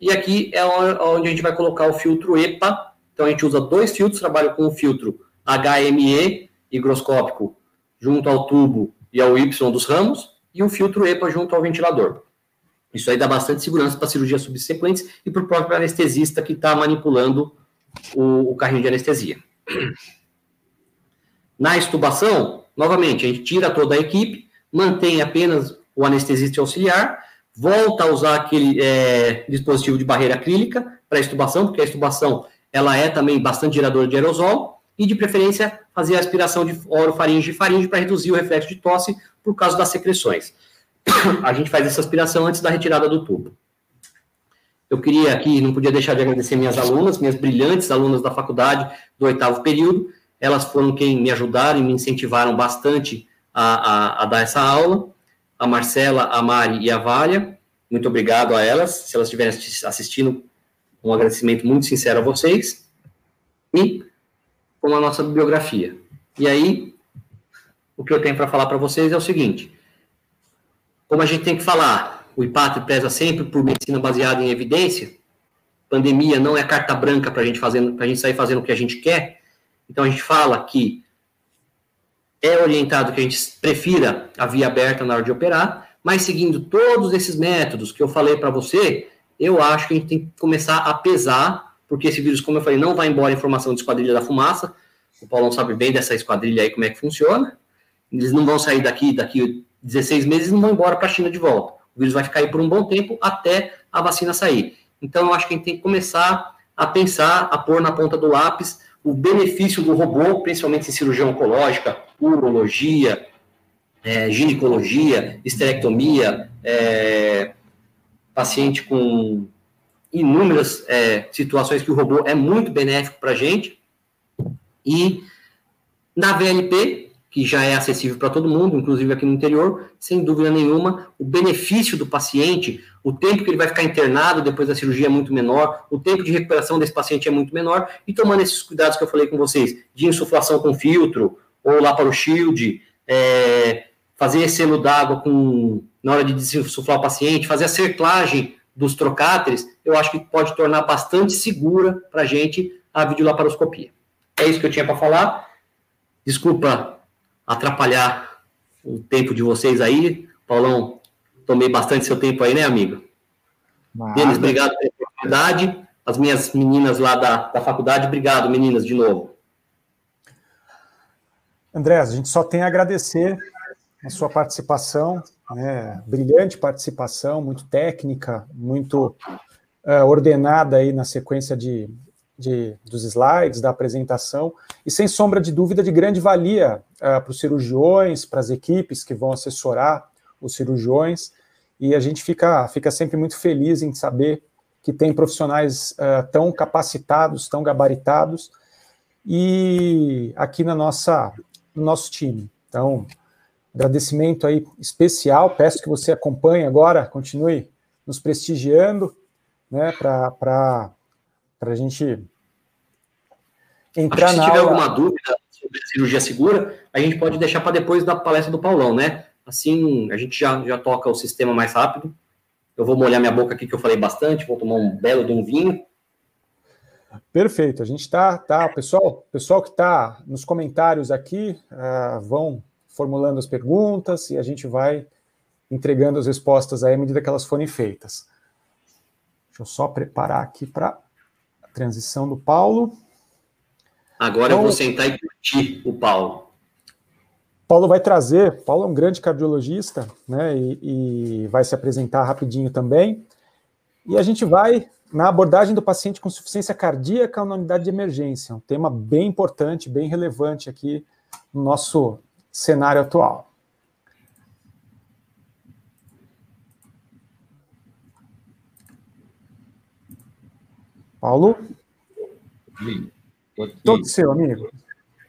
e aqui é onde a gente vai colocar o filtro EPA, então a gente usa dois filtros, trabalho com o filtro HME higroscópico junto ao tubo e ao Y dos ramos e um filtro EPA junto ao ventilador. Isso aí dá bastante segurança para cirurgias subsequentes e para o próprio anestesista que está manipulando o, o carrinho de anestesia. Na estubação, novamente, a gente tira toda a equipe, mantém apenas o anestesista auxiliar, volta a usar aquele é, dispositivo de barreira acrílica para estubação, porque a estubação ela é também bastante geradora de aerosol, e de preferência fazer a aspiração de orofaringe e faringe para reduzir o reflexo de tosse por causa das secreções. [coughs] A gente faz essa aspiração antes da retirada do tubo. Eu queria aqui, não podia deixar de agradecer minhas alunas, minhas brilhantes alunas da faculdade do oitavo período. Elas foram quem me ajudaram e me incentivaram bastante a, a, a dar essa aula. A Marcela, a Mari e a Vália. Muito obrigado a elas. Se elas estiverem assistindo, um agradecimento muito sincero a vocês. E com a nossa bibliografia. E aí, o que eu tenho para falar para vocês é o seguinte: como a gente tem que falar, o IPAT preza sempre por medicina baseada em evidência. Pandemia não é carta branca para gente a gente sair fazendo o que a gente quer. Então a gente fala que é orientado que a gente prefira a via aberta na hora de operar, mas seguindo todos esses métodos que eu falei para você, eu acho que a gente tem que começar a pesar, porque esse vírus, como eu falei, não vai embora em formação de esquadrilha da fumaça. O Paulão sabe bem dessa esquadrilha aí, como é que funciona. Eles não vão sair daqui, daqui 16 meses, não vão embora para a China de volta. Vírus vai ficar aí por um bom tempo até a vacina sair. Então, eu acho que a gente tem que começar a pensar, a pôr na ponta do lápis o benefício do robô, principalmente em cirurgia oncológica, urologia, é, ginecologia, esterectomia, é, paciente com inúmeras é, situações que o robô é muito benéfico para a gente. E na VLP, que já é acessível para todo mundo, inclusive aqui no interior, sem dúvida nenhuma, o benefício do paciente, o tempo que ele vai ficar internado depois da cirurgia é muito menor, o tempo de recuperação desse paciente é muito menor, e tomando esses cuidados que eu falei com vocês, de insuflação com filtro, ou lá para o shield, é, fazer selo d'água com na hora de desinsuflar o paciente, fazer a cerclagem dos trocáteres, eu acho que pode tornar bastante segura para a gente a videolaparoscopia. É isso que eu tinha para falar. Desculpa atrapalhar o tempo de vocês aí. Paulão, tomei bastante seu tempo aí, né, amigo? Denis, obrigado pela oportunidade. As minhas meninas lá da, da faculdade, obrigado, meninas, de novo. André, a gente só tem a agradecer a sua participação, né, brilhante participação, muito técnica, muito uh, ordenada aí na sequência de, de, dos slides, da apresentação, e sem sombra de dúvida de grande valia uh, para os cirurgiões, para as equipes que vão assessorar os cirurgiões, e a gente fica, fica sempre muito feliz em saber que tem profissionais uh, tão capacitados, tão gabaritados, e aqui na nossa, no nosso time. Então, agradecimento aí especial. Peço que você acompanhe agora, continue nos prestigiando, né, para a gente entrar Acho que se tiver aula... alguma dúvida sobre cirurgia segura, a gente pode deixar para depois da palestra do Paulão, né? Assim, a gente já, já toca o sistema mais rápido. Eu vou molhar minha boca aqui, que eu falei bastante, vou tomar um belo de um vinho. Perfeito, a gente está, tá, pessoal, pessoal que está nos comentários aqui, uh, vão formulando as perguntas e a gente vai entregando as respostas aí à medida que elas forem feitas. Deixa eu só preparar aqui para transição do Paulo. Agora então, eu vou sentar e curtir o Paulo. Paulo vai trazer, Paulo é um grande cardiologista, né, e, e vai se apresentar rapidinho também. E a gente vai na abordagem do paciente com insuficiência cardíaca na unidade de emergência, um tema bem importante, bem relevante aqui no nosso cenário atual. Paulo? Todo seu, amigo.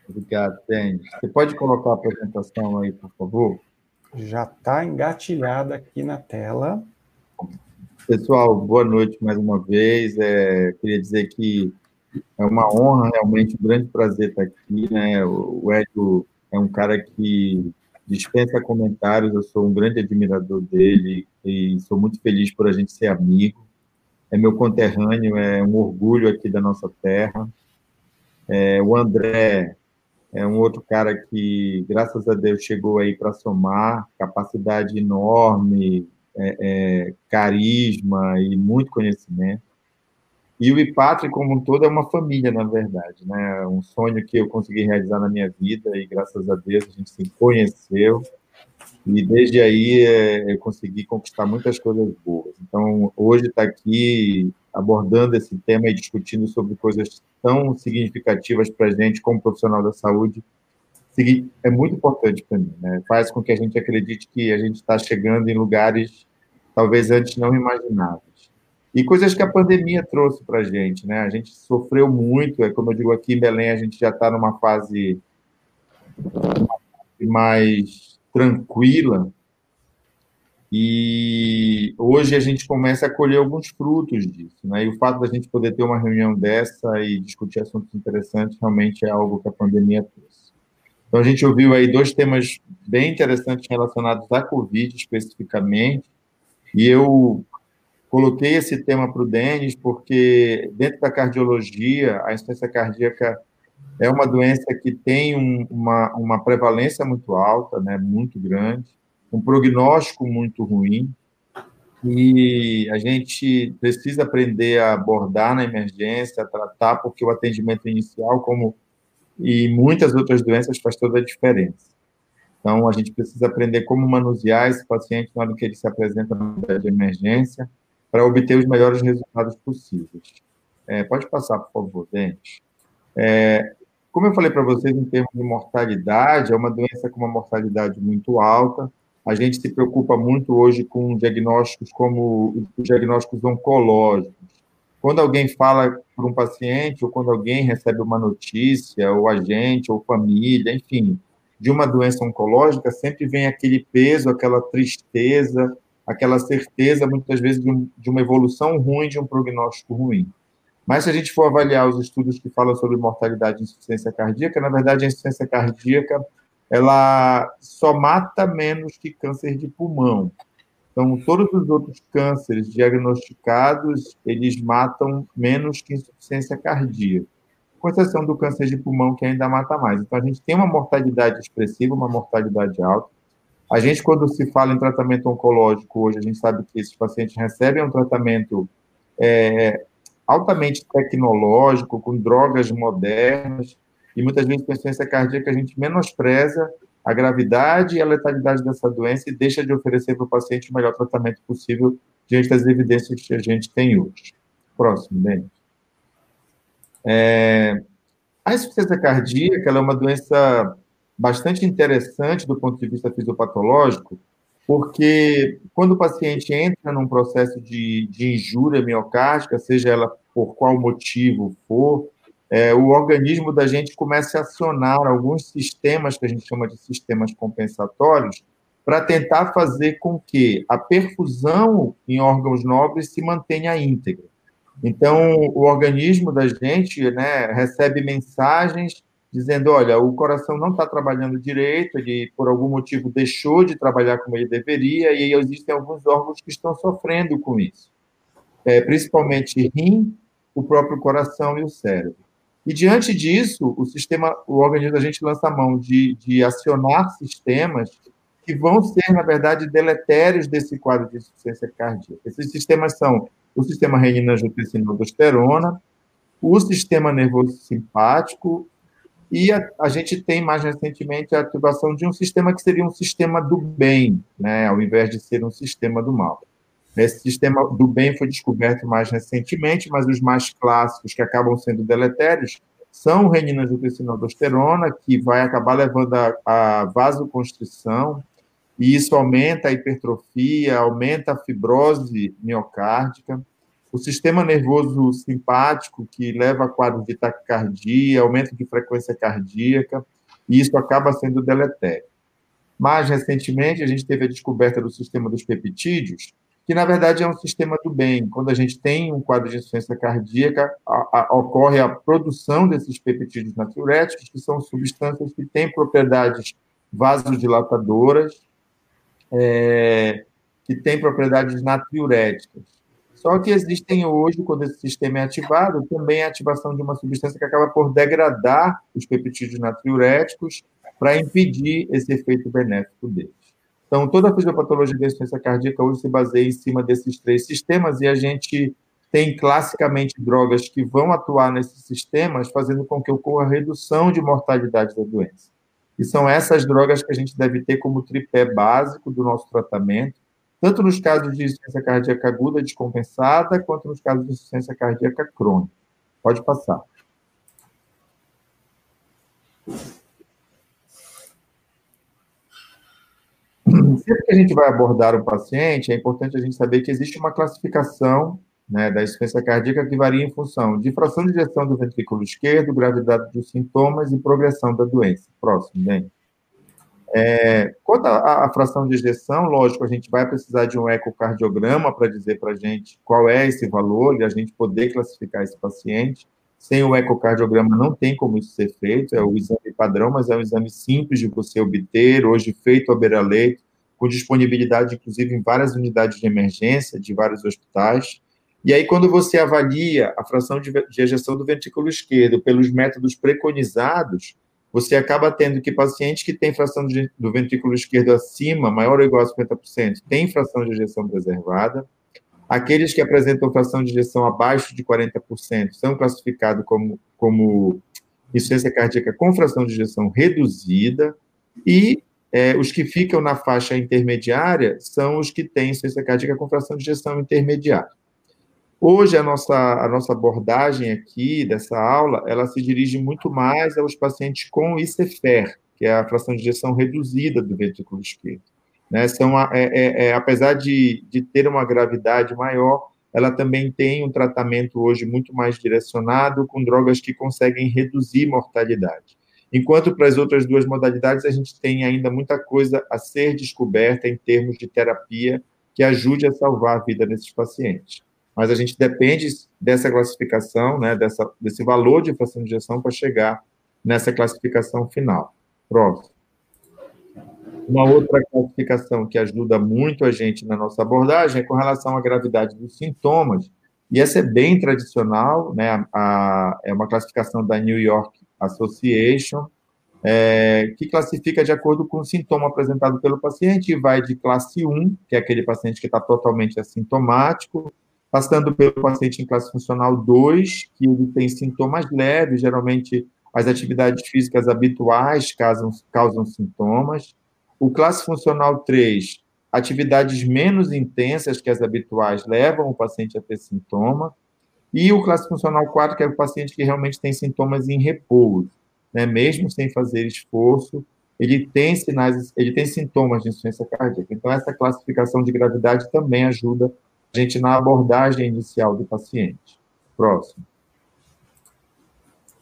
Obrigado, Denis. Você pode colocar a apresentação aí, por favor? Já está engatilhada aqui na tela. Pessoal, boa noite mais uma vez. É, queria dizer que é uma honra, realmente, um grande prazer estar aqui. Né? O Hélio é um cara que dispensa comentários, eu sou um grande admirador dele e sou muito feliz por a gente ser amigo. É meu conterrâneo, é um orgulho aqui da nossa terra. É, o André é um outro cara que, graças a Deus, chegou aí para somar, capacidade enorme, é, é, carisma e muito conhecimento. E o IPATRE, como um todo, é uma família, na verdade. Né? Um sonho que eu consegui realizar na minha vida e, graças a Deus, a gente se conheceu. E desde aí é, eu consegui conquistar muitas coisas boas. Então, hoje está aqui abordando esse tema e discutindo sobre coisas tão significativas para a gente como profissional da saúde, é muito importante para mim. Né? Faz com que a gente acredite que a gente está chegando em lugares talvez antes não imagináveis. E coisas que a pandemia trouxe para a gente. Né? A gente sofreu muito, é como eu digo aqui em Belém, a gente já está numa fase mais tranquila, e hoje a gente começa a colher alguns frutos disso, né? E o fato da gente poder ter uma reunião dessa e discutir assuntos interessantes realmente é algo que a pandemia trouxe. Então a gente ouviu aí dois temas bem interessantes relacionados à Covid especificamente, e eu coloquei esse tema para o Denis porque dentro da cardiologia a insuficiência cardíaca é uma doença que tem um, uma, uma prevalência muito alta, né? Muito grande um prognóstico muito ruim, e a gente precisa aprender a abordar na emergência, a tratar, porque o atendimento inicial, como e muitas outras doenças, faz toda a diferença. Então, a gente precisa aprender como manusear esse paciente na hora que ele se apresenta na unidade de emergência, para obter os melhores resultados possíveis. É, pode passar, por favor, Dente. É, como eu falei para vocês, em termos de mortalidade, é uma doença com uma mortalidade muito alta, a gente se preocupa muito hoje com diagnósticos como os diagnósticos oncológicos. Quando alguém fala para um paciente, ou quando alguém recebe uma notícia, ou agente, ou família, enfim, de uma doença oncológica, sempre vem aquele peso, aquela tristeza, aquela certeza, muitas vezes, de, um, de uma evolução ruim, de um prognóstico ruim. Mas se a gente for avaliar os estudos que falam sobre mortalidade e insuficiência cardíaca, na verdade, a insuficiência cardíaca ela só mata menos que câncer de pulmão. Então, todos os outros cânceres diagnosticados, eles matam menos que insuficiência cardíaca, com exceção do câncer de pulmão, que ainda mata mais. Então, a gente tem uma mortalidade expressiva, uma mortalidade alta. A gente, quando se fala em tratamento oncológico hoje, a gente sabe que esses pacientes recebem um tratamento é, altamente tecnológico, com drogas modernas, e muitas vezes com insuficiência cardíaca a gente menospreza a gravidade e a letalidade dessa doença e deixa de oferecer para o paciente o melhor tratamento possível diante das evidências que a gente tem hoje. Próximo, Denis. É, a insuficiência cardíaca é uma doença bastante interessante do ponto de vista fisiopatológico, porque quando o paciente entra num processo de, de injúria miocárdica, seja ela por qual motivo for, é, o organismo da gente começa a acionar alguns sistemas que a gente chama de sistemas compensatórios para tentar fazer com que a perfusão em órgãos nobres se mantenha íntegra. Então, o organismo da gente né, recebe mensagens dizendo: olha, o coração não está trabalhando direito, ele por algum motivo deixou de trabalhar como ele deveria, e existem alguns órgãos que estão sofrendo com isso, é, principalmente rim, o próprio coração e o cérebro. E diante disso, o sistema, o organismo da gente lança a mão de, de acionar sistemas que vão ser, na verdade, deletérios desse quadro de insuficiência cardíaca. Esses sistemas são o sistema renina-angiotensina-aldosterona, o sistema nervoso simpático e a, a, gente tem mais recentemente a ativação de um sistema que seria um sistema do bem, né, ao invés de ser um sistema do mal. Esse sistema do bem foi descoberto mais recentemente, mas os mais clássicos que acabam sendo deletérios são renina aldosterona, que vai acabar levando a, a vasoconstrição, e isso aumenta a hipertrofia, aumenta a fibrose miocárdica. O sistema nervoso simpático, que leva a quadro de taquicardia, aumento de frequência cardíaca, e isso acaba sendo deletério. Mais recentemente, a gente teve a descoberta do sistema dos peptídeos, que na verdade é um sistema do bem. Quando a gente tem um quadro de insuficiência cardíaca, a, a, ocorre a produção desses peptídeos natriuréticos, que são substâncias que têm propriedades vasodilatadoras, é, que têm propriedades natriuréticas. Só que existem hoje, quando esse sistema é ativado, também a ativação de uma substância que acaba por degradar os peptídeos natriuréticos para impedir esse efeito benéfico dele. Então, toda a fisiopatologia da insuficiência cardíaca hoje se baseia em cima desses três sistemas e a gente tem classicamente drogas que vão atuar nesses sistemas, fazendo com que ocorra redução de mortalidade da doença. E são essas drogas que a gente deve ter como tripé básico do nosso tratamento, tanto nos casos de insuficiência cardíaca aguda descompensada, quanto nos casos de insuficiência cardíaca crônica. Pode passar. Sempre que a gente vai abordar um paciente, é importante a gente saber que existe uma classificação né, da insuficiência cardíaca que varia em função de fração de ejeção do ventrículo esquerdo, gravidade dos sintomas e progressão da doença. Próximo, bem. É, quanto à, fração de ejeção, lógico, a gente vai precisar de um ecocardiograma para dizer para a gente qual é esse valor e a gente poder classificar esse paciente. Sem o ecocardiograma não tem como isso ser feito, é o exame padrão, mas é um exame simples de você obter, hoje feito à beira-leito, com disponibilidade, inclusive, em várias unidades de emergência de vários hospitais. E aí, quando você avalia a fração de, de ejeção do ventrículo esquerdo pelos métodos preconizados, você acaba tendo que pacientes que têm fração de, do ventrículo esquerdo acima, maior ou igual a 50%, têm fração de ejeção preservada. Aqueles que apresentam fração de ejeção abaixo de 40% são classificados como, como insuficiência cardíaca com fração de ejeção reduzida. E é, os que ficam na faixa intermediária são os que têm insuficiência cardíaca com fração de ejeção intermediária. Hoje, a nossa, a nossa abordagem aqui dessa aula, ela se dirige muito mais aos pacientes com ICFER, que é a fração de ejeção reduzida do ventrículo esquerdo. Né? São, é, é, é, apesar de, de ter uma gravidade maior, ela também tem um tratamento hoje muito mais direcionado com drogas que conseguem reduzir mortalidade. Enquanto para as outras duas modalidades, a gente tem ainda muita coisa a ser descoberta em termos de terapia que ajude a salvar a vida desses pacientes mas a gente depende dessa classificação, né, dessa, desse valor de fração de injeção para chegar nessa classificação final. Próximo. Uma outra classificação que ajuda muito a gente na nossa abordagem é com relação à gravidade dos sintomas, e essa é bem tradicional, né, a, é uma classificação da New York Association, é, que classifica de acordo com o sintoma apresentado pelo paciente, e vai de classe 1, que é aquele paciente que está totalmente assintomático, passando pelo paciente em classe funcional 2, que ele tem sintomas leves, geralmente as atividades físicas habituais causam, causam sintomas. O classe funcional 3, atividades menos intensas que as habituais levam o paciente a ter sintoma. E o classe funcional 4, que é o paciente que realmente tem sintomas em repouso, né? mesmo sem fazer esforço, ele tem sinais, ele tem sintomas de insuficiência cardíaca. Então, essa classificação de gravidade também ajuda gente na abordagem inicial do paciente. Próximo.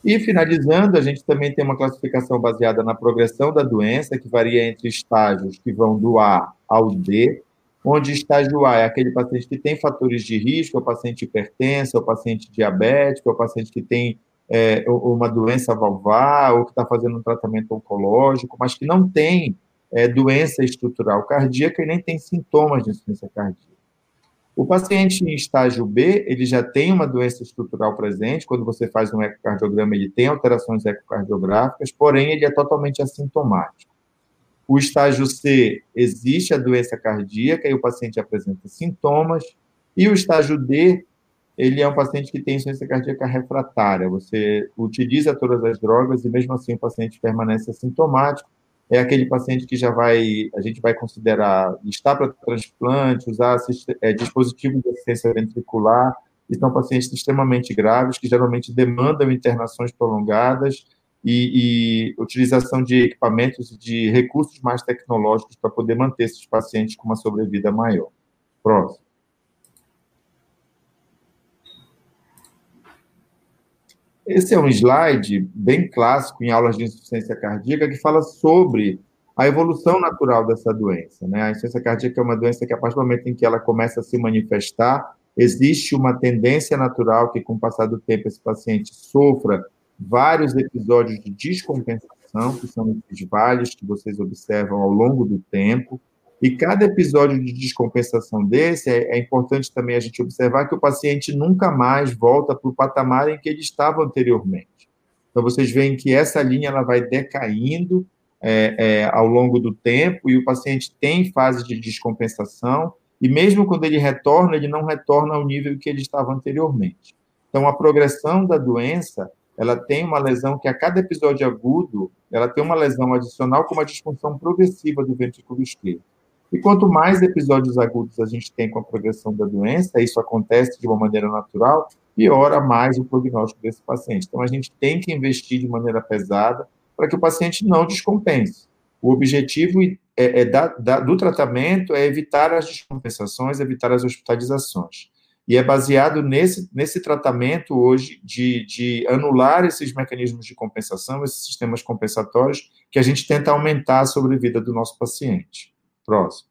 E finalizando, a gente também tem uma classificação baseada na progressão da doença, que varia entre estágios que vão do A ao D, onde estágio A é aquele paciente que tem fatores de risco, é o paciente hipertenso, é o paciente diabético, é o paciente que tem é, uma doença valvar, ou que está fazendo um tratamento oncológico, mas que não tem é, doença estrutural cardíaca e nem tem sintomas de insuficiência cardíaca. O paciente em estágio B, ele já tem uma doença estrutural presente, quando você faz um ecocardiograma, ele tem alterações ecocardiográficas, porém ele é totalmente assintomático. O estágio C, existe a doença cardíaca e o paciente apresenta sintomas, e o estágio D, ele é um paciente que tem insuficiência cardíaca refratária. Você utiliza todas as drogas e mesmo assim o paciente permanece assintomático, é aquele paciente que já vai, a gente vai considerar estar para transplante, usar é, dispositivos de assistência ventricular, e são pacientes extremamente graves, que geralmente demandam internações prolongadas e, e utilização de equipamentos e de recursos mais tecnológicos para poder manter esses pacientes com uma sobrevida maior. Próximo. Esse é um slide bem clássico em aulas de insuficiência cardíaca que fala sobre a evolução natural dessa doença. Né? A insuficiência cardíaca é uma doença que, a partir do momento em que ela começa a se manifestar, existe uma tendência natural que, com o passar do tempo, esse paciente sofra vários episódios de descompensação, que são esses vales que vocês observam ao longo do tempo, e cada episódio de descompensação desse, é, é, importante também a gente observar que o paciente nunca mais volta para o patamar em que ele estava anteriormente. Então, vocês veem que essa linha ela vai decaindo é, é, ao longo do tempo e o paciente tem fase de descompensação e mesmo quando ele retorna, ele não retorna ao nível que ele estava anteriormente. Então, a progressão da doença, ela tem uma lesão que a cada episódio agudo, ela tem uma lesão adicional com uma disfunção progressiva do ventrículo esquerdo. E quanto mais episódios agudos a gente tem com a progressão da doença, isso acontece de uma maneira natural, piora mais o prognóstico desse paciente. Então, a gente tem que investir de maneira pesada para que o paciente não descompense. O objetivo é, é da, da, do tratamento é evitar as descompensações, evitar as hospitalizações. E é baseado nesse, nesse tratamento hoje de, de anular esses mecanismos de compensação, esses sistemas compensatórios, que a gente tenta aumentar a sobrevida do nosso paciente. Próximo.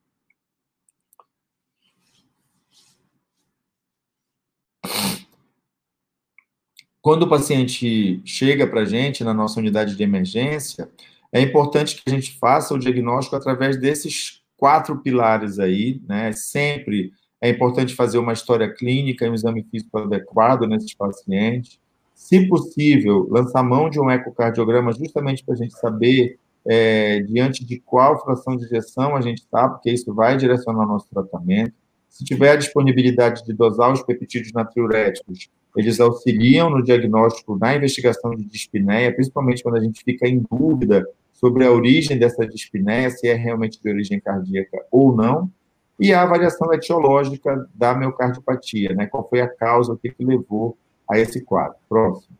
Quando o paciente chega para a gente na nossa unidade de emergência, é importante que a gente faça o diagnóstico através desses quatro pilares aí, né? Sempre é importante fazer uma história clínica e um exame físico adequado nesses pacientes. Se possível, lançar mão de um ecocardiograma justamente para a gente saber é, diante de qual fração de injeção a gente está, porque isso vai direcionar o nosso tratamento. Se tiver a disponibilidade de dosar os peptídeos natriuréticos, eles auxiliam no diagnóstico, na investigação de dispneia, principalmente quando a gente fica em dúvida sobre a origem dessa dispneia, se é realmente de origem cardíaca ou não e a avaliação etiológica da miocardiopatia, né? Qual foi a causa, o que, que levou a esse quadro. Próximo.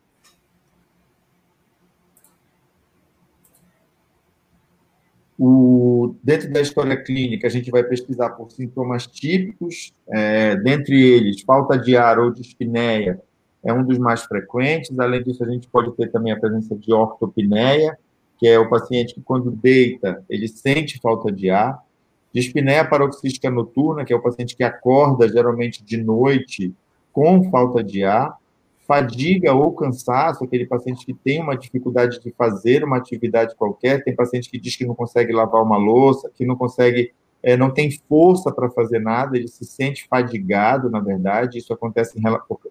O, dentro da história clínica, a gente vai pesquisar por sintomas típicos, é, dentre eles, falta de ar ou dispneia é um dos mais frequentes. Além disso, a gente pode ter também a presença de ortopneia, que é o paciente que, quando deita, ele sente falta de ar. Dispneia paroxística noturna, que é o paciente que acorda geralmente de noite com falta de ar. Fadiga ou cansaço, aquele paciente que tem uma dificuldade de fazer uma atividade qualquer. Tem paciente que diz que não consegue lavar uma louça, que não consegue, é, não tem força para fazer nada, ele se sente fadigado, na verdade. Isso acontece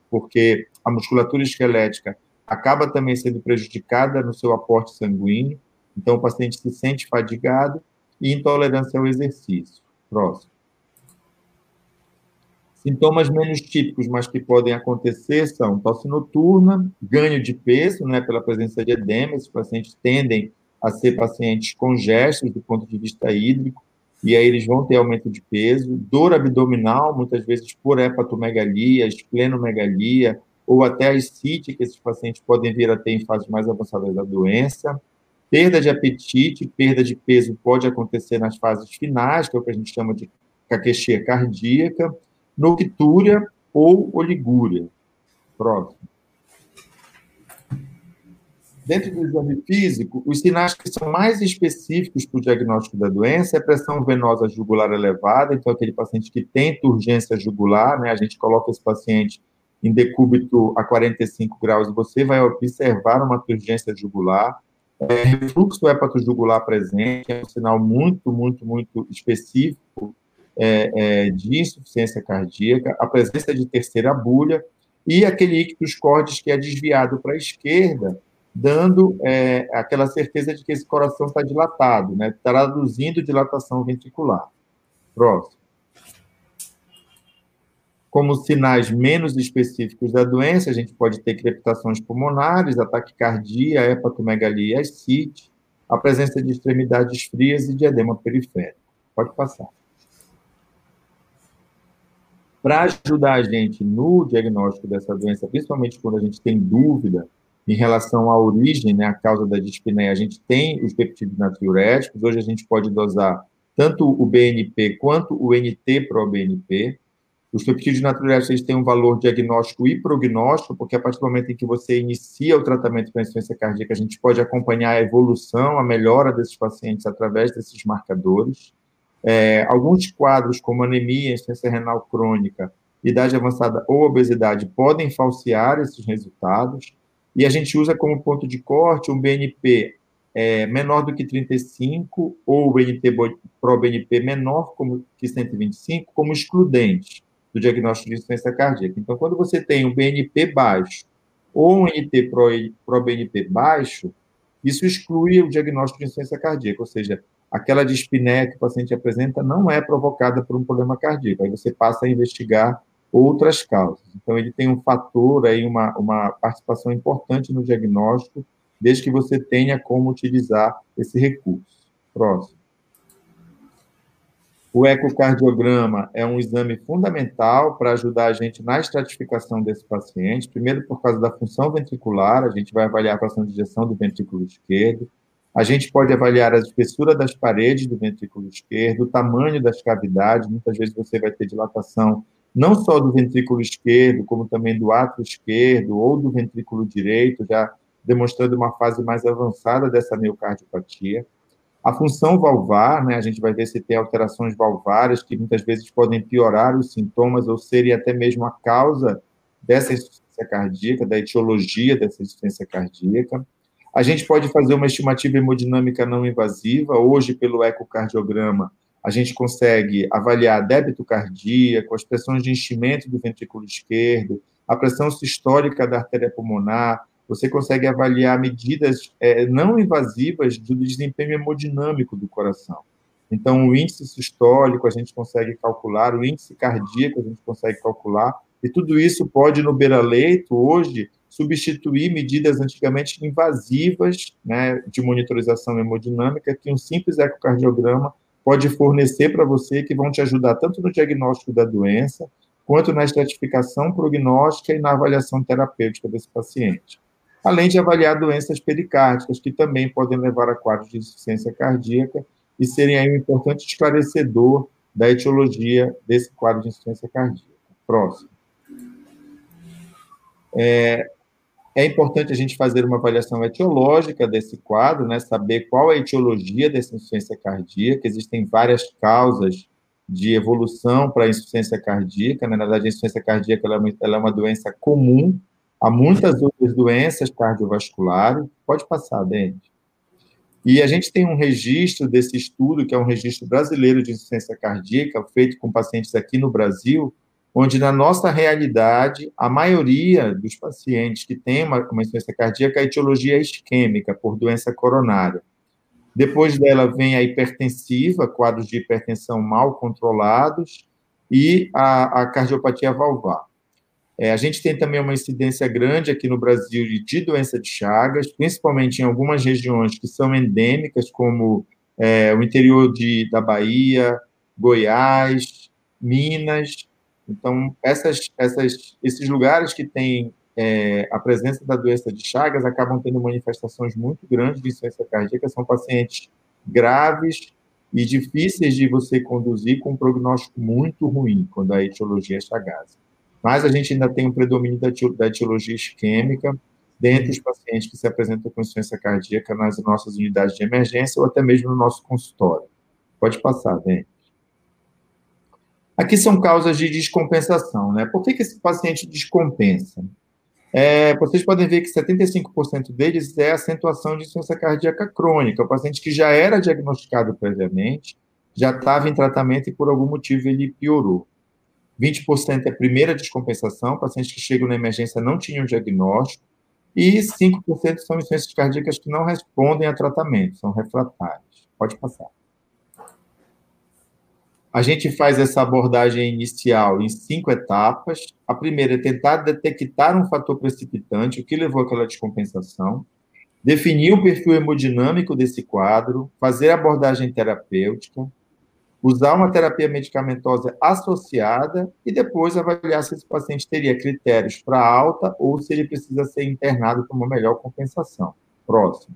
porque a musculatura esquelética acaba também sendo prejudicada no seu aporte sanguíneo. Então, o paciente se sente fadigado e intolerância ao exercício. Próximo. Sintomas menos típicos, mas que podem acontecer, são tosse noturna, ganho de peso, né, pela presença de edema, esses pacientes tendem a ser pacientes congestos do ponto de vista hídrico, e aí eles vão ter aumento de peso, dor abdominal, muitas vezes por hepatomegalia, esplenomegalia, ou até a que esses pacientes podem vir a ter em fases mais avançadas da doença, Perda de apetite, perda de peso pode acontecer nas fases finais, que é o que a gente chama de caquexia cardíaca, noctúria ou oligúria. Próximo. Dentro do exame físico, os sinais que são mais específicos para o diagnóstico da doença é pressão venosa jugular elevada, então aquele paciente que tem turgência jugular, né, a gente coloca esse paciente em decúbito a 45 graus você vai observar uma turgência jugular. É, refluxo hepatojugular presente é um sinal muito, muito, muito específico é, é, de insuficiência cardíaca, a presença de terceira bulha e aquele ictus cordis que é desviado para a esquerda, dando é, aquela certeza de que esse coração está dilatado, né, traduzindo dilatação ventricular. Próximo como sinais menos específicos da doença, a gente pode ter crepitações pulmonares, ataque cardíaco, hepatomegalia ascite, a presença de extremidades frias e de edema periférico. Pode passar. Para ajudar a gente no diagnóstico dessa doença, principalmente quando a gente tem dúvida em relação à origem, né, a causa da dispneia, a gente tem os peptídeos natriuréticos, hoje a gente pode dosar tanto o BNP quanto o NT-proBNP, os peptídeos naturais têm um valor diagnóstico e prognóstico, porque a partir do momento em que você inicia o tratamento para insuficiência cardíaca, a gente pode acompanhar a evolução, a melhora desses pacientes através desses marcadores. É, alguns quadros, como anemia, insuficiência renal crônica, idade avançada ou obesidade, podem falsear esses resultados. E a gente usa como ponto de corte um BNP é, menor do que 35 ou o BNP pro BNP menor como que 125 como excludente do diagnóstico de insuficiência cardíaca. Então, quando você tem um BNP baixo ou um NT pro, BNP baixo, isso exclui o diagnóstico de insuficiência cardíaca, ou seja, aquela dispneia que o paciente apresenta não é provocada por um problema cardíaco. Aí você passa a investigar outras causas. Então, ele tem um fator aí, uma, uma participação importante no diagnóstico, desde que você tenha como utilizar esse recurso. Próximo. O ecocardiograma é um exame fundamental para ajudar a gente na estratificação desse paciente. Primeiro, por causa da função ventricular, a gente vai avaliar a fração de ejeção do ventrículo esquerdo. A gente pode avaliar a espessura das paredes do ventrículo esquerdo, o tamanho das cavidades. Muitas vezes você vai ter dilatação não só do ventrículo esquerdo, como também do átrio esquerdo ou do ventrículo direito, já demonstrando uma fase mais avançada dessa miocardiopatia. A função valvar, né, a gente vai ver se tem alterações valvares que muitas vezes podem piorar os sintomas ou serem até mesmo a causa dessa insuficiência cardíaca, da etiologia dessa insuficiência cardíaca. A gente pode fazer uma estimativa hemodinâmica não invasiva. Hoje, pelo ecocardiograma, a gente consegue avaliar débito cardíaco, as pressões de enchimento do ventrículo esquerdo, a pressão sistólica da artéria pulmonar, você consegue avaliar medidas é, não invasivas do desempenho hemodinâmico do coração. Então, o índice sistólico a gente consegue calcular, o índice cardíaco a gente consegue calcular, e tudo isso pode, no beira-leito, hoje, substituir medidas antigamente invasivas né, de monitorização hemodinâmica que um simples ecocardiograma pode fornecer para você, que vão te ajudar tanto no diagnóstico da doença, quanto na estratificação prognóstica e na avaliação terapêutica desse paciente além de avaliar doenças pericárdicas, que também podem levar a quadros de insuficiência cardíaca e serem aí um importante esclarecedor da etiologia desse quadro de insuficiência cardíaca. Próximo. É, é importante a gente fazer uma avaliação etiológica desse quadro, né, saber qual é a etiologia dessa insuficiência cardíaca. Existem várias causas de evolução para a insuficiência cardíaca. Né? Na verdade, a insuficiência cardíaca ela é, uma, ela é uma doença comum Há muitas outras doenças cardiovasculares. Pode passar, Dente. E a gente tem um registro desse estudo, que é um registro brasileiro de insuficiência cardíaca, feito com pacientes aqui no Brasil, onde, na nossa realidade, a maioria dos pacientes que têm uma, uma insuficiência cardíaca, a etiologia é isquêmica, por doença coronária. Depois dela vem a hipertensiva, quadros de hipertensão mal controlados, e a, a cardiopatia valvar. É, a gente tem também uma incidência grande aqui no Brasil de doença de Chagas, principalmente em algumas regiões que são endêmicas, como é, o interior de, da Bahia, Goiás, Minas. Então, essas, essas, esses lugares que têm é, a presença da doença de Chagas acabam tendo manifestações muito grandes de insuficiência cardíaca, são pacientes graves e difíceis de você conduzir com um prognóstico muito ruim quando a etiologia é chagásica mas a gente ainda tem um predomínio da, etiologia isquêmica dentre os pacientes que se apresentam com insuficiência cardíaca nas nossas unidades de emergência ou até mesmo no nosso consultório. Pode passar, bem. Aqui são causas de descompensação, né? Por que, que esse paciente descompensa? É, vocês podem ver que 75% deles é acentuação de insuficiência cardíaca crônica, o paciente que já era diagnosticado previamente, já estava em tratamento e por algum motivo ele piorou. 20% é primeira descompensação, pacientes que chegam na emergência não tinham diagnóstico, e 5% são insuficiências cardíacas que não respondem a tratamento, são refratárias. Pode passar. A gente faz essa abordagem inicial em cinco etapas. A primeira é tentar detectar um fator precipitante, o que levou àquela descompensação, definir o perfil hemodinâmico desse quadro, fazer abordagem terapêutica, usar uma terapia medicamentosa associada e depois avaliar se esse paciente teria critérios para alta ou se ele precisa ser internado para uma melhor compensação. Próximo.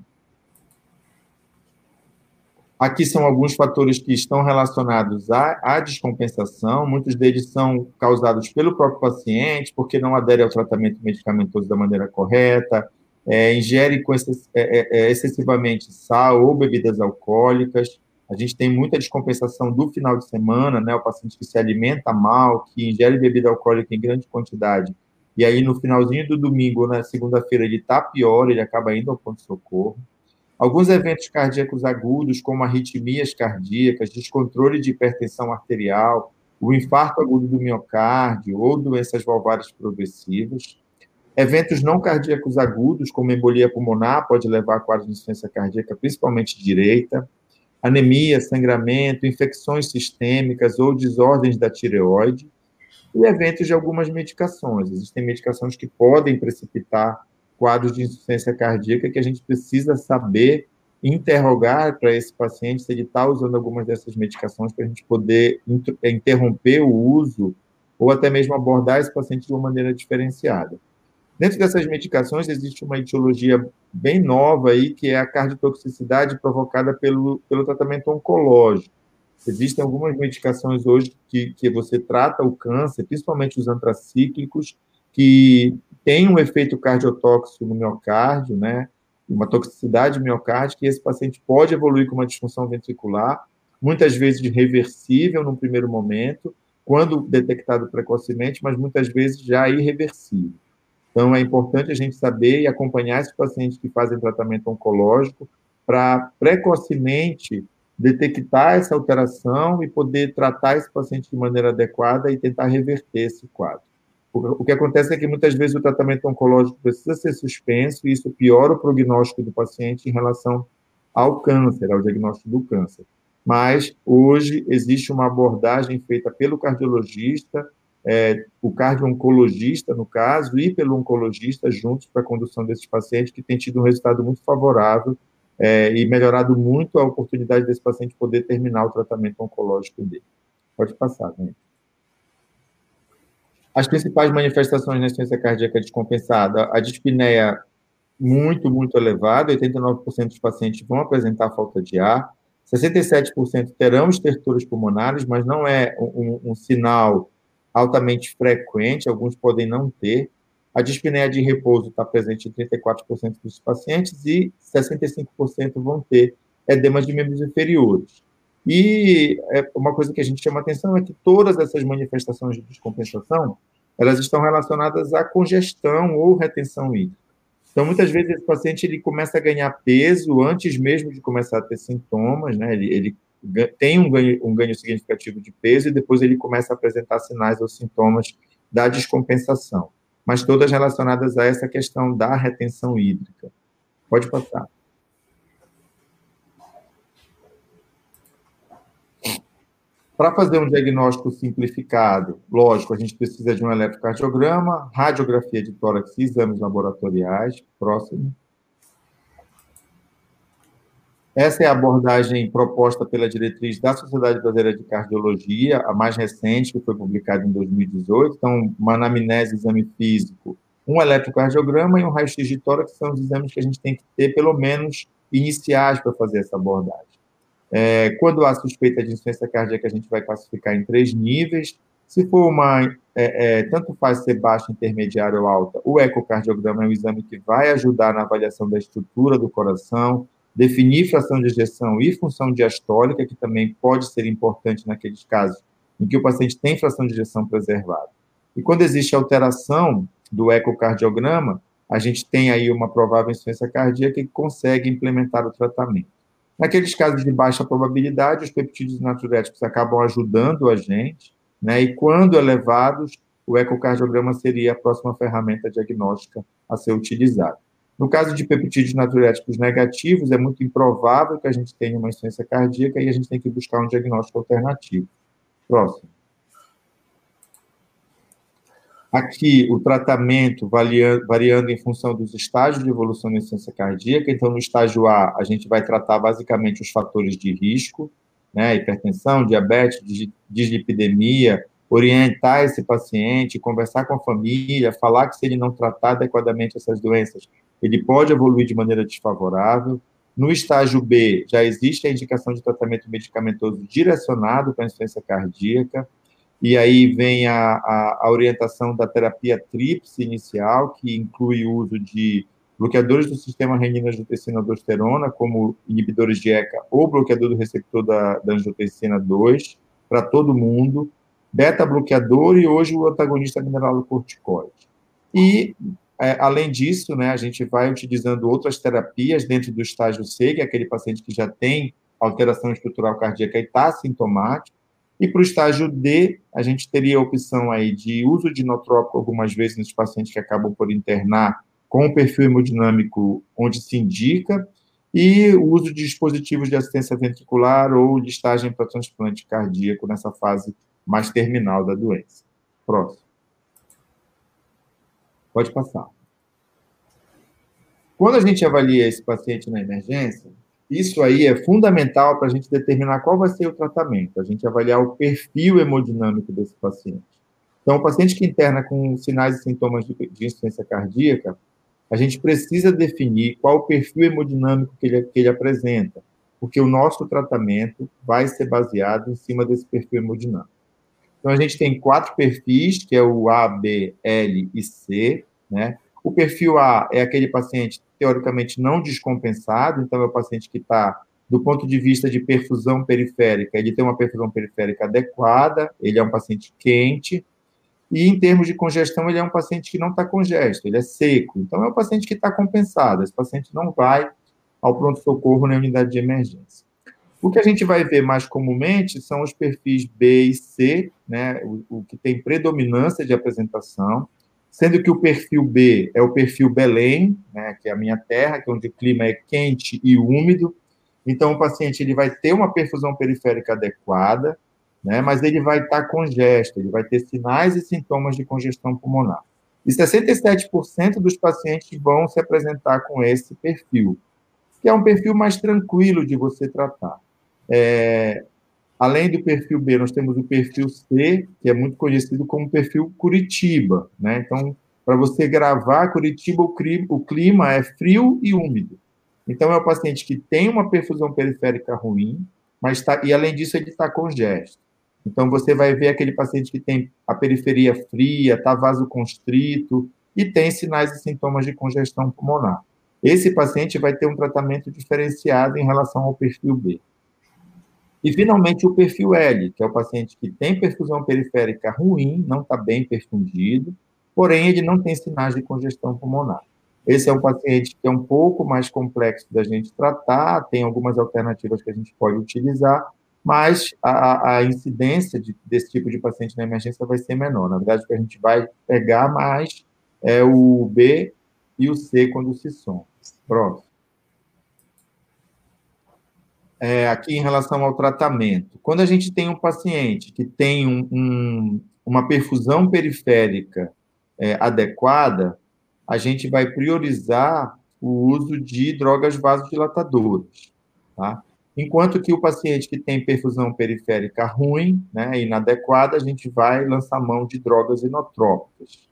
Aqui são alguns fatores que estão relacionados à, à, descompensação, muitos deles são causados pelo próprio paciente, porque não adere ao tratamento medicamentoso da maneira correta, é, ingere excess, é, é, é, excessivamente sal ou bebidas alcoólicas, a gente tem muita descompensação do final de semana, né? O paciente que se alimenta mal, que ingere bebida alcoólica em grande quantidade, e aí no finalzinho do domingo ou na segunda-feira ele está pior, ele acaba indo ao ponto-socorro. Alguns eventos cardíacos agudos, como arritmias cardíacas, descontrole de hipertensão arterial, o infarto agudo do miocárdio ou doenças valvares progressivas. Eventos não cardíacos agudos, como embolia pulmonar, pode levar a quadro de insuficiência cardíaca, principalmente direita anemia, sangramento, infecções sistêmicas ou desordens da tireoide. e eventos de algumas medicações. Existem medicações que podem precipitar quadros de insuficiência cardíaca que a gente precisa saber interrogar para esse paciente se ele está usando algumas dessas medicações para a gente poder interromper o uso ou até mesmo abordar esse paciente de uma maneira diferenciada. Dentro dessas medicações existe uma etiologia bem nova aí, que é a cardiotoxicidade provocada pelo, pelo tratamento oncológico. Existem algumas medicações hoje que, que você trata o câncer, principalmente os antracíclicos, que têm um efeito cardiotóxico no miocárdio, né? Uma toxicidade miocárdica, e esse paciente pode evoluir com uma disfunção ventricular, muitas vezes reversível no primeiro momento, quando detectado precocemente, mas muitas vezes já irreversível. Então, é importante a gente saber e acompanhar esses pacientes que fazem tratamento oncológico para precocemente detectar essa alteração e poder tratar esse paciente de maneira adequada e tentar reverter esse quadro. O que acontece é que muitas vezes o tratamento oncológico precisa ser suspenso e isso piora o prognóstico do paciente em relação ao câncer, ao diagnóstico do câncer. Mas hoje existe uma abordagem feita pelo cardiologista é, o cardio-oncologista, no caso, e pelo oncologista juntos para a condução desses pacientes, que tem tido um resultado muito favorável é, e melhorado muito a oportunidade desse paciente poder terminar o tratamento oncológico dele. Pode passar, né? As principais manifestações na insuficiência cardíaca descompensada, a dispneia muito, muito elevada, 89% dos pacientes vão apresentar falta de ar, 67% terão estertores pulmonares, mas não é um, um sinal altamente frequente, alguns podem não ter. A dispneia de repouso está presente em 34% dos pacientes e 65% vão ter edemas de membros inferiores. E é, uma coisa que a gente chama atenção é que todas essas manifestações de descompensação, elas estão relacionadas à congestão ou retenção hídrica. Então, muitas vezes, esse paciente ele começa a ganhar peso antes mesmo de começar a ter sintomas, né? Ele, ele tem um ganho, um ganho significativo de peso e depois ele começa a apresentar sinais ou sintomas da descompensação, mas todas relacionadas a essa questão da retenção hídrica. Pode passar. Para fazer um diagnóstico simplificado, lógico, a gente precisa de um eletrocardiograma, radiografia de tórax e exames laboratoriais. Próximo. Essa é a abordagem proposta pela diretriz da Sociedade Brasileira de Cardiologia, a mais recente, que foi publicada em 2018. Então, uma anamnese, exame físico, um eletrocardiograma e um raio-x de tórax são os exames que a gente tem que ter, pelo menos, iniciais para fazer essa abordagem. É, quando há suspeita de insuficiência cardíaca, a gente vai classificar em três níveis. Se for uma, é, é, tanto faz ser baixa, intermediária ou alta, o ecocardiograma é um exame que vai ajudar na avaliação da estrutura do coração, definir fração de ejeção e função diastólica, que também pode ser importante naqueles casos em que o paciente tem fração de ejeção preservada. E quando existe alteração do ecocardiograma, a gente tem aí uma provável insuficiência cardíaca que consegue implementar o tratamento. Naqueles casos de baixa probabilidade, os peptídeos natriuréticos acabam ajudando a gente, né? E quando elevados, o ecocardiograma seria a próxima ferramenta diagnóstica a ser utilizada. No caso de peptídeos natriuréticos negativos, é muito improvável que a gente tenha uma insuficiência cardíaca e a gente tem que buscar um diagnóstico alternativo. Próximo. Aqui, o tratamento variando, variando em função dos estágios de evolução da insuficiência cardíaca. Então, no estágio A, a gente vai tratar basicamente os fatores de risco, né, hipertensão, diabetes, dislipidemia, orientar esse paciente, conversar com a família, falar que se ele não tratar adequadamente essas doenças, ele pode evoluir de maneira desfavorável. No estágio B, já existe a indicação de tratamento medicamentoso direcionado para a insuficiência cardíaca, e aí vem a, a, a orientação da terapia TRIPS inicial, que inclui o uso de bloqueadores do sistema renina-angiotensina-aldosterona, como inibidores de ECA ou bloqueador do receptor da, da angiotensina 2, para todo mundo, beta-bloqueador e hoje o antagonista mineralocorticoide. E é, além disso, né, a gente vai utilizando outras terapias dentro do estágio C, que é aquele paciente que já tem alteração estrutural cardíaca e está sintomático. E para o estágio D, a gente teria a opção aí de uso de inotrópico algumas vezes nos pacientes que acabam por internar com o perfil hemodinâmico onde se indica, e o uso de dispositivos de assistência ventricular ou listagem para transplante cardíaco nessa fase mais terminal da doença. Próximo. Pode passar. Quando a gente avalia esse paciente na emergência, isso aí é fundamental para a gente determinar qual vai ser o tratamento, a gente avaliar o perfil hemodinâmico desse paciente. Então, o paciente que interna com sinais e sintomas de, de insuficiência cardíaca, a gente precisa definir qual o perfil hemodinâmico que ele, que ele apresenta, porque o nosso tratamento vai ser baseado em cima desse perfil hemodinâmico. Então, a gente tem quatro perfis, que é o A, B, L e C, né? O perfil A é aquele paciente teoricamente não descompensado, então é o paciente que está, do ponto de vista de perfusão periférica, ele tem uma perfusão periférica adequada, ele é um paciente quente, e em termos de congestão, ele é um paciente que não está congesto, ele é seco. Então, é um paciente que está compensado. Esse paciente não vai ao pronto-socorro na unidade de emergência. O que a gente vai ver mais comumente são os perfis B e C, né, o, o que tem predominância de apresentação, sendo que o perfil B é o perfil Belém, né, que é a minha terra, que é onde o clima é quente e úmido. Então, o paciente ele vai ter uma perfusão periférica adequada, né, mas ele vai estar congesto, ele vai ter sinais e sintomas de congestão pulmonar. E 67% dos pacientes vão se apresentar com esse perfil, que é um perfil mais tranquilo de você tratar. É, além do perfil B, nós temos o perfil C, que é muito conhecido como perfil Curitiba. Né? Então, para você gravar Curitiba, o clima é frio e úmido. Então, é o paciente que tem uma perfusão periférica ruim, mas tá, e além disso, ele está congesto. Então, você vai ver aquele paciente que tem a periferia fria, está vasoconstrito e tem sinais e sintomas de congestão pulmonar. Esse paciente vai ter um tratamento diferenciado em relação ao perfil B. E, finalmente, o perfil L, que é o paciente que tem perfusão periférica ruim, não está bem perfundido, porém ele não tem sinais de congestão pulmonar. Esse é um paciente que é um pouco mais complexo da gente tratar, tem algumas alternativas que a gente pode utilizar, mas a, a incidência de, desse tipo de paciente na emergência vai ser menor. Na verdade, o que a gente vai pegar mais é o B e o C quando se somam. Próximo. É, aqui em relação ao tratamento. Quando a gente tem um paciente que tem um, um, uma perfusão periférica é, adequada, a gente vai priorizar o uso de drogas vasodilatadoras. Tá? Enquanto que o paciente que tem perfusão periférica ruim, né, inadequada, a gente vai lançar mão de drogas inotrópicas.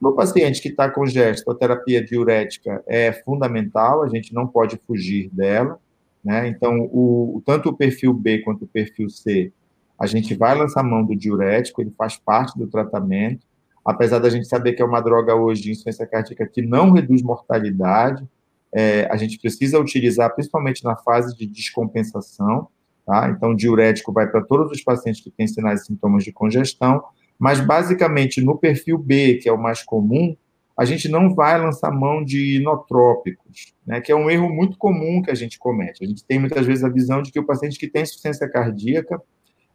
No paciente que está com gesto, a terapia diurética é fundamental, a gente não pode fugir dela. Né? Então, o, tanto o perfil B quanto o perfil C, a gente vai lançar mão do diurético, ele faz parte do tratamento, apesar da gente saber que é uma droga hoje de insuficiência cardíaca que não reduz mortalidade, é, a gente precisa utilizar, principalmente na fase de descompensação, tá? Então, diurético vai para todos os pacientes que têm sinais e sintomas de congestão, mas basicamente no perfil B, que é o mais comum, a gente não vai lançar mão de inotrópicos, né, que é um erro muito comum que a gente comete. A gente tem muitas vezes a visão de que o paciente que tem insuficiência cardíaca,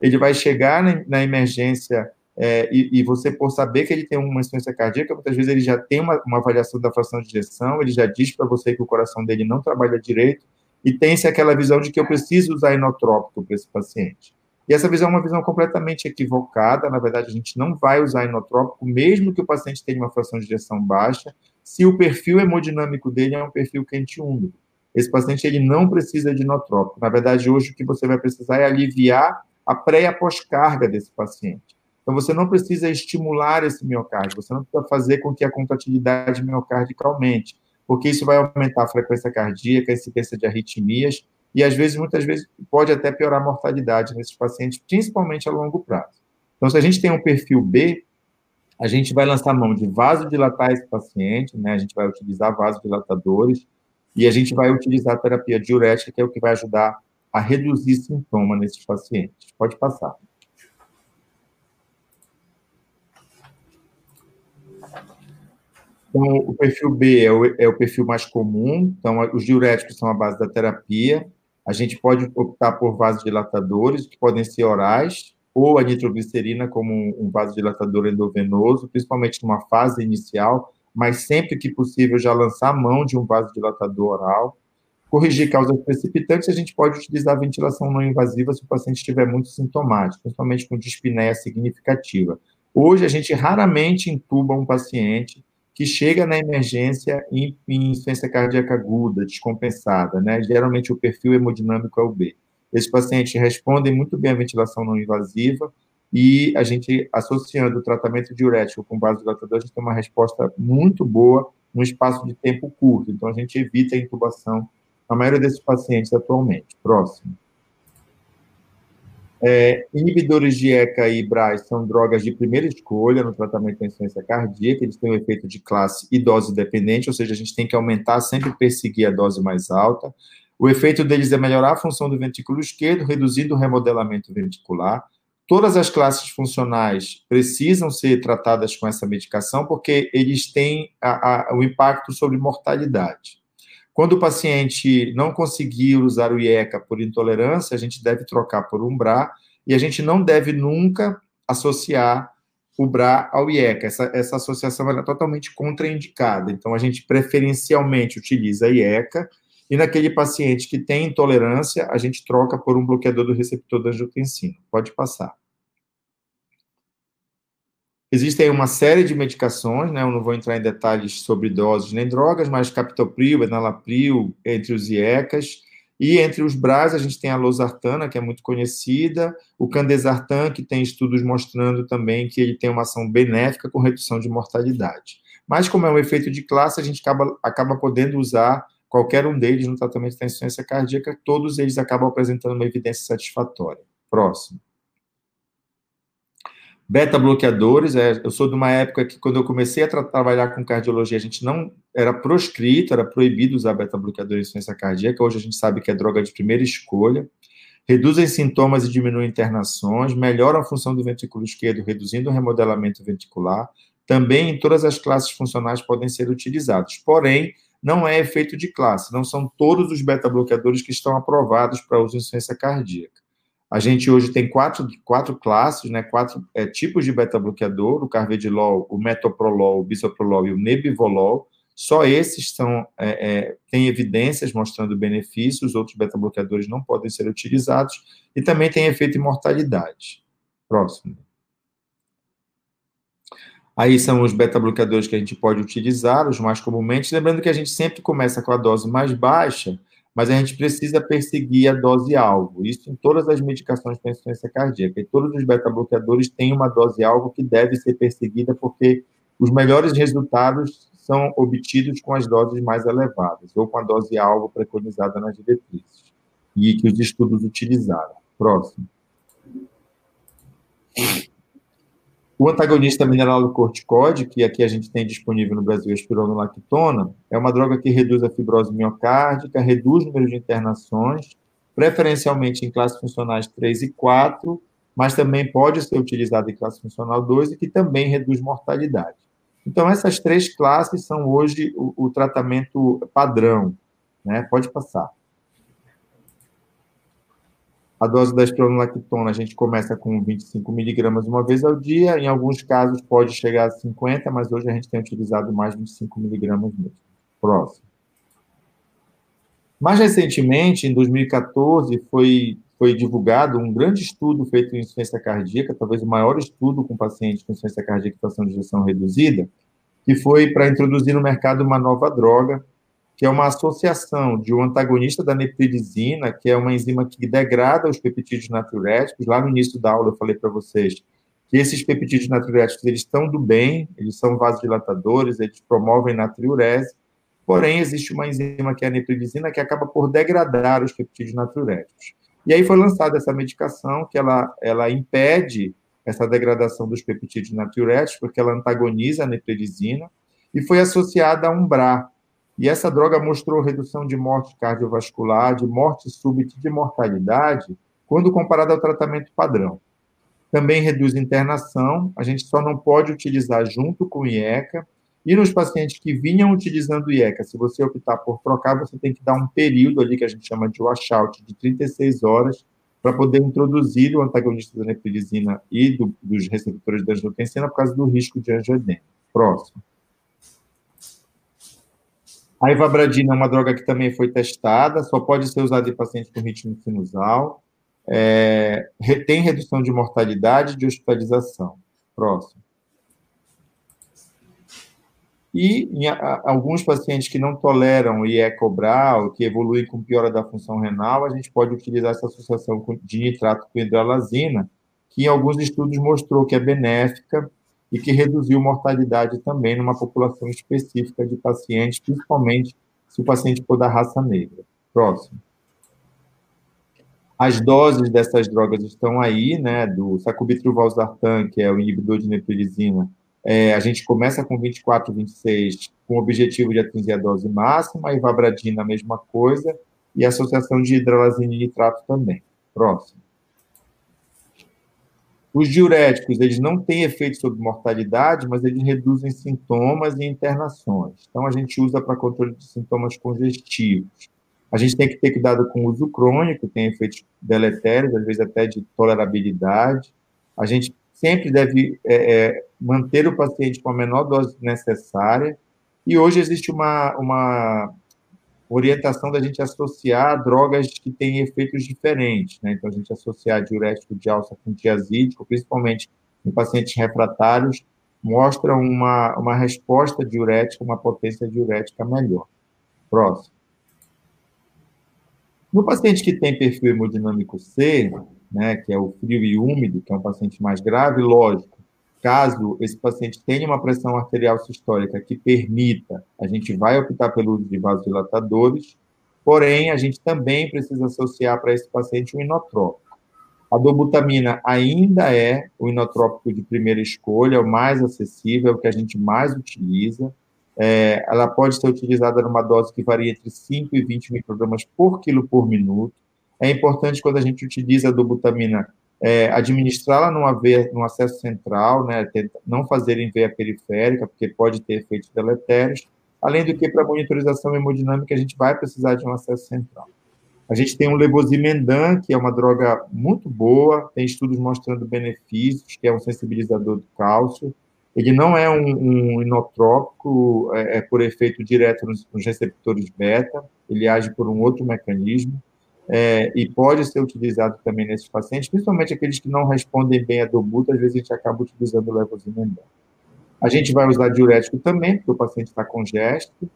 ele vai chegar na, emergência é, e, e, você, por saber que ele tem uma insuficiência cardíaca, muitas vezes ele já tem uma, uma avaliação da fração de injeção, ele já diz para você que o coração dele não trabalha direito, e tem-se aquela visão de que eu preciso usar inotrópico para esse paciente. E essa visão é uma visão completamente equivocada, na verdade, a gente não vai usar inotrópico, mesmo que o paciente tenha uma fração de injeção baixa, se o perfil hemodinâmico dele é um perfil quente úmido. Esse paciente ele não precisa de inotrópico. Na verdade, hoje o que você vai precisar é aliviar a pré e a pós-carga desse paciente. Então, você não precisa estimular esse miocárdio, você não precisa fazer com que a contratilidade miocárdica aumente, porque isso vai aumentar a frequência cardíaca, a incidência de arritmias, e às vezes, muitas vezes, pode até piorar a mortalidade nesses pacientes, principalmente a longo prazo. Então, se a gente tem um perfil B, a gente vai lançar mão de vasodilatar esse paciente, né? A gente vai utilizar vasodilatadores e a gente vai utilizar a terapia diurética, que é o que vai ajudar a reduzir sintoma nesses pacientes. Pode passar. Então, o perfil B é o, é o perfil mais comum, então, os diuréticos são a base da terapia. A gente pode optar por vasodilatadores, que podem ser orais, ou a nitroglicerina como um vasodilatador endovenoso, principalmente numa fase inicial, mas sempre que possível já lançar mão de um vasodilatador oral. Corrigir causas precipitantes, a gente pode utilizar a ventilação não invasiva se o paciente estiver muito sintomático, principalmente com dispneia significativa. Hoje, a gente raramente intuba um paciente que chega na emergência em, em insuficiência cardíaca aguda, descompensada, né? Geralmente o perfil hemodinâmico é o B. Esses pacientes respondem muito bem à ventilação não invasiva e a gente, associando o tratamento diurético com vasodilatador, a gente tem uma resposta muito boa num espaço de tempo curto. Então, a gente evita a intubação na maioria desses pacientes atualmente. Próximo. É, inibidores de ECA e BRAS são drogas de primeira escolha no tratamento da insuficiência cardíaca, eles têm um efeito de classe e dose dependente, ou seja, a gente tem que aumentar, sempre perseguir a dose mais alta. O efeito deles é melhorar a função do ventrículo esquerdo, reduzindo o remodelamento ventricular. Todas as classes funcionais precisam ser tratadas com essa medicação, porque eles têm o impacto sobre mortalidade. Quando o paciente não conseguir usar o IECA por intolerância, a gente deve trocar por um BRA, e a gente não deve nunca associar o BRA ao IECA. Essa, essa associação é totalmente contraindicada. Então, a gente preferencialmente utiliza IECA, e naquele paciente que tem intolerância, a gente troca por um bloqueador do receptor da angiotensina. Pode passar. Existem uma série de medicações, né? Eu não vou entrar em detalhes sobre doses nem drogas, mas captopril, enalapril, entre os IECAS. E entre os BRAS, a gente tem a losartana, que é muito conhecida, o candesartan, que tem estudos mostrando também que ele tem uma ação benéfica com redução de mortalidade. Mas, como é um efeito de classe, a gente acaba, acaba podendo usar qualquer um deles no tratamento da insuficiência cardíaca, todos eles acabam apresentando uma evidência satisfatória. Próximo. Beta-bloqueadores, é, eu sou de uma época que, quando eu comecei a tra trabalhar com cardiologia, a gente não era proscrito, era proibido usar beta-bloqueador em insuficiência cardíaca, hoje a gente sabe que é droga de primeira escolha. Reduzem sintomas e diminuem internações, melhoram a função do ventrículo esquerdo, reduzindo o remodelamento ventricular. Também em todas as classes funcionais podem ser utilizados. Porém, não é efeito de classe, não são todos os beta-bloqueadores que estão aprovados para uso em insuficiência cardíaca. A gente hoje tem quatro, quatro classes, né, quatro é, tipos de beta-bloqueador, o carvedilol, o metoprolol, o bisoprolol e o nebivolol. Só esses são, é, é, têm evidências mostrando benefícios, os outros beta-bloqueadores não podem ser utilizados, e também tem efeito em mortalidade. Próximo. Aí são os beta-bloqueadores que a gente pode utilizar, os mais comumente. Lembrando que a gente sempre começa com a dose mais baixa, mas a gente precisa perseguir a dose-alvo. Isso em todas as medicações para insuficiência cardíaca. E todos os beta-bloqueadores têm uma dose-alvo que deve ser perseguida, porque os melhores resultados são obtidos com as doses mais elevadas, ou com a dose-alvo preconizada nas diretrizes, e que os estudos utilizaram. Próximo. O antagonista mineral do que aqui a gente tem disponível no Brasil, a espironolactona, é uma droga que reduz a fibrose miocárdica, reduz o número de internações, preferencialmente em classes funcionais 3 e 4, mas também pode ser utilizado em classe funcional 2 e que também reduz mortalidade. Então, essas três classes são hoje o, o tratamento padrão. Né? Pode passar. A dose da espironolactona a gente começa com 25 miligramas uma vez ao dia, em alguns casos pode chegar a 50, mas hoje a gente tem utilizado mais 25 miligramas mesmo. Próximo. Mais recentemente, em 2014, foi, foi divulgado um grande estudo feito em insuficiência cardíaca, talvez o maior estudo com pacientes com insuficiência cardíaca e fração de ejeção reduzida, que foi para introduzir no mercado uma nova droga, que é uma associação de um antagonista da nepridizina, que é uma enzima que degrada os peptídeos natriuréticos. Lá no início da aula eu falei para vocês que esses peptídeos natriuréticos eles estão do bem, eles são vasodilatadores, eles promovem natriurese, porém existe uma enzima que é a nepridizina que acaba por degradar os peptídeos natriuréticos. E aí foi lançada essa medicação que ela, ela impede essa degradação dos peptídeos natriuréticos, porque ela antagoniza a nepridizina, e foi associada a um BRA, e essa droga mostrou redução de morte cardiovascular, de morte súbita e de mortalidade, quando comparada ao tratamento padrão. Também reduz internação, a gente só não pode utilizar junto com IECA. E nos pacientes que vinham utilizando IECA, se você optar por trocar, você tem que dar um período ali que a gente chama de washout, de 36 horas, para poder introduzir o antagonista da nepridizina e do, dos receptores da angiotensina por causa do risco de angioedema. Próximo. A ivabradina é uma droga que também foi testada, só pode ser usada em pacientes com ritmo sinusal. É, tem redução de mortalidade e de hospitalização. Próximo. E em, a, alguns pacientes que não toleram e é cobrar, ou que evoluem com piora da função renal, a gente pode utilizar essa associação de nitrato com hidralazina, que em alguns estudos mostrou que é benéfica e que reduziu mortalidade também numa população específica de pacientes, principalmente se o paciente for da raça negra. Próximo. As doses dessas drogas estão aí, né, do sacubitril valsartan, que é o inibidor de neprilisina, é, a gente começa com 24, 26, com o objetivo de atingir a dose máxima, e vabradina a mesma coisa, e associação de hidralazina e nitrato também. Próximo. Os diuréticos, eles não têm efeito sobre mortalidade, mas eles reduzem sintomas e internações. Então, a gente usa para controle de sintomas congestivos. A gente tem que ter cuidado com o uso crônico, tem efeitos deletérios, às vezes até de tolerabilidade. A gente sempre deve é, é, manter o paciente com a menor dose necessária. E hoje existe uma, uma orientação da gente associar drogas que têm efeitos diferentes. Né? Então, a gente associar diurético de alça com diazídico, principalmente em pacientes refratários, mostra uma, uma resposta diurética, uma potência diurética melhor. Próximo. No paciente que tem perfil hemodinâmico C, né, que é o frio e úmido, que é um paciente mais grave, lógico, caso esse paciente tenha uma pressão arterial sistólica que permita, a gente vai optar pelo uso de vasodilatadores, porém, a gente também precisa associar para esse paciente um inotrópico. A dobutamina ainda é o inotrópico de primeira escolha, o mais acessível, é o que a gente mais utiliza, é, ela pode ser utilizada numa dose que varia entre 5 e 20 microgramas por quilo por minuto. É importante, quando a gente utiliza a dobutamina, é, administrá-la numa no acesso central, né, não fazer em veia periférica, porque pode ter efeitos deletérios. Além do que, para monitorização hemodinâmica, a gente vai precisar de um acesso central. A gente tem um levosimendan, que é uma droga muito boa, tem estudos mostrando benefícios, que é um sensibilizador do cálcio. Ele não é um, um inotrópico é, é, por efeito direto nos, nos, receptores beta, ele age por um outro mecanismo é, e pode ser utilizado também nesses pacientes, principalmente aqueles que não respondem bem a dobuta, às vezes a gente acaba utilizando o levosimendan. A gente vai usar diurético também, porque o paciente está congesto,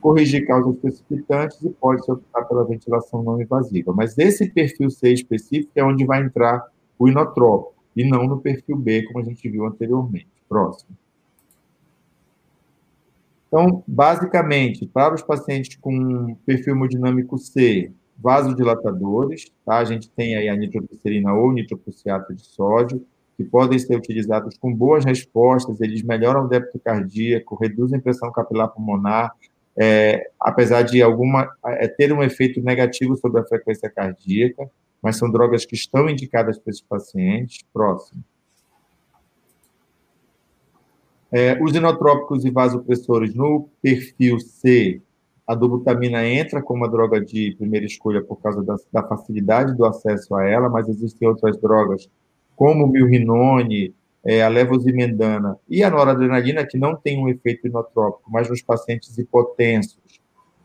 corrigir causas precipitantes e pode ser optar pela ventilação não invasiva. Mas esse perfil C específico é onde vai entrar o inotrópico, e não no perfil B, como a gente viu anteriormente. Próximo. Então, basicamente, para os pacientes com perfil hemodinâmico C, vasodilatadores, tá? A gente tem aí a nitroglicerina ou nitroprusiato de sódio, que podem ser utilizados com boas respostas, eles melhoram o débito cardíaco, reduzem pressão capilar pulmonar, é, apesar de alguma é, ter um efeito negativo sobre a frequência cardíaca, mas são drogas que estão indicadas para esses pacientes. Próximo. É, os inotrópicos e vasopressores no perfil C, a dobutamina entra como uma droga de primeira escolha por causa da, da facilidade do acesso a ela, mas existem outras drogas, como o milrinone, é, a levosimendana e a noradrenalina, que não tem um efeito inotrópico, mas nos pacientes hipotensos,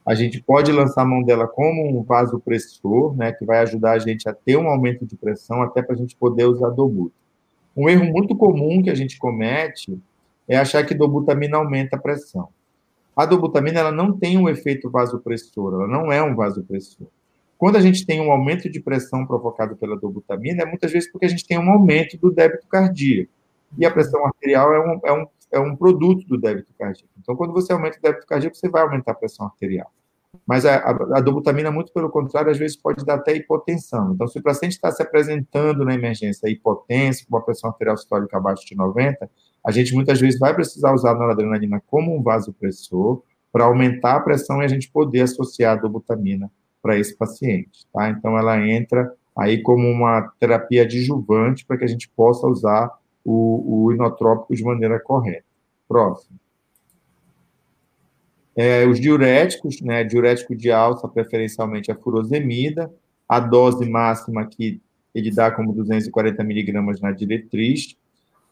a gente pode lançar a mão dela como um vasopressor, né, que vai ajudar a gente a ter um aumento de pressão, até para a gente poder usar dobuta. Um erro muito comum que a gente comete é achar que dobutamina aumenta a pressão. A dobutamina ela não tem um efeito vasopressor, ela não é um vasopressor. Quando a gente tem um aumento de pressão provocado pela dobutamina, é muitas vezes porque a gente tem um aumento do débito cardíaco. E a pressão arterial é um, é um, é um produto do débito cardíaco. Então, quando você aumenta o débito cardíaco, você vai aumentar a pressão arterial. Mas a, a, a dobutamina, muito pelo contrário, às vezes pode dar até hipotensão. Então, se o paciente está se apresentando na emergência hipotenso, com uma pressão arterial sistólica abaixo de 90, a gente muitas vezes vai precisar usar a noradrenalina como um vasopressor para aumentar a pressão e a gente poder associar a dobutamina para esse paciente, tá? Então, ela entra aí como uma terapia adjuvante para que a gente possa usar o, o inotrópico de maneira correta. Próximo. É, os diuréticos, né, diurético de alça, preferencialmente a furosemida, a dose máxima que ele dá como 240 miligramas na diretriz,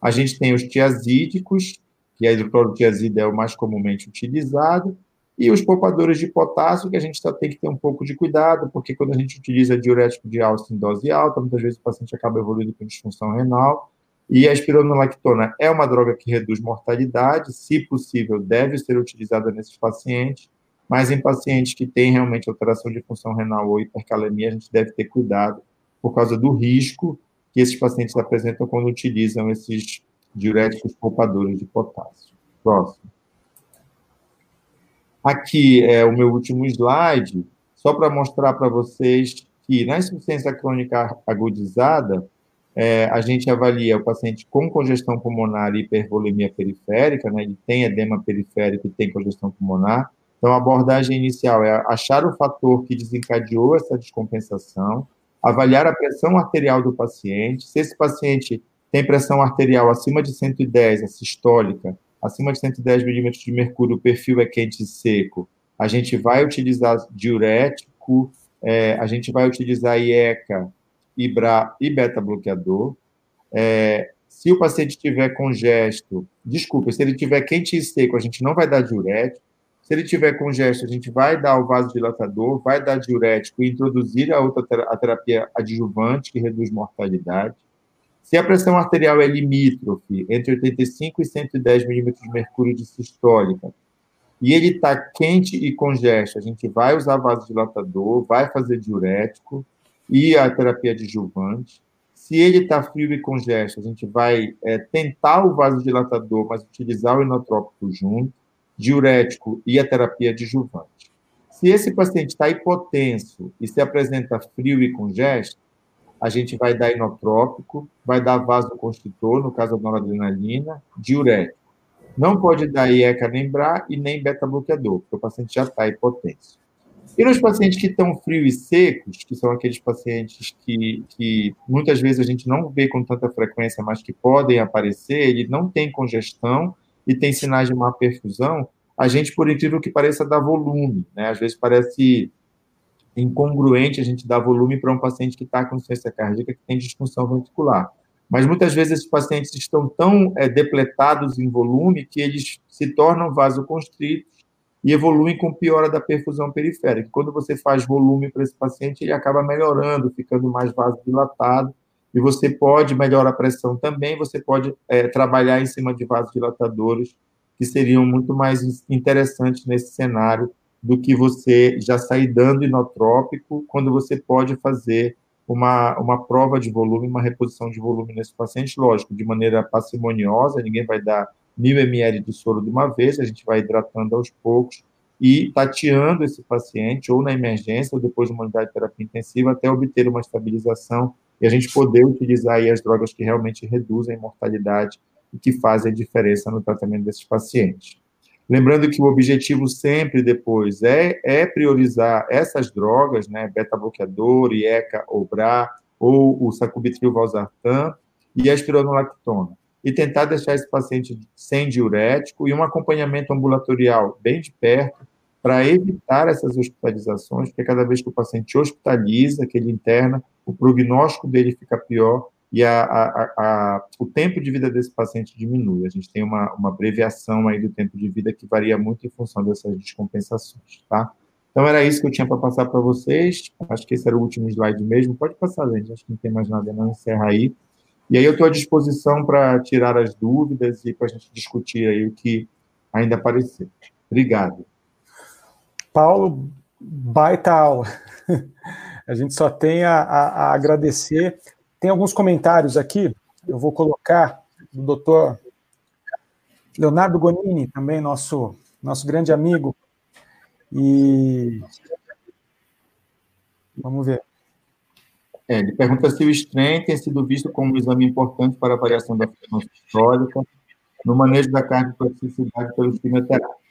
a gente tem os tiazídicos, que a hidroclorotiazida é o mais comumente utilizado, e os poupadores de potássio, que a gente só tem que ter um pouco de cuidado, porque quando a gente utiliza diurético de alça em dose alta, muitas vezes o paciente acaba evoluindo com disfunção renal, E a espironolactona é uma droga que reduz mortalidade, se possível, deve ser utilizada nesses pacientes, mas em pacientes que têm realmente alteração de função renal ou hipercalemia, a gente deve ter cuidado por causa do risco que esses pacientes apresentam quando utilizam esses diuréticos poupadores de potássio. Próximo. Aqui é o meu último slide, só para mostrar para vocês que na insuficiência crônica agudizada, é, a gente avalia o paciente com congestão pulmonar e hipervolemia periférica, né, ele tem edema periférico e tem congestão pulmonar. Então, a abordagem inicial é achar o fator que desencadeou essa descompensação, avaliar a pressão arterial do paciente. Se esse paciente tem pressão arterial acima de 110, a sistólica, acima de 110 milímetros de mercúrio, o perfil é quente e seco, a gente vai utilizar diurético, é, a gente vai utilizar IECA, IBRA e beta-bloqueador. É, se o paciente tiver congesto, desculpa, se ele tiver quente e seco, a gente não vai dar diurético. Se ele tiver congesto, a gente vai dar o vasodilatador, vai dar diurético e introduzir a outra a terapia adjuvante, que reduz mortalidade. Se a pressão arterial é limítrofe, entre 85 e 110 milímetros de mercúrio de sistólica, e ele está quente e congesto, a gente vai usar vasodilatador, vai fazer diurético e a terapia adjuvante. Se ele está frio e congesto, a gente vai é, tentar o vasodilatador, mas utilizar o inotrópico junto, diurético e a terapia adjuvante. Se esse paciente está hipotenso e se apresenta frio e congesto, a gente vai dar inotrópico, vai dar vasoconstritor, no caso da noradrenalina, diurético. Não pode dar IECA nem BRA e nem beta-bloqueador, porque o paciente já está hipotenso. E nos pacientes que estão frios e secos, que são aqueles pacientes que, que muitas vezes a gente não vê com tanta frequência, mas que podem aparecer, ele não tem congestão e tem sinais de má perfusão, a gente, por incrível que pareça, dá volume. Né? Às vezes parece incongruente a gente dar volume para um paciente que está com insuficiência cardíaca, que tem disfunção ventricular. Mas muitas vezes esses pacientes estão tão é, depletados em volume que eles se tornam vasoconstritos e evoluem com piora da perfusão periférica. Quando você faz volume para esse paciente, ele acaba melhorando, ficando mais vasodilatado, e você pode melhorar a pressão também, você pode é, trabalhar em cima de vasodilatadores que seriam muito mais interessantes nesse cenário do que você já sair dando inotrópico, quando você pode fazer uma, uma prova de volume, uma reposição de volume nesse paciente, lógico, de maneira parcimoniosa, ninguém vai dar mil ml de soro de uma vez, a gente vai hidratando aos poucos e tateando esse paciente, ou na emergência, ou depois de uma unidade de terapia intensiva, até obter uma estabilização e a gente poder utilizar aí as drogas que realmente reduzem a mortalidade e que fazem a diferença no tratamento desses pacientes. Lembrando que o objetivo sempre depois é, é priorizar essas drogas, né, beta-bloqueador, IECA ou BRA, ou o sacubitril valsartan e a espironolactona e tentar deixar esse paciente sem diurético e um acompanhamento ambulatorial bem de perto para evitar essas hospitalizações, porque cada vez que o paciente hospitaliza, que ele interna, o prognóstico dele fica pior e a, a, a, o tempo de vida desse paciente diminui. A gente tem uma, uma abreviação aí do tempo de vida que varia muito em função dessas descompensações, tá? Então, era isso que eu tinha para passar para vocês. Acho que esse era o último slide mesmo. Pode passar, gente. Acho que não tem mais nada, não. Encerra aí. E aí eu estou à disposição para tirar as dúvidas e para a gente discutir aí o que ainda aparecer. Obrigado. Paulo, baita aula. [laughs] A gente só tem a, a, a agradecer. Tem alguns comentários aqui, eu vou colocar do doutor Leonardo Gonini, também nosso, nosso grande amigo. E vamos ver. É, ele pergunta se o strain tem sido visto como um exame importante para a avaliação da função histórica no manejo da cardiotoxicidade pelos quimioterápicos.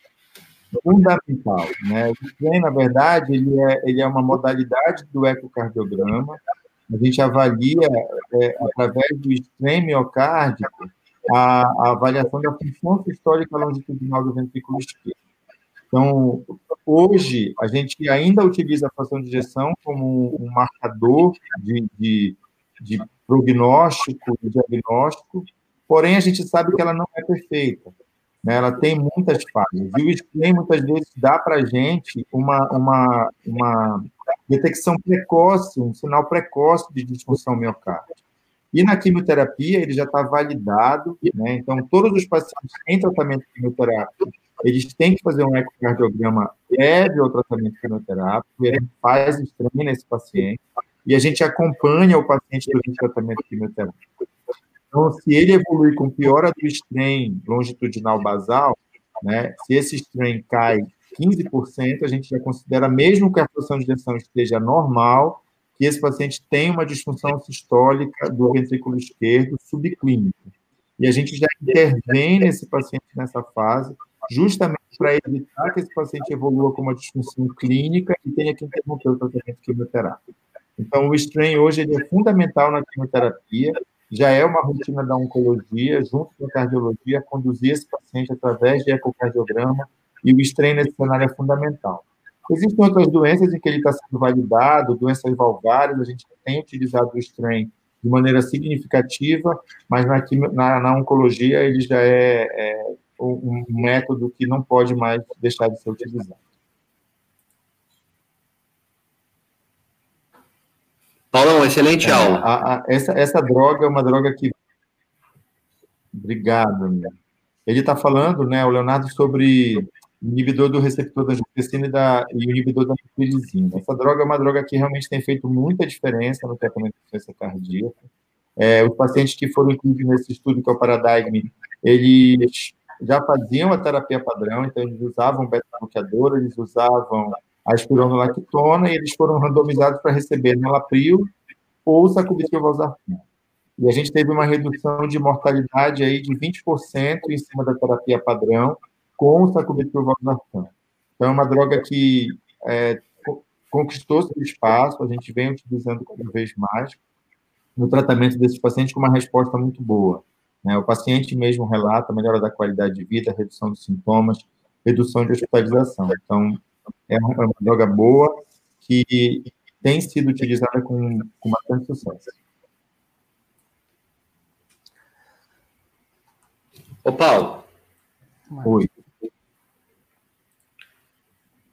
Fundamental, né? O strain, na verdade, ele é, ele é uma modalidade do ecocardiograma. A gente avalia, é, através do strain miocárdico, a, a avaliação da função histórica longitudinal do ventrículo esquerdo. Então, hoje, a gente ainda utiliza a fração de injeção como um marcador de, de, de prognóstico, de diagnóstico, porém, a gente sabe que ela não é perfeita. Né? Ela tem muitas falhas. E o screen, muitas vezes, dá para a gente uma, uma, uma detecção precoce, um sinal precoce de disfunção miocárdica. E na quimioterapia, ele já está validado, né? Então, todos os pacientes em tratamento quimioterápico, eles têm que fazer um ecocardiograma prévio ao tratamento quimioterápico, ele faz estranho nesse paciente, e a gente acompanha o paciente durante o tratamento quimioterápico. Então, se ele evoluir com piora do strain longitudinal basal, né, se esse strain cai 15%, a gente já considera, mesmo que a fração de ejeção esteja normal, que esse paciente tem uma disfunção sistólica do ventrículo esquerdo subclínica. E a gente já intervém nesse paciente nessa fase, justamente para evitar que esse paciente evolua com uma disfunção clínica e tenha que interromper o tratamento quimioterápico. Então, o strain hoje ele é fundamental na quimioterapia, já é uma rotina da oncologia, junto com a cardiologia, conduzir esse paciente através de ecocardiograma, e o strain nesse cenário é fundamental. Existem outras doenças em que ele está sendo validado, doenças valvárias, a gente tem utilizado o strain de maneira significativa, mas na, na, na oncologia ele já é, é, um método que não pode mais deixar de ser utilizado. Paulão, excelente é, aula. A, a, essa, essa droga é uma droga que. Obrigado, amigo. Ele está falando, né, o Leonardo, sobre inibidor do receptor da angiotensina e, da, e inibidor da angiotensina. Essa droga é uma droga que realmente tem feito muita diferença no tratamento de doença cardíaca. É, os pacientes que foram incluídos nesse estudo, que é o Paradigm, eles já faziam a terapia padrão, então eles usavam beta-bloqueador, eles usavam a espironolactona e eles foram randomizados para receber nalapril ou sacubitril/valsartan. E a gente teve uma redução de mortalidade aí de 20% em cima da terapia padrão, com o sacubitril/valsartan. Então, é uma droga que é, conquistou seu espaço, a gente vem utilizando cada vez mais no tratamento desses pacientes com uma resposta muito boa. Né? O paciente mesmo relata melhora da qualidade de vida, redução dos sintomas, redução de hospitalização. Então, é uma, é uma droga boa que tem sido utilizada com, com bastante sucesso. Ô, Paulo. Oi.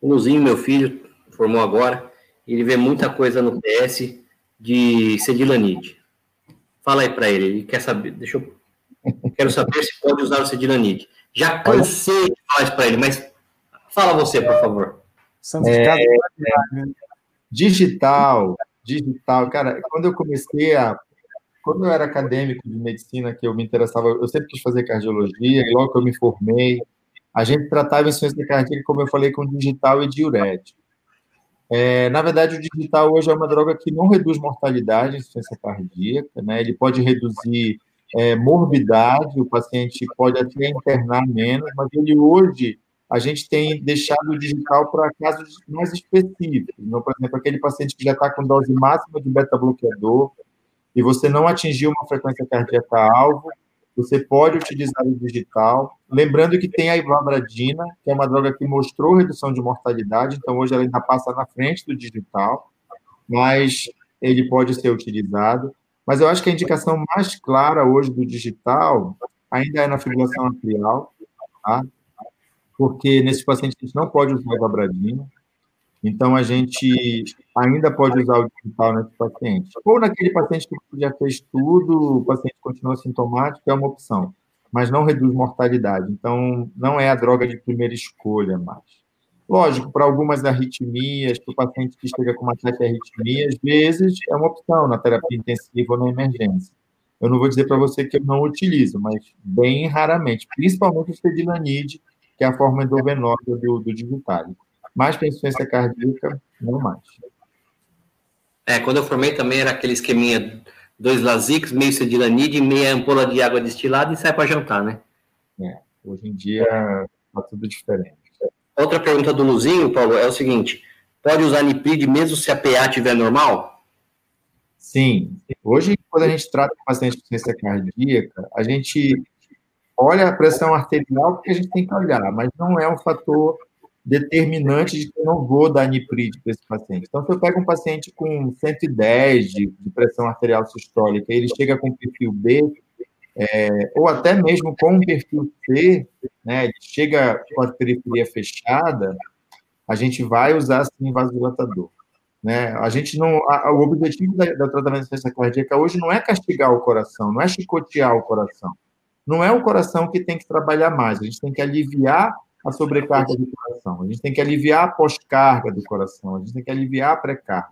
O Luzinho, meu filho, formou agora, ele vê muita coisa no PS de cedilanide. Fala aí para ele, ele quer saber, deixa eu, quero saber se pode usar o cedilanide. Já cansei de falar isso para ele, mas fala você, por favor. É, digital, digital, cara, quando eu comecei a quando eu era acadêmico de medicina, que eu me interessava, eu sempre quis fazer cardiologia, e logo que eu me formei, a gente tratava insuficiência cardíaca, como eu falei, com digital e diurético. É, na verdade, o digital hoje é uma droga que não reduz mortalidade insuficiência cardíaca, né? Ele pode reduzir é, morbidade, o paciente pode até internar menos, mas ele hoje a gente tem deixado o digital para casos mais específicos. Então, por exemplo, aquele paciente que já está com dose máxima de beta-bloqueador e você não atingiu uma frequência cardíaca alvo, você pode utilizar o digital. Lembrando que tem a ivabradina, que é uma droga que mostrou redução de mortalidade, então hoje ela ainda passa na frente do digital, mas ele pode ser utilizado. Mas eu acho que a indicação mais clara hoje do digital ainda é na fibrilação atrial, tá? Porque nesse paciente a gente não pode usar a ivabradina. Então, a gente ainda pode usar o digital nesse paciente. Ou naquele paciente que já fez tudo, o paciente continua sintomático, é uma opção, mas não reduz mortalidade. Então, não é a droga de primeira escolha mais. Lógico, para algumas arritmias, para o paciente que chega com uma arritmia, às vezes é uma opção na terapia intensiva ou na emergência. Eu não vou dizer para você que eu não utilizo, mas bem raramente, principalmente o cedilanide, que é a forma endovenosa do, do digital mais para insuficiência cardíaca, não mais. É, quando eu formei também era aquele esqueminha, dois Lasix, meio cedilanide, meia ampola de água destilada e sai para jantar, né? É, hoje em dia está tudo diferente. Outra pergunta do Luzinho, Paulo, é o seguinte, pode usar Niprid mesmo se a PA estiver normal? Sim. Hoje, quando a gente trata o paciente com insuficiência cardíaca, a gente olha a pressão arterial porque a gente tem que olhar, mas não é um fator determinante de que eu não vou dar niprid para esse paciente. Então, se eu pego um paciente com 110 de, de pressão arterial sistólica, ele chega com perfil B, é, ou até mesmo com um perfil C, né, chega com a periferia fechada, a gente vai usar sim vasodilatador. Né? A gente não, a, o objetivo da, tratamento de cardíaca hoje não é castigar o coração, não é chicotear o coração. Não é o coração que tem que trabalhar mais, a gente tem que aliviar a sobrecarga do coração, a gente tem que aliviar a pós-carga do coração, a gente tem que aliviar a pré-carga.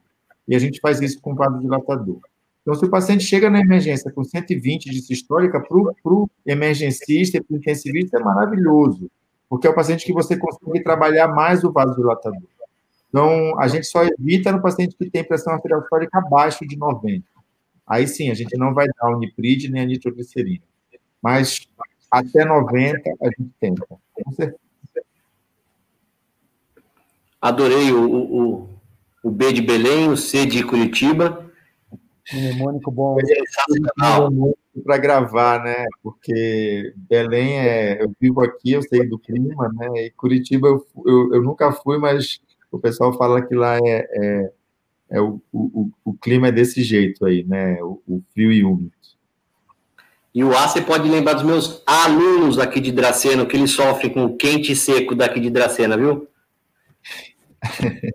E a gente faz isso com o dilatador. Então, se o paciente chega na emergência com 120 de sistólica, para o emergencista e para o intensivista é maravilhoso, porque é o paciente que você consegue trabalhar mais o vasodilatador. Então, a gente só evita no paciente que tem pressão arterial sistólica abaixo de 90. Aí sim, a gente não vai dar o niprid nem a nitroglicerina. Mas até 90 a gente tenta. Com certeza. Adorei o, o, o B de Belém, o C de Curitiba. Mnemônico bom. Para gravar, né? Porque Belém é. Eu vivo aqui, eu sei do clima, né? E Curitiba eu, eu, eu nunca fui, mas o pessoal fala que lá é, é, é o, o, o, clima é desse jeito aí, né? O, o, frio e úmido. E o A você pode lembrar dos meus alunos aqui de Dracena, que eles sofrem com quente e seco daqui de Dracena, viu? [laughs]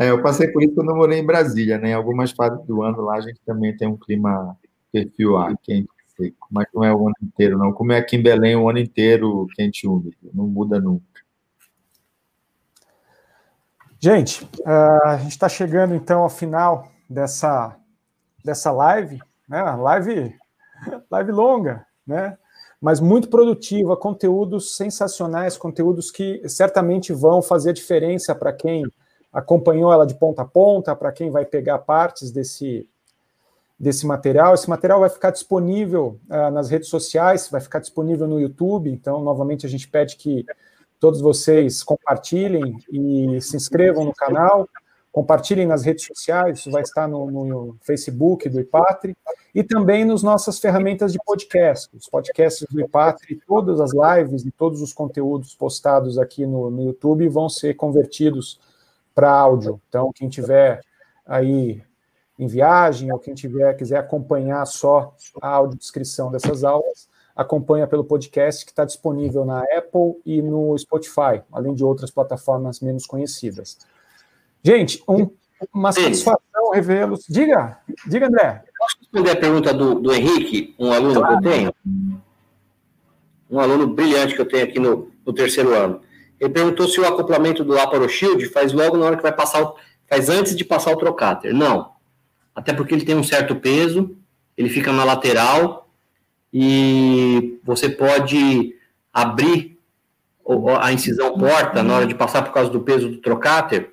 é, eu passei por isso quando eu morei em Brasília, né? Em algumas fases do ano lá a gente também tem um clima perfil A, quente e seco, mas não é o ano inteiro, não. Como é aqui em Belém o ano inteiro quente e úmido, não muda nunca. Gente, uh, a gente está chegando então ao final dessa, dessa live, né? Live, live longa, né? Mas muito produtiva, conteúdos sensacionais, conteúdos que certamente vão fazer diferença para quem acompanhou ela de ponta a ponta, para quem vai pegar partes desse, desse material. Esse material vai ficar disponível uh, nas redes sociais, vai ficar disponível no YouTube. Então, novamente, a gente pede que todos vocês compartilhem e se inscrevam no canal, compartilhem nas redes sociais, isso vai estar no, no Facebook do IPATRI, e também nas nossas ferramentas de podcast, os podcasts do IPATRI, todas as lives e todos os conteúdos postados aqui no, no YouTube vão ser convertidos para áudio. Então, quem tiver aí em viagem ou quem tiver quiser acompanhar só a audiodescrição dessas aulas, acompanha pelo podcast que está disponível na Apple e no Spotify, além de outras plataformas menos conhecidas. Gente, um, uma satisfação revê-los. Diga, diga, André. Posso responder a pergunta do, do Henrique, um aluno claro. que eu tenho? Um aluno brilhante que eu tenho aqui no, no terceiro ano. Ele perguntou se o acoplamento do Shield faz logo na hora que vai passar, o, faz antes de passar o trocáter. Não. Até porque ele tem um certo peso, ele fica na lateral, e você pode abrir a incisão porta na hora de passar por causa do peso do trocáter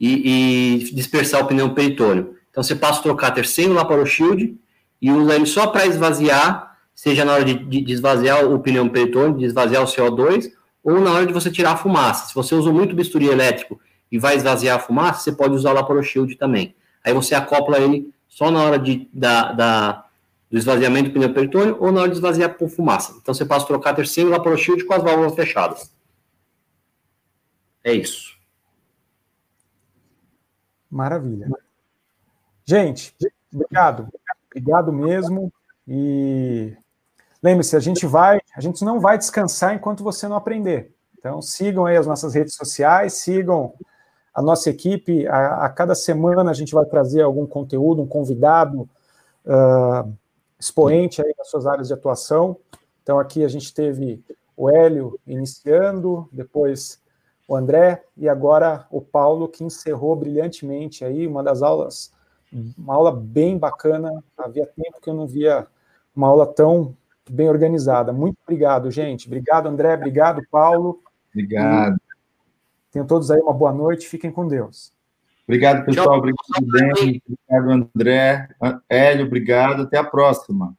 e, e dispersar o pneu peritônio. Então você passa o trocáter sem o laparoshield e usa ele só para esvaziar, seja na hora de, de, esvaziar o pneu peritônio, de esvaziar o CO2, ou na hora de você tirar a fumaça. Se você usou muito bisturi elétrico e vai esvaziar a fumaça, você pode usar o laparoshield também. Aí você acopla ele só na hora de, da, da do esvaziamento do pneu peritônio ou na hora de esvaziar por fumaça. Então você passa a trocar terceiro laparoshield com as válvulas fechadas. É isso. Maravilha. Gente, obrigado. Obrigado mesmo. E lembre-se, a gente vai, a gente não vai descansar enquanto você não aprender. Então sigam aí as nossas redes sociais, sigam a nossa equipe. A, a cada semana a gente vai trazer algum conteúdo, um convidado. Uh, expoente aí nas suas áreas de atuação. Então, aqui a gente teve o Hélio iniciando, depois o André e agora o Paulo, que encerrou brilhantemente aí uma das aulas, uma aula bem bacana. Havia tempo que eu não via uma aula tão bem organizada. Muito obrigado, gente. Obrigado, André. Obrigado, Paulo. Obrigado. E tenham todos aí uma boa noite. Fiquem com Deus. Obrigado, pessoal. Obrigado, Ben. Obrigado, André. Hélio, obrigado. Até a próxima.